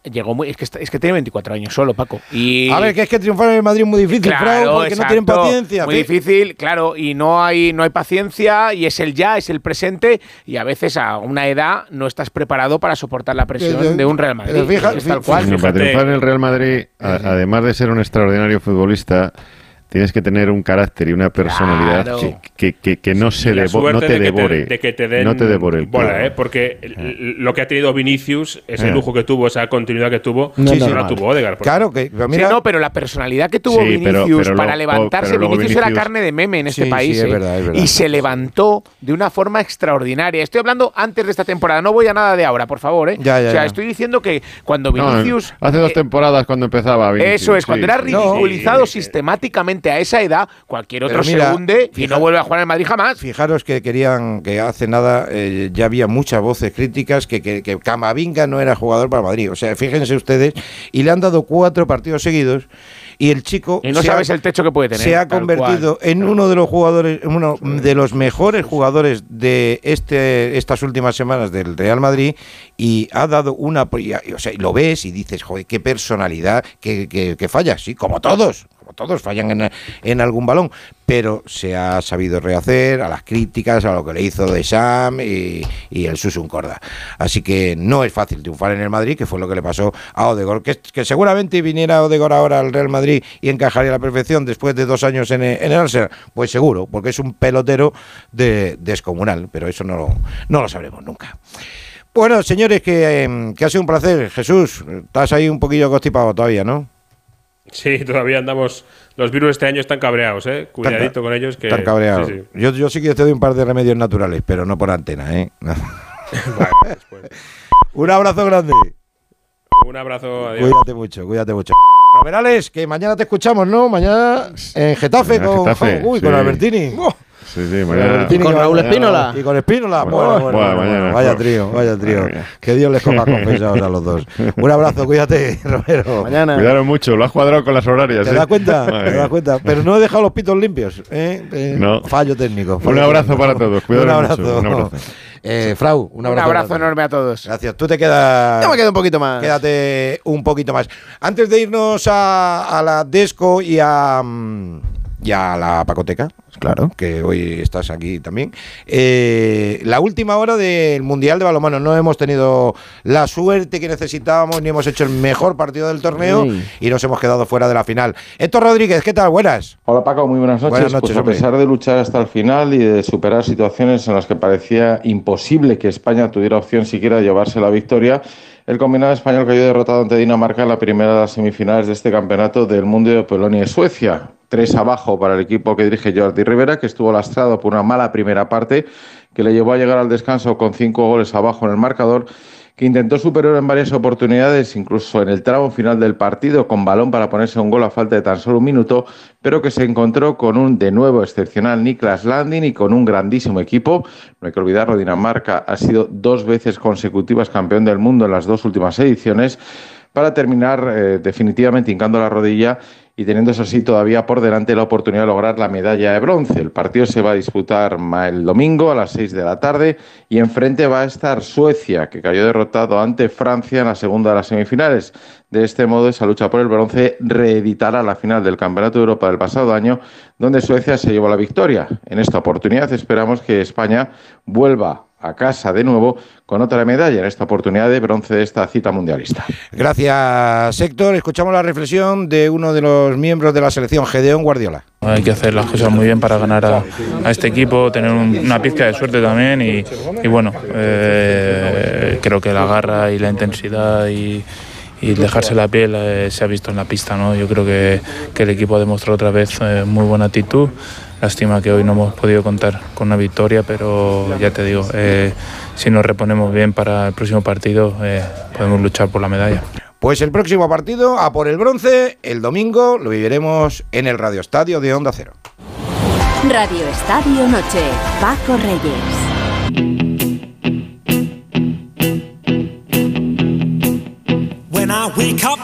S9: llegó muy. Es que, está- es que tiene 24 años solo, Paco. Y
S2: A ver, que es que triunfar en el Madrid es muy difícil, Frau, porque no tienen paciencia.
S9: Muy
S2: ¿sí?
S9: difícil, claro, y no hay, no hay paciencia, y es el ya, es el presente, y a veces a una edad no estás preparado para soportar la presión
S2: Pero-
S9: de un Real Madrid.
S2: pero fija-
S9: tal cual.
S5: Para triunfar en el Real Madrid, a- además de ser un extraordinario futbolista, tienes que tener un carácter y una personalidad
S4: Claro.
S5: que, que- que- que no se devo- no te
S4: de
S5: devore.
S4: de que te den
S5: no te devore el
S4: bola. ¿eh? porque l- lo que ha tenido Vinicius, ese
S5: Eh.
S4: lujo que tuvo, esa continuidad que tuvo,
S9: No,
S4: sí,
S9: no,
S4: la
S9: no.
S4: tuvo Odegaard.
S2: Claro que,
S9: Sí, no, pero la personalidad que tuvo
S5: Sí,
S9: Vinicius
S5: pero
S9: para
S5: lo-
S9: levantarse,
S5: pero
S9: Vinicius, era carne de meme en este
S2: Sí,
S9: país.
S2: sí, es
S9: ¿eh?
S2: verdad, es verdad.
S9: Y se levantó de una forma extraordinaria. Estoy hablando antes de esta temporada, no voy a nada de ahora, por favor. ¿eh?
S5: Ya, ya,
S9: o sea,
S5: ya.
S9: estoy diciendo que cuando
S5: No,
S9: Vinicius.
S5: hace dos
S9: eh,
S5: temporadas cuando empezaba Vinicius,
S9: eso es, cuando era ridiculizado sistemáticamente a esa edad, cualquier otro
S2: mira,
S9: se hunde y no vuelve a jugar en Madrid jamás.
S2: Fijaros que querían que hace nada eh, ya había muchas voces críticas que, que, que Camavinga no era jugador para Madrid. O sea, fíjense ustedes, y le han dado cuatro partidos seguidos y el chico
S9: Y no
S2: se
S9: sabes
S2: ha-
S9: el techo que puede tener.
S2: se ha convertido
S9: cual.
S2: en uno de los jugadores, uno de los mejores jugadores de este estas últimas semanas del Real Madrid y ha dado una, y- o sea, lo ves y dices, joder, qué personalidad, que, que, que falla, sí, como todos, todos fallan en, algún balón, pero se ha sabido rehacer a las críticas, a lo que le hizo de Sam y, el Susun Corda. Así que no es fácil triunfar en el Madrid, que fue lo que le pasó a Odegaard, que, seguramente viniera Odegaard ahora al Real Madrid y encajaría a la perfección después de dos años en, el- en el Arsenal. Pues seguro, porque es un pelotero de, descomunal, pero eso no, lo- no lo sabremos nunca. Bueno, señores, que, em, que ha sido un placer. Jesús, estás ahí un poquillo constipado todavía, ¿no?
S4: Sí, todavía andamos. Los virus este año están cabreados, ¿eh? Cuidadito con ellos. que
S2: Están cabreados.
S4: sí, sí.
S2: Yo, yo sí que te doy un par de remedios naturales, pero no por antena, ¿eh? un abrazo grande.
S4: Un abrazo. Adiós.
S2: Cuídate mucho, cuídate mucho. Roberales, que mañana te escuchamos, ¿no? Mañana en Getafe
S5: Mañana
S2: con,
S5: Getafe,
S2: uy,
S5: sí.
S2: con Albertini.
S5: Sí, sí,
S2: Con
S5: mañana.
S2: Albertini
S7: Con Raúl Espínola.
S2: Y con Espínola. Bueno, bueno,
S5: buah,
S2: bueno,
S5: mañana.
S2: Vaya trío, vaya trío. Que Dios les coja confesados a los dos. Un abrazo, cuídate, Romero.
S7: Mañana.
S5: Cuidaron mucho, lo has cuadrado con las horarias.
S2: ¿Te
S5: ¿eh?
S2: das cuenta? ¿Te das cuenta? Pero no he dejado los pitos limpios. ¿eh? Eh,
S5: No.
S2: Fallo técnico.
S5: Un abrazo
S2: técnico.
S5: para todos,
S2: Un abrazo.
S5: mucho, un abrazo.
S2: Eh, Frau, un
S9: Un
S2: abrazo.
S9: abrazo
S2: grande.
S9: enorme a todos.
S2: Gracias. Tú te quedas.
S7: Yo me quedo un poquito más.
S2: Quédate un poquito más. Antes de irnos a, a la Desco y a, mm, y a la Pacoteca, claro, que hoy estás aquí también, eh, la última hora del Mundial de Balonmano. No hemos tenido la suerte que necesitábamos, ni hemos hecho el mejor partido del torneo
S7: Sí.
S2: y nos hemos quedado fuera de la final. Héctor Rodríguez, ¿qué tal? Buenas.
S19: Hola Paco, muy buenas noches.
S2: Buenas noches,
S19: pues a
S2: hombre.
S19: pesar de luchar hasta el final y de superar situaciones en las que parecía imposible que España tuviera opción siquiera de llevarse la victoria, el combinado español cayó derrotado ante Dinamarca en la primera de las semifinales de este campeonato del mundo de Polonia y Suecia. Tres abajo para el equipo que dirige Jordi Rivera, que estuvo lastrado por una mala primera parte que le llevó a llegar al descanso con cinco goles abajo en el marcador que intentó superar en varias oportunidades, incluso en el tramo final del partido, con balón para ponerse un gol a falta de tan solo un minuto, pero que se encontró con un de nuevo excepcional Niklas Landin y con un grandísimo equipo. No hay que olvidarlo, Dinamarca ha sido dos veces consecutivas campeón del mundo en las dos últimas ediciones, para terminar eh, definitivamente hincando la rodilla y teniendo eso así todavía por delante la oportunidad de lograr la medalla de bronce. El partido se va a disputar el domingo a las 6 de la tarde y enfrente va a estar Suecia, que cayó derrotado ante Francia en la segunda de las semifinales. De este modo, esa lucha por el bronce reeditará la final del Campeonato de Europa del pasado año, donde Suecia se llevó la victoria. En esta oportunidad esperamos que España vuelva a casa de nuevo con otra medalla, en esta oportunidad de bronce de esta cita mundialista.
S2: Gracias, Héctor. Escuchamos la reflexión de uno de los miembros de la selección, Gedeón Guardiola.
S20: Hay que hacer las cosas muy bien para ganar a, a este equipo, tener un- una pizca de suerte también y, y bueno, eh, creo que la garra y la intensidad y, y dejarse la piel eh, se ha visto en la pista. ¿no? Yo creo que, que el equipo ha demostrado otra vez eh, muy buena actitud. Lástima que hoy no hemos podido contar con una victoria, pero ya te digo, eh, si nos reponemos bien para el próximo partido eh, podemos luchar por la medalla.
S2: Pues el próximo partido, a por el bronce, el domingo, lo viviremos en el Radio Estadio de Onda Cero.
S1: Radio Estadio Noche. Paco Reyes.
S3: When I wake up,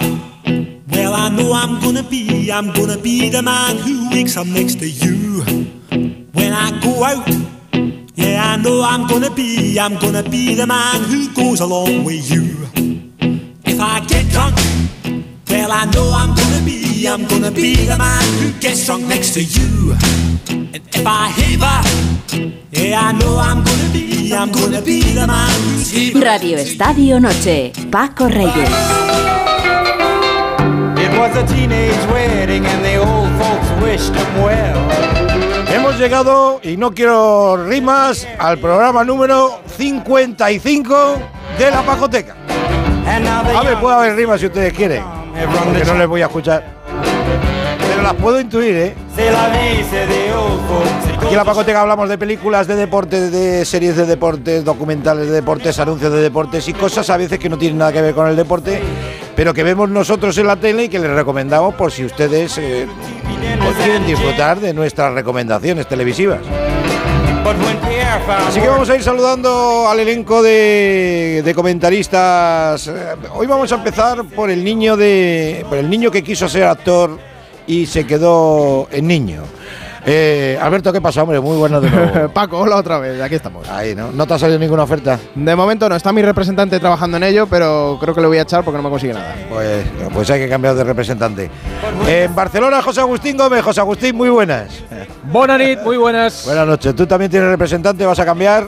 S3: know I'm gonna be, I'm gonna be the man who wakes up next to you. When I go out, yeah, I know I'm gonna be, I'm gonna be the man who goes along with you. If I get drunk, well, I know I'm gonna be, I'm gonna be the man who gets drunk next to you. And if I haver, yeah, I know I'm gonna be, I'm gonna be the man who's haver.
S1: Radio Estadio Noche. Paco Reyes.
S21: It was a teenage wedding and the old folks wished him well.
S2: Hemos llegado, y no quiero rimas, al programa número 55 de la Pajoteca. A ver, puede haber rimas si ustedes quieren, porque no les voy a escuchar. Pero las puedo intuir, ¿eh? Aquí en la Pacoteca hablamos de películas de deporte, de series de deportes, documentales de deportes, anuncios de deportes y cosas a veces que no tienen nada que ver con el deporte, pero que vemos nosotros en la tele y que les recomendamos por si ustedes eh, quieren disfrutar de nuestras recomendaciones televisivas. Así que vamos a ir saludando al elenco de, de comentaristas. Eh, Hoy vamos a empezar por el niño de, por el niño que quiso ser actor y se quedó en niño. Eh, Alberto, ¿qué pasa, hombre? Muy buenas de nuevo.
S7: Paco, hola otra vez, aquí estamos.
S2: Ahí, ¿no? ¿No te ha salido ninguna oferta?
S7: De momento no, está mi representante trabajando en ello, pero creo que lo voy a echar porque no me consigue nada.
S2: Pues, pues hay que cambiar de representante. En Barcelona, José Agustín Gómez. José Agustín, muy buenas.
S22: Bonanit, muy buenas.
S2: Buenas noches. ¿Tú también tienes representante? ¿Vas a cambiar?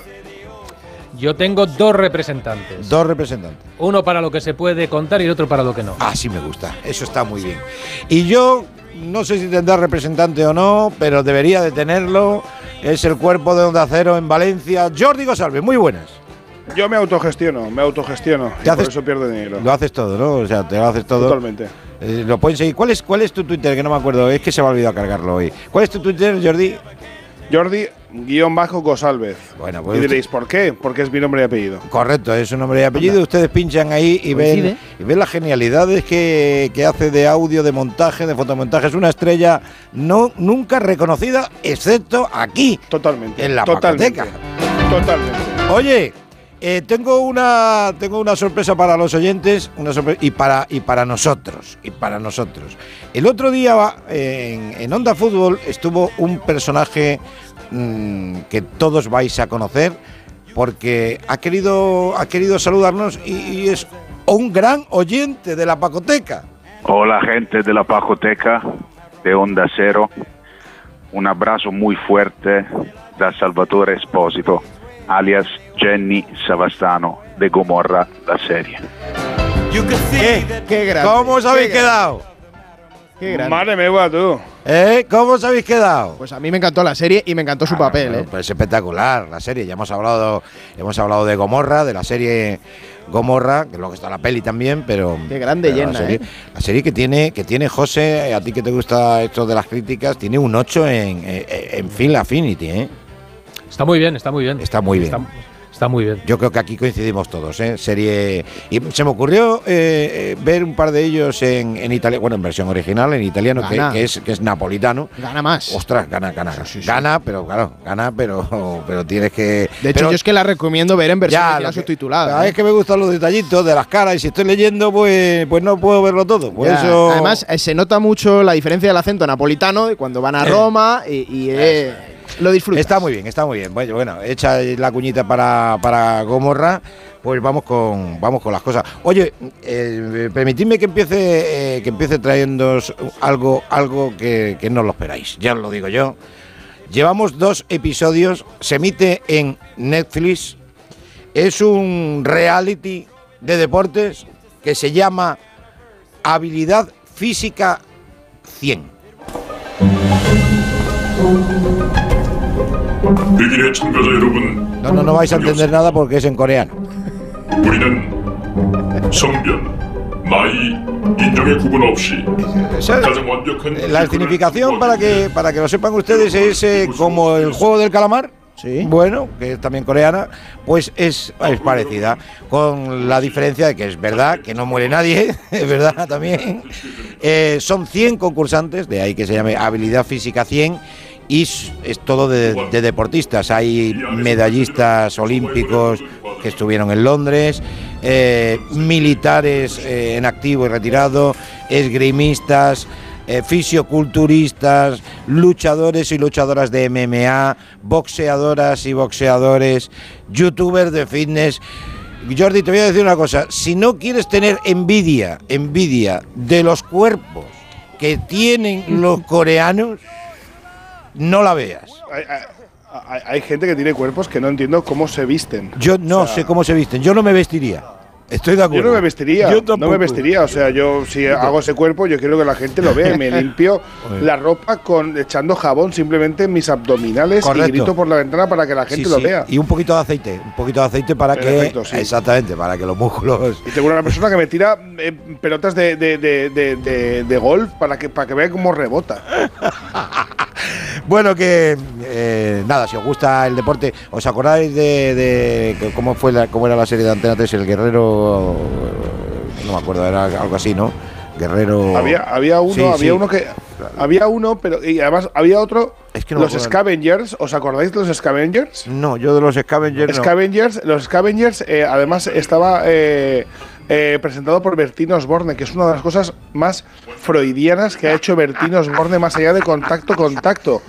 S22: Yo tengo dos representantes.
S2: Dos representantes.
S22: Uno para lo que se puede contar y el otro para lo que no.
S2: Ah, sí me gusta. Eso está muy bien. Y yo no sé si tendrá representante o no, pero debería de tenerlo. Es el cuerpo de Onda Cero en Valencia. Jordi Gosalve, muy buenas.
S23: Yo me autogestiono, me autogestiono. Y por eso pierdo dinero.
S2: Lo haces todo, ¿no? O sea, te lo haces todo.
S23: Totalmente.
S2: Eh, lo pueden seguir. ¿Cuál es, ¿Cuál es tu Twitter? Que no me acuerdo. Es que se me ha olvidado cargarlo hoy. ¿Cuál es tu Twitter, Jordi?
S23: Jordi guion bajo Gosalvez.
S2: Bueno, pues
S23: y diréis, ¿por qué? Porque es mi nombre y apellido.
S2: Correcto, es su nombre y apellido. Ustedes pinchan ahí y ven, y ven las genialidades que, que hace de audio, de montaje, de fotomontaje. Es una estrella no, nunca reconocida, excepto aquí.
S23: Totalmente.
S2: En la
S23: Totalmente.
S2: Pacoteca.
S23: Totalmente.
S2: Oye, eh, tengo una tengo una sorpresa para los oyentes una sorpre- y para y para nosotros y para nosotros. El otro día eh, en, en Onda Fútbol estuvo un personaje mm, que todos vais a conocer porque ha querido ha querido saludarnos y, y es un gran oyente de la Pacoteca.
S24: Hola gente de la Pajoteca de Onda Cero, un abrazo muy fuerte da Salvatore Esposito, alias Jenny Savastano de Gomorra, la serie.
S2: ¿Qué?
S7: Qué grande.
S2: ¿Cómo os habéis
S7: grande.
S2: quedado?
S7: Qué grande.
S23: Madre mía, tú.
S2: ¿Eh? ¿Cómo os habéis quedado?
S7: Pues a mí me encantó la serie y me encantó su papel,
S2: Bueno,
S7: ¿eh?
S2: Pues espectacular la serie. Ya hemos hablado, hemos hablado de Gomorra, de la serie Gomorra, que luego está la peli también, pero.
S7: Qué grande
S2: pero
S7: llena,
S2: la serie,
S7: ¿eh?
S2: la serie que tiene, que tiene José, a ti que te gusta esto de las críticas, tiene un 8 en, en, en Film Affinity, ¿eh?
S22: Está muy bien, está muy bien.
S2: Está muy bien.
S22: Está, está muy bien.
S2: Yo creo que aquí coincidimos todos, ¿eh? Serie. Y se me ocurrió eh, eh, ver un par de ellos en, en italiano, bueno, en versión original, en italiano, que, es, que es napolitano.
S7: Gana más.
S2: Ostras, gana, gana. Gana, pero claro, gana, pero, pero tienes que.
S7: De hecho,
S2: pero-
S7: yo es que la recomiendo ver en versión
S2: Ya,
S7: original subtitulada.
S2: Ah,
S7: ¿eh?
S2: Es que me gustan los detallitos de las caras y si estoy leyendo, pues, pues no puedo verlo todo. Por
S7: Ya,
S2: eso.
S7: Además, eh, se nota mucho la diferencia del acento napolitano de cuando van a Roma y, y, eh, lo disfrutas.
S2: Está muy bien, está muy bien. Bueno, bueno, hecha la cuñita para, para Gomorra, pues vamos con, vamos con las cosas. Oye, eh, permitidme que empiece, eh, que empiece trayendo algo, algo que, que no lo esperáis. Ya os lo digo yo. Llevamos dos episodios, se emite en Netflix. Es un reality de deportes que se llama Habilidad Física 100. No, no, no vais a entender nada porque es en coreano. La significación para que para que lo sepan ustedes es eh, como el juego del calamar. Sí. Bueno, que es también coreana, pues es, es, parecida, con la diferencia de que es verdad que no muere nadie, es verdad también. Eh, son 100 concursantes, de ahí que se llame Habilidad Física 100, y es, todo de, de deportistas. Hay medallistas olímpicos que estuvieron en Londres, eh, militares eh, en activo y retirado, esgrimistas, eh, fisioculturistas, luchadores y luchadoras de MMA, boxeadoras y boxeadores, youtubers de fitness. Jordi, te voy a decir una cosa, si no quieres tener envidia, envidia de los cuerpos que tienen los coreanos, no la veas.
S23: Hay, hay- hay- hay gente que tiene cuerpos que no entiendo cómo se visten.
S2: Yo no sé cómo se visten, yo no me vestiría. Estoy de acuerdo.
S23: Yo no me vestiría,
S2: Yo
S23: no me vestiría. O sea, yo si hago ese cuerpo, yo quiero que la gente lo vea. Me limpio la ropa con echando jabón simplemente en mis abdominales
S2: Correcto.
S23: y grito por la ventana para que la gente
S2: Sí,
S23: lo
S2: sí,
S23: vea.
S2: Y un poquito de aceite, un poquito de aceite para
S23: Perfecto,
S2: que.
S23: sí.
S2: Exactamente, para que los músculos.
S23: Y tengo una persona que me tira eh, pelotas de, de, de, golf para que, para que vea cómo rebota.
S2: Bueno, que eh, nada, si os gusta el deporte, ¿os acordáis de, cómo fue la, cómo era la serie de Antena 3, El Guerrero? Eh, No me acuerdo, era algo así, ¿no? Guerrero.
S23: Había, había uno,
S2: Sí,
S23: había
S2: sí.
S23: uno que. Había uno, pero. Y además había otro.
S2: que no me
S23: los. Scavengers, ¿os acordáis de los Scavengers?
S2: No, yo de los Scavengers. no.
S23: Scavengers, los Scavengers, eh, además estaba eh, eh, presentado por Bertino Osborne, que es una de las cosas más freudianas que ha hecho Bertino Osborne más allá de contacto, contacto.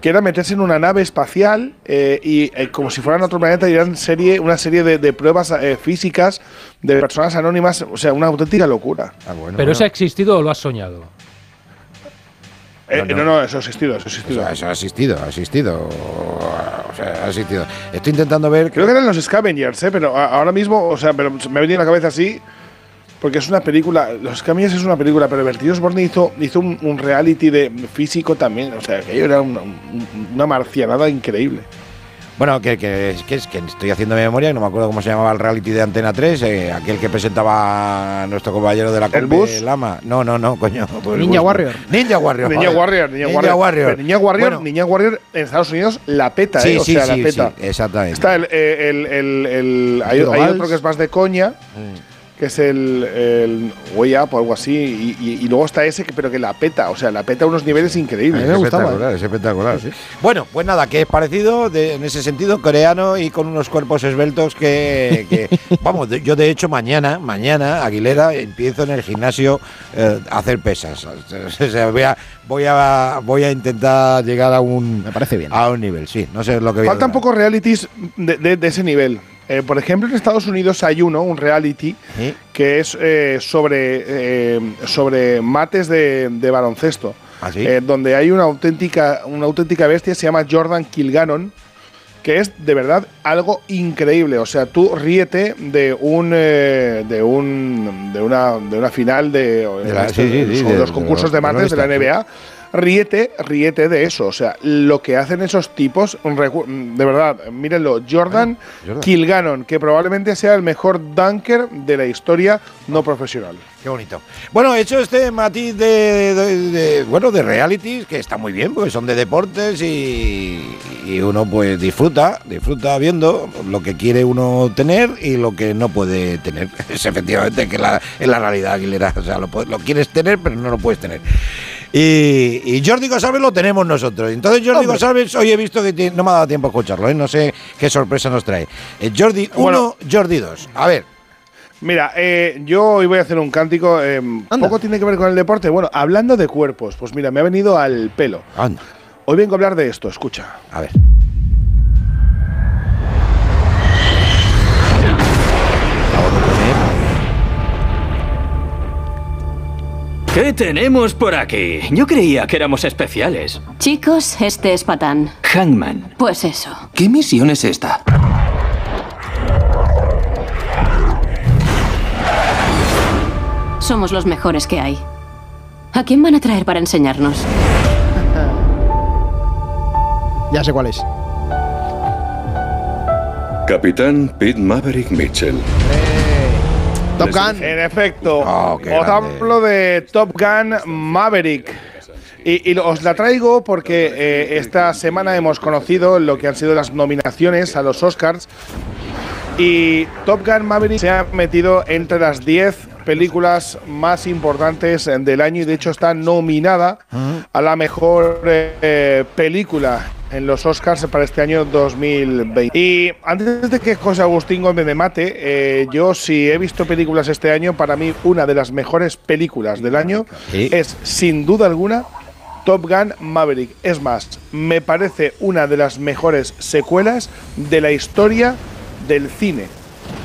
S23: Que era meterse en una nave espacial eh, y eh, como si fueran otro planeta y eran serie, una serie de, de pruebas eh, físicas de personas anónimas, o sea, una auténtica locura.
S22: ¿Pero eso ha existido o lo has soñado?
S23: Eh, no, no, eso ha existido, eso ha existido.
S2: Eso, eso ha existido, ha existido. O sea, ha existido. Estoy intentando ver.
S23: Creo que eran los Scavengers, ¿eh? pero ahora mismo, o sea, pero me ha venido a la cabeza así, porque es una película. Los Scavengers es una película, pero Vertidos Borne hizo, hizo un, un reality de físico también, o sea, que era una, un- una marcianada increíble.
S2: Bueno, que, que, que es que estoy haciendo memoria, no me acuerdo cómo se llamaba el reality de Antena 3, eh, aquel que presentaba a nuestro compañero de la
S23: ¿El bus?
S2: Lama. No, no, no, coño. pues
S23: Ninja. Warrior.
S2: Ninja Warrior.
S23: Niña
S2: joder.
S23: Warrior, Niña,
S2: Ninja
S23: Warrior.
S2: Warrior.
S23: Niña Warrior,
S2: Bueno.
S23: Niña Warrior en Estados Unidos la peta,
S2: Sí,
S23: ¿eh? O
S2: sí,
S23: sea,
S2: sí,
S23: la peta.
S2: sí, exactamente.
S23: Está el, eh, el, el, el- hay, otro que es más de coña, que es el, el Way Up o algo así, y, y- y luego está ese, que, pero que la peta, o sea, la peta a unos niveles increíbles.
S2: Es espectacular, es espectacular. Bueno, pues nada, que es parecido de- en ese sentido, coreano y con unos cuerpos esbeltos que, que- vamos, de- yo de hecho mañana, mañana, Aguilera, empiezo en el gimnasio eh, a hacer pesas. O sea, voy a, voy a, voy a intentar llegar a un, Me parece bien. A un nivel, sí. No sé lo que a
S23: Faltan pocos realities de, de- de ese nivel. Eh, por ejemplo, en Estados Unidos hay uno, un reality, que es eh, sobre, eh, sobre mates de, de baloncesto. Eh, donde hay una auténtica, una auténtica bestia, se llama Jordan Kilgannon, que es de verdad algo increíble. O sea, tú ríete de un de un de una de una final de,
S2: De la-
S23: este-
S2: sí, sí, sí,
S23: son
S2: de-
S23: los concursos de mates de la NBA. Ríete, ríete de eso. O sea, lo que hacen esos tipos, de verdad, mírenlo, Jordan,
S2: Jordan.
S23: Kilgannon, que probablemente sea el mejor dunker de la historia no profesional.
S2: Qué bonito. Bueno, he hecho este matiz de, de- de- bueno, de realities que está muy bien, porque son de deportes y, y uno pues disfruta, disfruta viendo lo que quiere uno tener y lo que no puede tener. Es efectivamente que la, es la realidad, Aguilera. O sea, lo, lo quieres tener, pero no lo puedes tener. Y, y Jordi González lo tenemos nosotros. Entonces Jordi González, hoy he visto que no me ha dado tiempo a escucharlo, ¿eh? no sé qué sorpresa nos trae. Eh, Jordi 1, Jordi 2. A ver.
S23: Mira, eh, yo hoy voy a hacer un cántico. poco tiene que ver con el deporte. Bueno, hablando de cuerpos, pues mira, me ha venido al pelo. Hoy vengo a hablar de esto, escucha.
S2: A ver.
S25: ¿Qué tenemos por aquí? Yo creía que éramos especiales.
S1: Chicos, este es Patán.
S25: Hangman.
S1: Pues eso.
S25: ¿Qué misión es esta?
S1: Somos los mejores que hay. ¿A quién van a traer para enseñarnos?
S7: Ya sé cuál es.
S26: Capitán Pete Maverick Mitchell.
S23: Top Gun. En efecto. os hablo de Top Gun Maverick. Y, os la traigo porque eh, esta semana hemos conocido lo que han sido las nominaciones a los Oscars. Y Top Gun Maverick se ha metido entre las 10 películas más importantes del año y de hecho está nominada a la mejor eh, película en los Oscars para este año 2020. Y antes de que José Agustín Gómez me mate, eh, yo si he visto películas este año, para mí una de las mejores películas del año es sin duda alguna Top Gun Maverick. Es más, me parece una de las mejores secuelas de la historia del cine,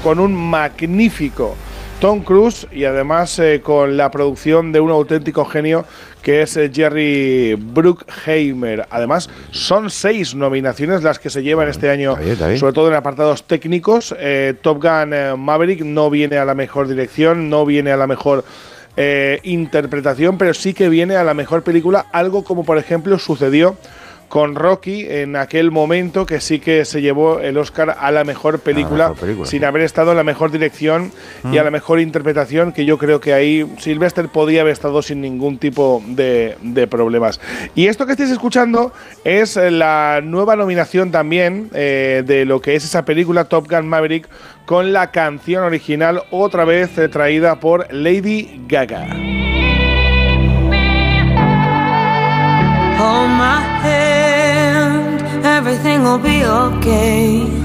S23: con un magnífico Tom Cruise y además eh, con la producción de un auténtico genio que es eh, Jerry Bruckheimer. Además, son seis nominaciones las que se llevan este año, sobre todo en apartados técnicos. Eh, Top Gun eh, Maverick no viene a la mejor dirección, no viene a la mejor eh, interpretación, pero sí que viene a la mejor película, algo como por ejemplo sucedió con Rocky en aquel momento que sí que se llevó el Oscar a la mejor película,
S2: mejor película,
S23: sin
S2: sí.
S23: haber estado en la mejor dirección y
S2: Mm.
S23: a la mejor interpretación, que yo creo que ahí Sylvester podía haber estado sin ningún tipo de, de problemas. Y esto que estáis escuchando es la nueva nominación también eh, de lo que es esa película Top Gun Maverick con la canción original otra vez eh, traída por Lady Gaga.
S27: Hold my hand, everything will be okay.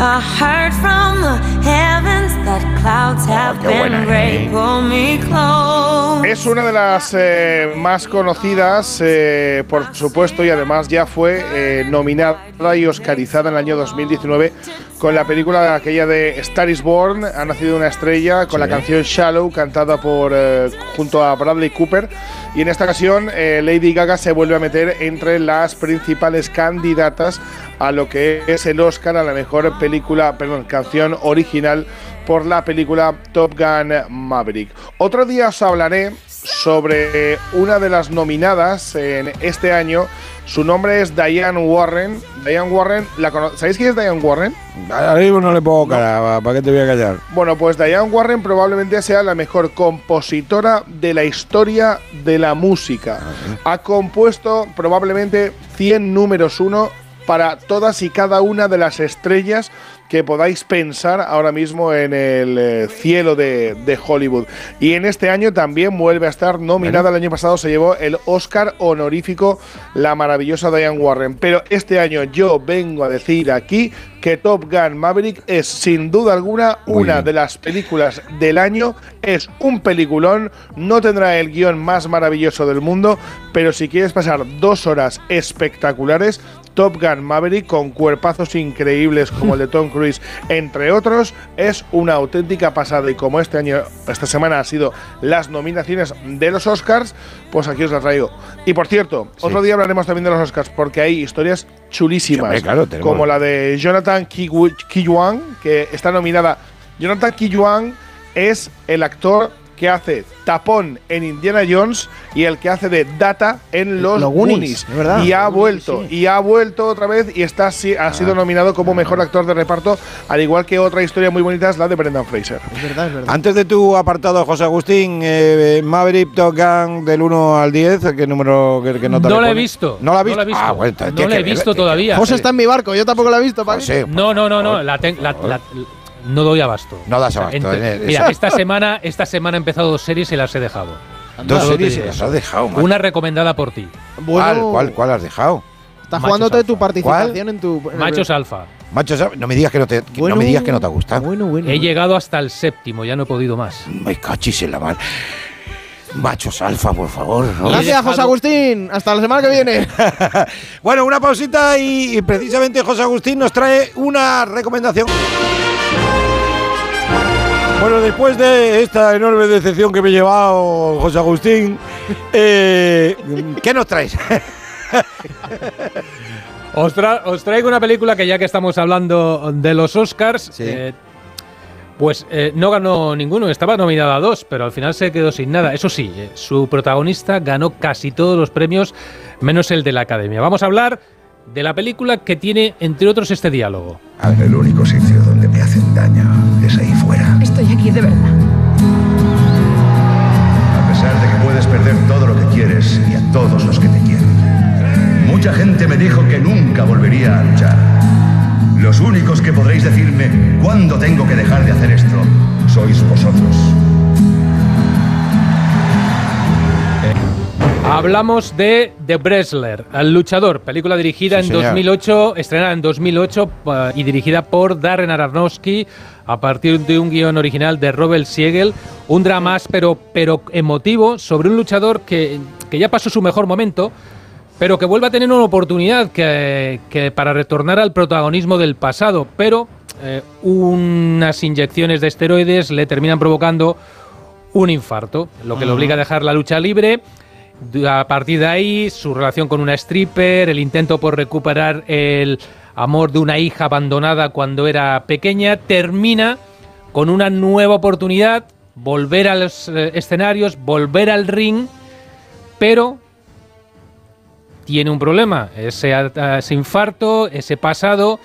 S27: I heard from the heavens that clouds have been gray. Pull me close.
S23: Es una de las eh, más conocidas, eh, por supuesto, y además ya fue eh, nominada y oscarizada en el año 2019 con la película aquella de Star is Born, Ha nacido una estrella, con la canción Shallow, cantada por eh, junto a Bradley Cooper. Y en esta ocasión, eh, Lady Gaga se vuelve a meter entre las principales candidatas a lo que es el Oscar a la mejor película, perdón, canción original por la película Top Gun Maverick. Otro día os hablaré sobre una de las nominadas en este año. Su nombre es Diane Warren. Diane Warren, ¿la ¿sabéis quién es Diane Warren?
S2: Ahora mismo no le pongo cara, ¿para qué te voy a callar?
S23: Bueno, pues Diane Warren probablemente sea la mejor compositora de la historia de la música. Ha compuesto probablemente 100 números uno para todas y cada una de las estrellas que podáis pensar ahora mismo en el eh, cielo de, de Hollywood. Y en este año también vuelve a estar nominada. El año pasado se llevó el Oscar honorífico la maravillosa Diane Warren. Pero este año yo vengo a decir aquí que Top Gun Maverick es sin duda alguna una de las películas del año. Es un peliculón, no tendrá el guion más maravilloso del mundo, pero si quieres pasar dos horas espectaculares, Top Gun Maverick con cuerpazos increíbles como el de Tom Cruise, entre otros, es una auténtica pasada. Y como este año, esta semana ha sido las nominaciones de los Oscars, pues aquí os la traigo. Y por cierto, otro día hablaremos también de los Oscars, porque hay historias chulísimas,
S2: Sí, claro,
S23: como la de Jonathan Ki- Ki-yuan, que está nominada. Jonathan Ki-yuan es el actor que hace tapón en Indiana Jones y el que hace de Data en los,
S7: Los Goonies,
S23: Goonies.
S7: es verdad.
S23: Y ha vuelto, y ha vuelto otra vez y está, si- ha sido nominado como mejor actor de reparto, al igual que otra historia muy bonita es la de Brendan Fraser.
S7: Es verdad, es verdad.
S2: Antes de tu apartado, José Agustín, eh, Maverick Top Gun del 1 al 10, ¿qué número qué nota
S22: No
S2: le
S22: la he visto.
S2: ¿No la visto?
S22: No la he visto.
S2: Ah, bueno,
S22: No la he
S2: que
S22: visto
S2: que-
S22: todavía.
S7: José está en mi barco, yo tampoco lo he visto, Paco.
S2: José,
S22: No, no, no, no. La ten- la- la- no doy abasto.
S2: No das
S22: O sea,
S2: abasto,
S22: entre-
S2: en el-
S22: mira, esta semana, esta semana he empezado dos series y las he dejado.
S2: Dos series y las has dejado, macho.
S22: Una recomendada por ti.
S2: ¿Cuál, cuál, cuál has dejado?
S7: Estás
S22: Machos
S7: jugándote
S22: alfa.
S7: tu participación en tu. en el-
S22: Machos alfa.
S2: Macho, ¿sabes? no me digas que no te, que
S7: Bueno,
S2: no me digas que no te gusta.
S7: Bueno, bueno.
S22: He llegado hasta el séptimo, ya no he podido más.
S2: Me cachis en la mar. Machos alfa, por favor. ¿no?
S7: Gracias, José Agustín. Hasta la semana que viene.
S2: Bueno, una pausita y, y precisamente José Agustín nos trae una recomendación. Bueno, después de esta enorme decepción que me he llevado, José Agustín, eh, ¿qué nos traes?
S22: Os, tra- os traigo una película que ya que estamos hablando de los Oscars, eh, pues eh, no ganó ninguno, estaba nominada a dos, pero al final se quedó sin nada. Eso sí, eh, su protagonista ganó casi todos los premios, menos el de la Academia. Vamos a hablar de la película que tiene, entre otros, este diálogo.
S28: El único sitio es ahí fuera.
S29: Estoy aquí de verdad.
S28: A pesar de que puedes perder todo lo que quieres y a todos los que te quieren. Mucha gente me dijo que nunca volvería a luchar. Los únicos que podréis decirme cuándo tengo que dejar de hacer esto sois vosotros.
S22: Hablamos de The Wrestler, el luchador, película dirigida
S2: Sí,
S22: en
S2: señor.
S22: 2008, estrenada en 2008 pa- y dirigida por Darren Aronofsky a partir de un guion original de Robert Siegel, un drama áspero pero emotivo sobre un luchador que, que ya pasó su mejor momento, pero que vuelve a tener una oportunidad que, que para retornar al protagonismo del pasado, pero eh, unas inyecciones de esteroides le terminan provocando un infarto, lo que le
S2: Ujú.
S22: obliga a dejar la lucha libre. A partir de ahí, su relación con una stripper, el intento por recuperar el amor de una hija abandonada cuando era pequeña, termina con una nueva oportunidad, volver a los eh, escenarios, volver al ring, pero tiene un problema, ese, infarto, ese pasado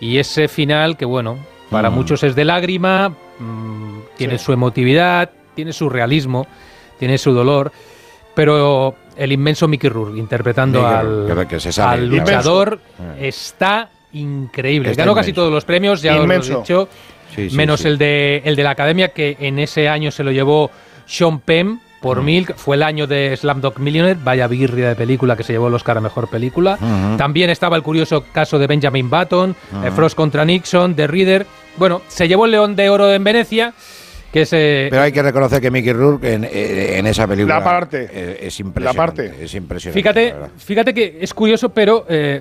S22: y ese final que, bueno, para
S2: Mm.
S22: muchos es de lágrima, mm, tiene su emotividad, tiene su realismo, tiene su dolor, pero el inmenso Mickey Rourke interpretando
S2: Mickey
S22: al,
S2: Rourke, que se sale,
S22: al luchador
S2: Inmenso.
S22: está increíble.
S2: Está
S22: Ganó casi todos los premios, ya os lo he dicho,
S2: Sí, sí,
S22: menos
S2: sí.
S22: el de el de la Academia que en ese año se lo llevó Sean Penn por Milk, fue el año de Slamdog Millionaire, vaya birria de película que se llevó el Oscar a Mejor Película.
S2: Ujú.
S22: También estaba el curioso caso de Benjamin Button, eh, Frost contra Nixon, The Reader, bueno, se llevó el León de Oro en Venecia. Que es, eh,
S2: Pero hay que reconocer que Mickey Rourke en, eh, en esa película
S23: La parte.
S2: eh, es impresionante.
S23: La parte.
S2: Es impresionante.
S22: Fíjate, fíjate que es curioso, pero eh,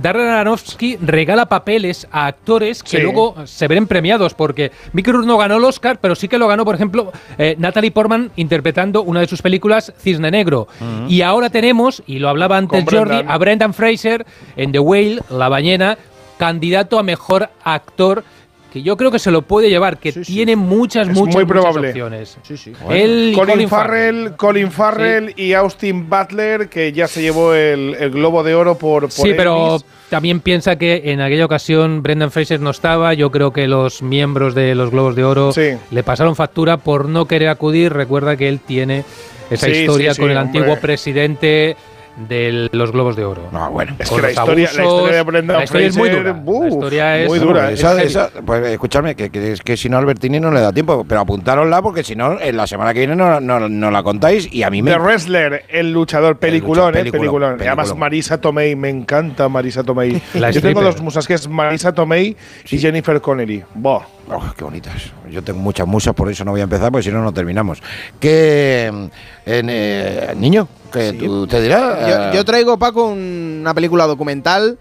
S22: Darren Aronofsky regala papeles a actores que
S23: Sí.
S22: luego se ven premiados, porque Mickey Rourke no ganó el Oscar, pero sí que lo ganó, por ejemplo, eh, Natalie Portman interpretando una de sus películas, Cisne Negro. Y ahora tenemos, y lo hablaba antes Jordi, a Brendan Fraser en The Whale, La Ballena, candidato a mejor actor. Que yo creo que se lo puede llevar, que tiene muchas,
S23: Es
S22: muchas,
S23: muy
S22: muchas
S23: probable.
S22: opciones.
S23: Sí, Colin,
S22: Colin
S23: Farrell, Colin Farrell y Austin Butler, que ya se llevó el, el Globo de Oro por, por
S22: Sí, pero también piensa que en aquella ocasión Brendan Fraser no estaba. Yo creo que los miembros de los Globos de Oro le pasaron factura por no querer acudir. Recuerda que él tiene esa historia con el antiguo
S23: hombre.
S22: presidente de los Globos de Oro.
S2: No, bueno.
S23: Es que la historia, la
S22: abusos,
S23: historia de Brendan
S22: la historia es muy dura.
S23: ¡buf!
S22: La historia es
S23: muy
S2: No,
S23: dura.
S2: pues
S23: es
S2: esa-
S23: heavy.
S2: esa- pues escuchadme, que, que, que si no Albertini no le da tiempo, pero apuntárosla porque si no, en la semana que viene no, no, no la contáis y a mí me...
S23: The Wrestler, el luchador, peliculón,
S2: luchador,
S23: eh,
S2: peliculón,
S23: peliculón. Además. Marisa Tomei, me encanta Marisa Tomei.
S22: La
S23: Yo tengo dos musas que es Marisa Tomei y Jennifer Connelly. Buah.
S2: Oh, qué bonitas. Yo tengo muchas musas, por eso no voy a empezar, porque si no, no terminamos. En, eh, niño, que tú te dirás...
S7: Yo, yo traigo, Paco, un- una película documental.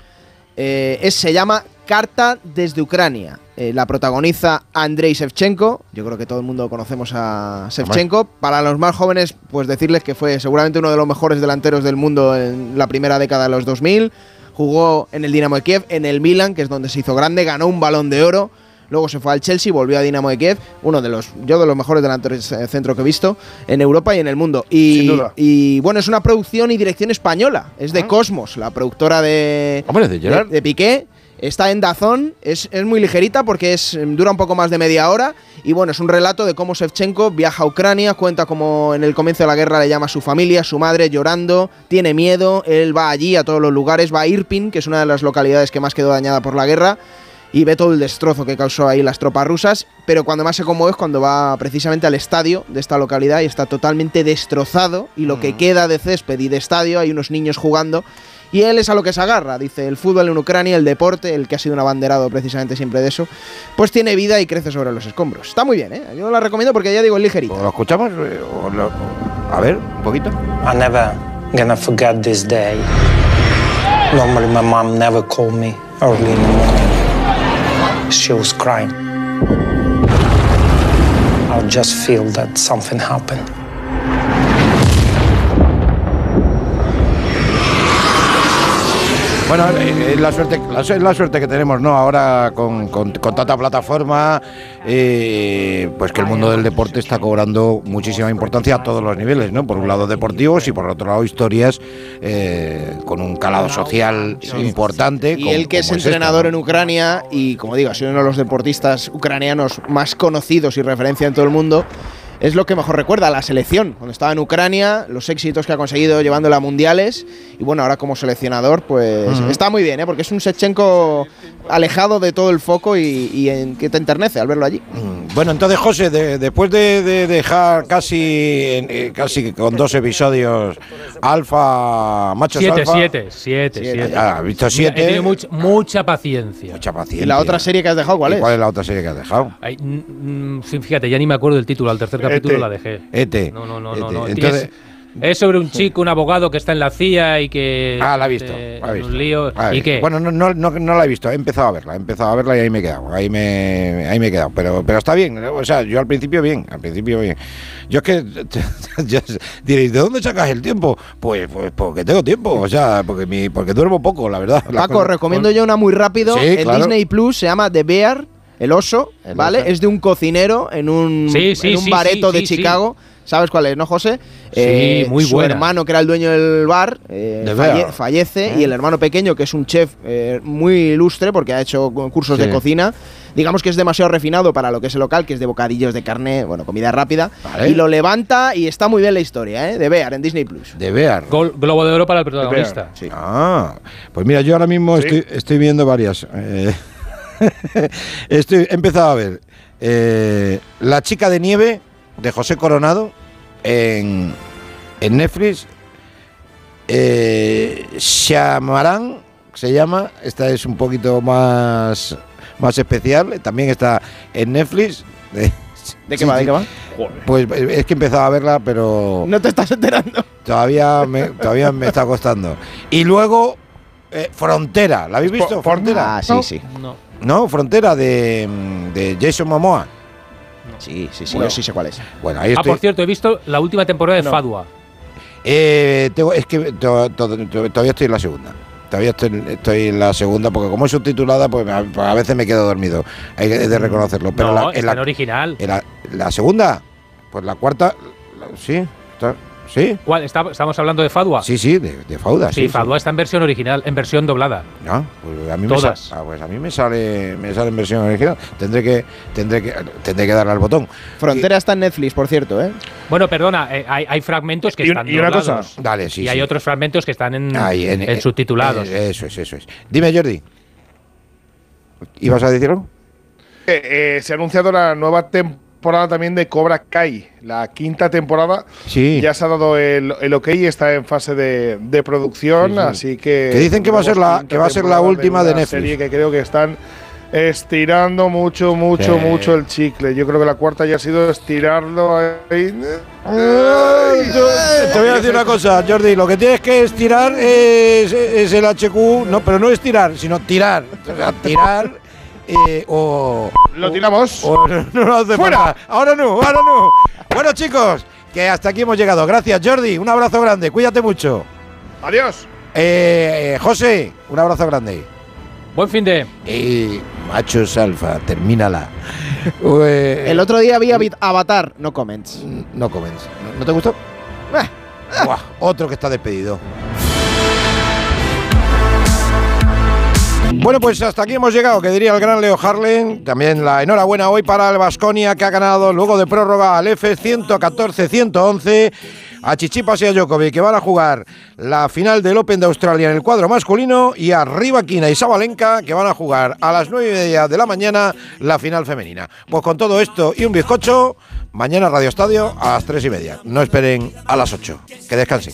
S7: eh, es- se llama Carta desde Ucrania. Eh, la protagoniza Andrei Shevchenko. Yo creo que todo el mundo conocemos a Shevchenko. Para los más jóvenes, pues decirles que fue seguramente uno de los mejores delanteros del mundo en la primera década de los 2000. Jugó en el Dinamo de Kiev, en el Milan, que es donde se hizo grande. Ganó un balón de oro. Luego se fue al Chelsea, volvió a Dinamo de Kiev, uno de los, yo de los mejores delanteros eh, centro que he visto en Europa y en el mundo. Y,
S23: Sin duda.
S7: y bueno, es una producción y dirección española, es de Cosmos, la productora de,
S2: Hombre, de Gerard.
S7: de Piqué. Está en Dazón, es, es muy ligerita porque es, mm, dura un poco más de media hora. Y bueno, es un relato de cómo Shevchenko viaja a Ucrania, cuenta cómo en el comienzo de la guerra le llama a su familia, su madre llorando, tiene miedo, él va allí a todos los lugares, va a Irpin, que es una de las localidades que más quedó dañada por la guerra, y ve todo el destrozo que causó ahí las tropas rusas, pero cuando más se conmueve es cuando va precisamente al estadio de esta localidad y está totalmente destrozado y lo que queda de césped y de estadio hay unos niños jugando y él es a lo que se agarra, dice, el fútbol en Ucrania, el deporte, el que ha sido un abanderado precisamente siempre de eso, pues tiene vida y crece sobre los escombros. Está muy bien, ¿eh? Yo la recomiendo porque ya digo, es ligerita.
S2: ¿Lo escuchamos? Eh, o lo- a ver, un poquito.
S29: I'm never gonna forget this day. Normally, my mom never called me early in the morning. She was crying. I'll just feel that something happened.
S2: Bueno, eh, es la suerte, la, es la suerte que tenemos, ¿no? Ahora con, con- con tanta plataforma, eh, pues que el mundo del deporte está cobrando muchísima importancia a todos los niveles, ¿no? Por un lado deportivos y por otro lado historias eh, con un calado social importante.
S7: Y él que es entrenador
S2: ¿no?
S7: en Ucrania y como digo, ha sido uno de los deportistas ucranianos más conocidos y referencia en todo el mundo, es lo que mejor recuerda la selección. Cuando estaba en Ucrania, los éxitos que ha conseguido llevándola a mundiales y bueno, ahora como seleccionador, pues está muy bien, ¿eh? porque es un Shevchenko alejado de todo el foco y, y en- que te enternece al verlo allí.
S2: Mm, Bueno, entonces José, de- después de, de dejar casi en- eh, casi con dos episodios alfa, machos
S22: Siete,
S2: alfa,
S22: siete, siete, siete.
S2: Ya, has visto
S22: He
S2: siete.
S22: tenido mucha, mucha paciencia.
S2: Mucha paciencia.
S7: ¿Y la otra serie que has dejado cuál
S2: ¿Y
S7: es?
S2: ¿Cuál es la otra serie que has dejado?
S22: Ay, mm, sí, fíjate, ya ni me acuerdo del título. Al tercer capítulo la dejé.
S2: Ete.
S22: No, no, no,
S2: Ete.
S22: no. no.
S2: Entonces-
S22: es, sobre un chico, un abogado que está en la CIA y que.
S2: Ah, la he visto.
S22: eh,
S2: la he visto.
S22: un lío.
S2: La he
S22: ¿Y
S2: visto.
S22: qué?
S2: Bueno, no, no, no, no la he visto, he empezado a verla, he empezado a verla y ahí me he quedado, ahí me, ahí me he quedado, pero, pero está bien, o sea, yo al principio bien, al principio bien. Yo es que, yo- diréis, ¿de dónde sacas el tiempo? Pues, pues porque tengo tiempo, o sea, porque, mi, porque duermo poco, la verdad.
S7: Paco, recomiendo yo una muy rápido.
S2: Sí,
S7: en
S2: claro.
S7: Disney Plus se llama The Bear, el oso,
S2: El
S7: ¿vale?
S2: oso.
S7: Es de un cocinero en un,
S22: Sí, sí,
S7: en un
S22: sí,
S7: bareto
S22: sí,
S7: de
S22: sí,
S7: Chicago. ¿Sabes cuál es, no, José? Eh,
S22: Sí, muy
S7: su
S22: buena.
S7: hermano, que era el dueño del bar, eh, falle- fallece.
S2: ¿Eh?
S7: Y el hermano pequeño, que es un chef eh, muy ilustre porque ha hecho cursos
S2: Sí.
S7: de cocina, digamos que es demasiado refinado para lo que es el local, que es de bocadillos de carne, bueno, comida rápida.
S2: Vale.
S7: Y lo levanta y está muy bien la historia, ¿eh? De Bear en Disney Plus.
S2: De Bear.
S22: Gol- Globo de Oro para el protagonista.
S2: Ah, pues mira, yo ahora mismo
S23: Sí.
S2: estoy, estoy viendo varias. eh, estoy, he empezado a ver eh, La chica de nieve de José Coronado en, en Netflix. Eh, Shyamalan se llama. Esta es un poquito más más especial. También está en Netflix.
S7: ¿De qué va? ¿De qué va?
S2: Pues es que he empezado a verla, pero
S7: No te estás enterando.
S2: todavía me, todavía me está costando. Y luego, eh, Frontera. ¿La habéis visto? Frontera.
S7: Ah, sí,
S2: ¿No?
S7: sí.
S22: No.
S2: No, Frontera de, mm, de Jason Momoa.
S7: Sí, sí, sí.
S2: Bueno.
S7: Yo sí sé cuál es.
S2: Bueno, ahí
S22: Ah,
S2: estoy.
S22: por cierto, he visto la última temporada de
S7: No.
S22: Fadua.
S2: Eh, tengo- es que to- to- to- todavía estoy en la segunda. Todavía estoy, estoy en la segunda porque como es subtitulada, pues a, pues a veces me quedo dormido. Hay que- de reconocerlo. Pero
S22: no,
S2: la,
S22: está
S2: en la,
S22: en original.
S2: en la- la segunda, pues la cuarta, la- sí, está- sí,
S22: ¿Cuál? Está- ¿Estamos hablando de Fadua?
S2: sí, sí, de, de Fauda.
S22: Sí, Fadua está en versión original, en versión doblada.
S2: No, pues a mí me
S22: Todas.
S2: ah, pues a mí me sale, me sale en versión original. Tendré que, tendré que, tendré que darle al botón.
S7: Frontera está en Netflix, por cierto, ¿eh?
S22: Bueno, perdona, eh, hay, hay fragmentos que
S23: Y
S22: están
S23: y una cosa.
S22: doblados.
S2: Dale, sí.
S22: y hay otros fragmentos que están en,
S2: Ahí,
S22: en
S2: eh,
S22: subtitulados.
S2: eh, eso es, eso es. Dime, Jordi. ¿Ibas a decirlo?
S23: Eh, eh, se ha anunciado la nueva temporada también de Cobra Kai. La quinta temporada.
S2: Sí.
S23: Ya se ha dado el, el ok y está en fase de, de producción.
S2: Sí, sí.
S23: Así que.
S2: Que dicen que va a ser la- que va a ser la
S23: temporada
S2: última de
S23: una
S2: Netflix.
S23: Serie que creo que están estirando mucho, mucho,
S2: Sí.
S23: mucho el chicle. Yo creo que la cuarta ya ha sido estirarlo ahí.
S2: Te voy a decir una cosa, Jordi. Lo que tienes que estirar es, es el HQ, no, pero no estirar, sino tirar. O sea, tirar eh, o.
S23: Lo tiramos.
S2: o no, no hace
S23: ¡Fuera!
S2: falta. Ahora no, ahora no. Bueno, chicos, que hasta aquí hemos llegado. Gracias, Jordi. Un abrazo grande. Cuídate mucho.
S23: Adiós.
S2: Eh, José, un abrazo grande.
S22: Buen fin de.
S2: Y machos alfa, termínala. Eh,
S7: El otro día vi Avatar, no comments.
S2: No comments. ¿No, no te gustó? Buah, otro que está despedido. Bueno, pues hasta aquí hemos llegado, que diría el gran Leo Harlen. También la enhorabuena hoy para el Vasconia, que ha ganado luego de prórroga al F 114-111 a Chichipas y a Djokovic, que van a jugar la final del Open de Australia en el cuadro masculino, y a Rivaquina y Sabalenka, que van a jugar a las nueve y media de la mañana la final femenina. Pues con todo esto y un bizcocho, mañana Radio Estadio a las tres y media. No esperen a las 8. Que descansen.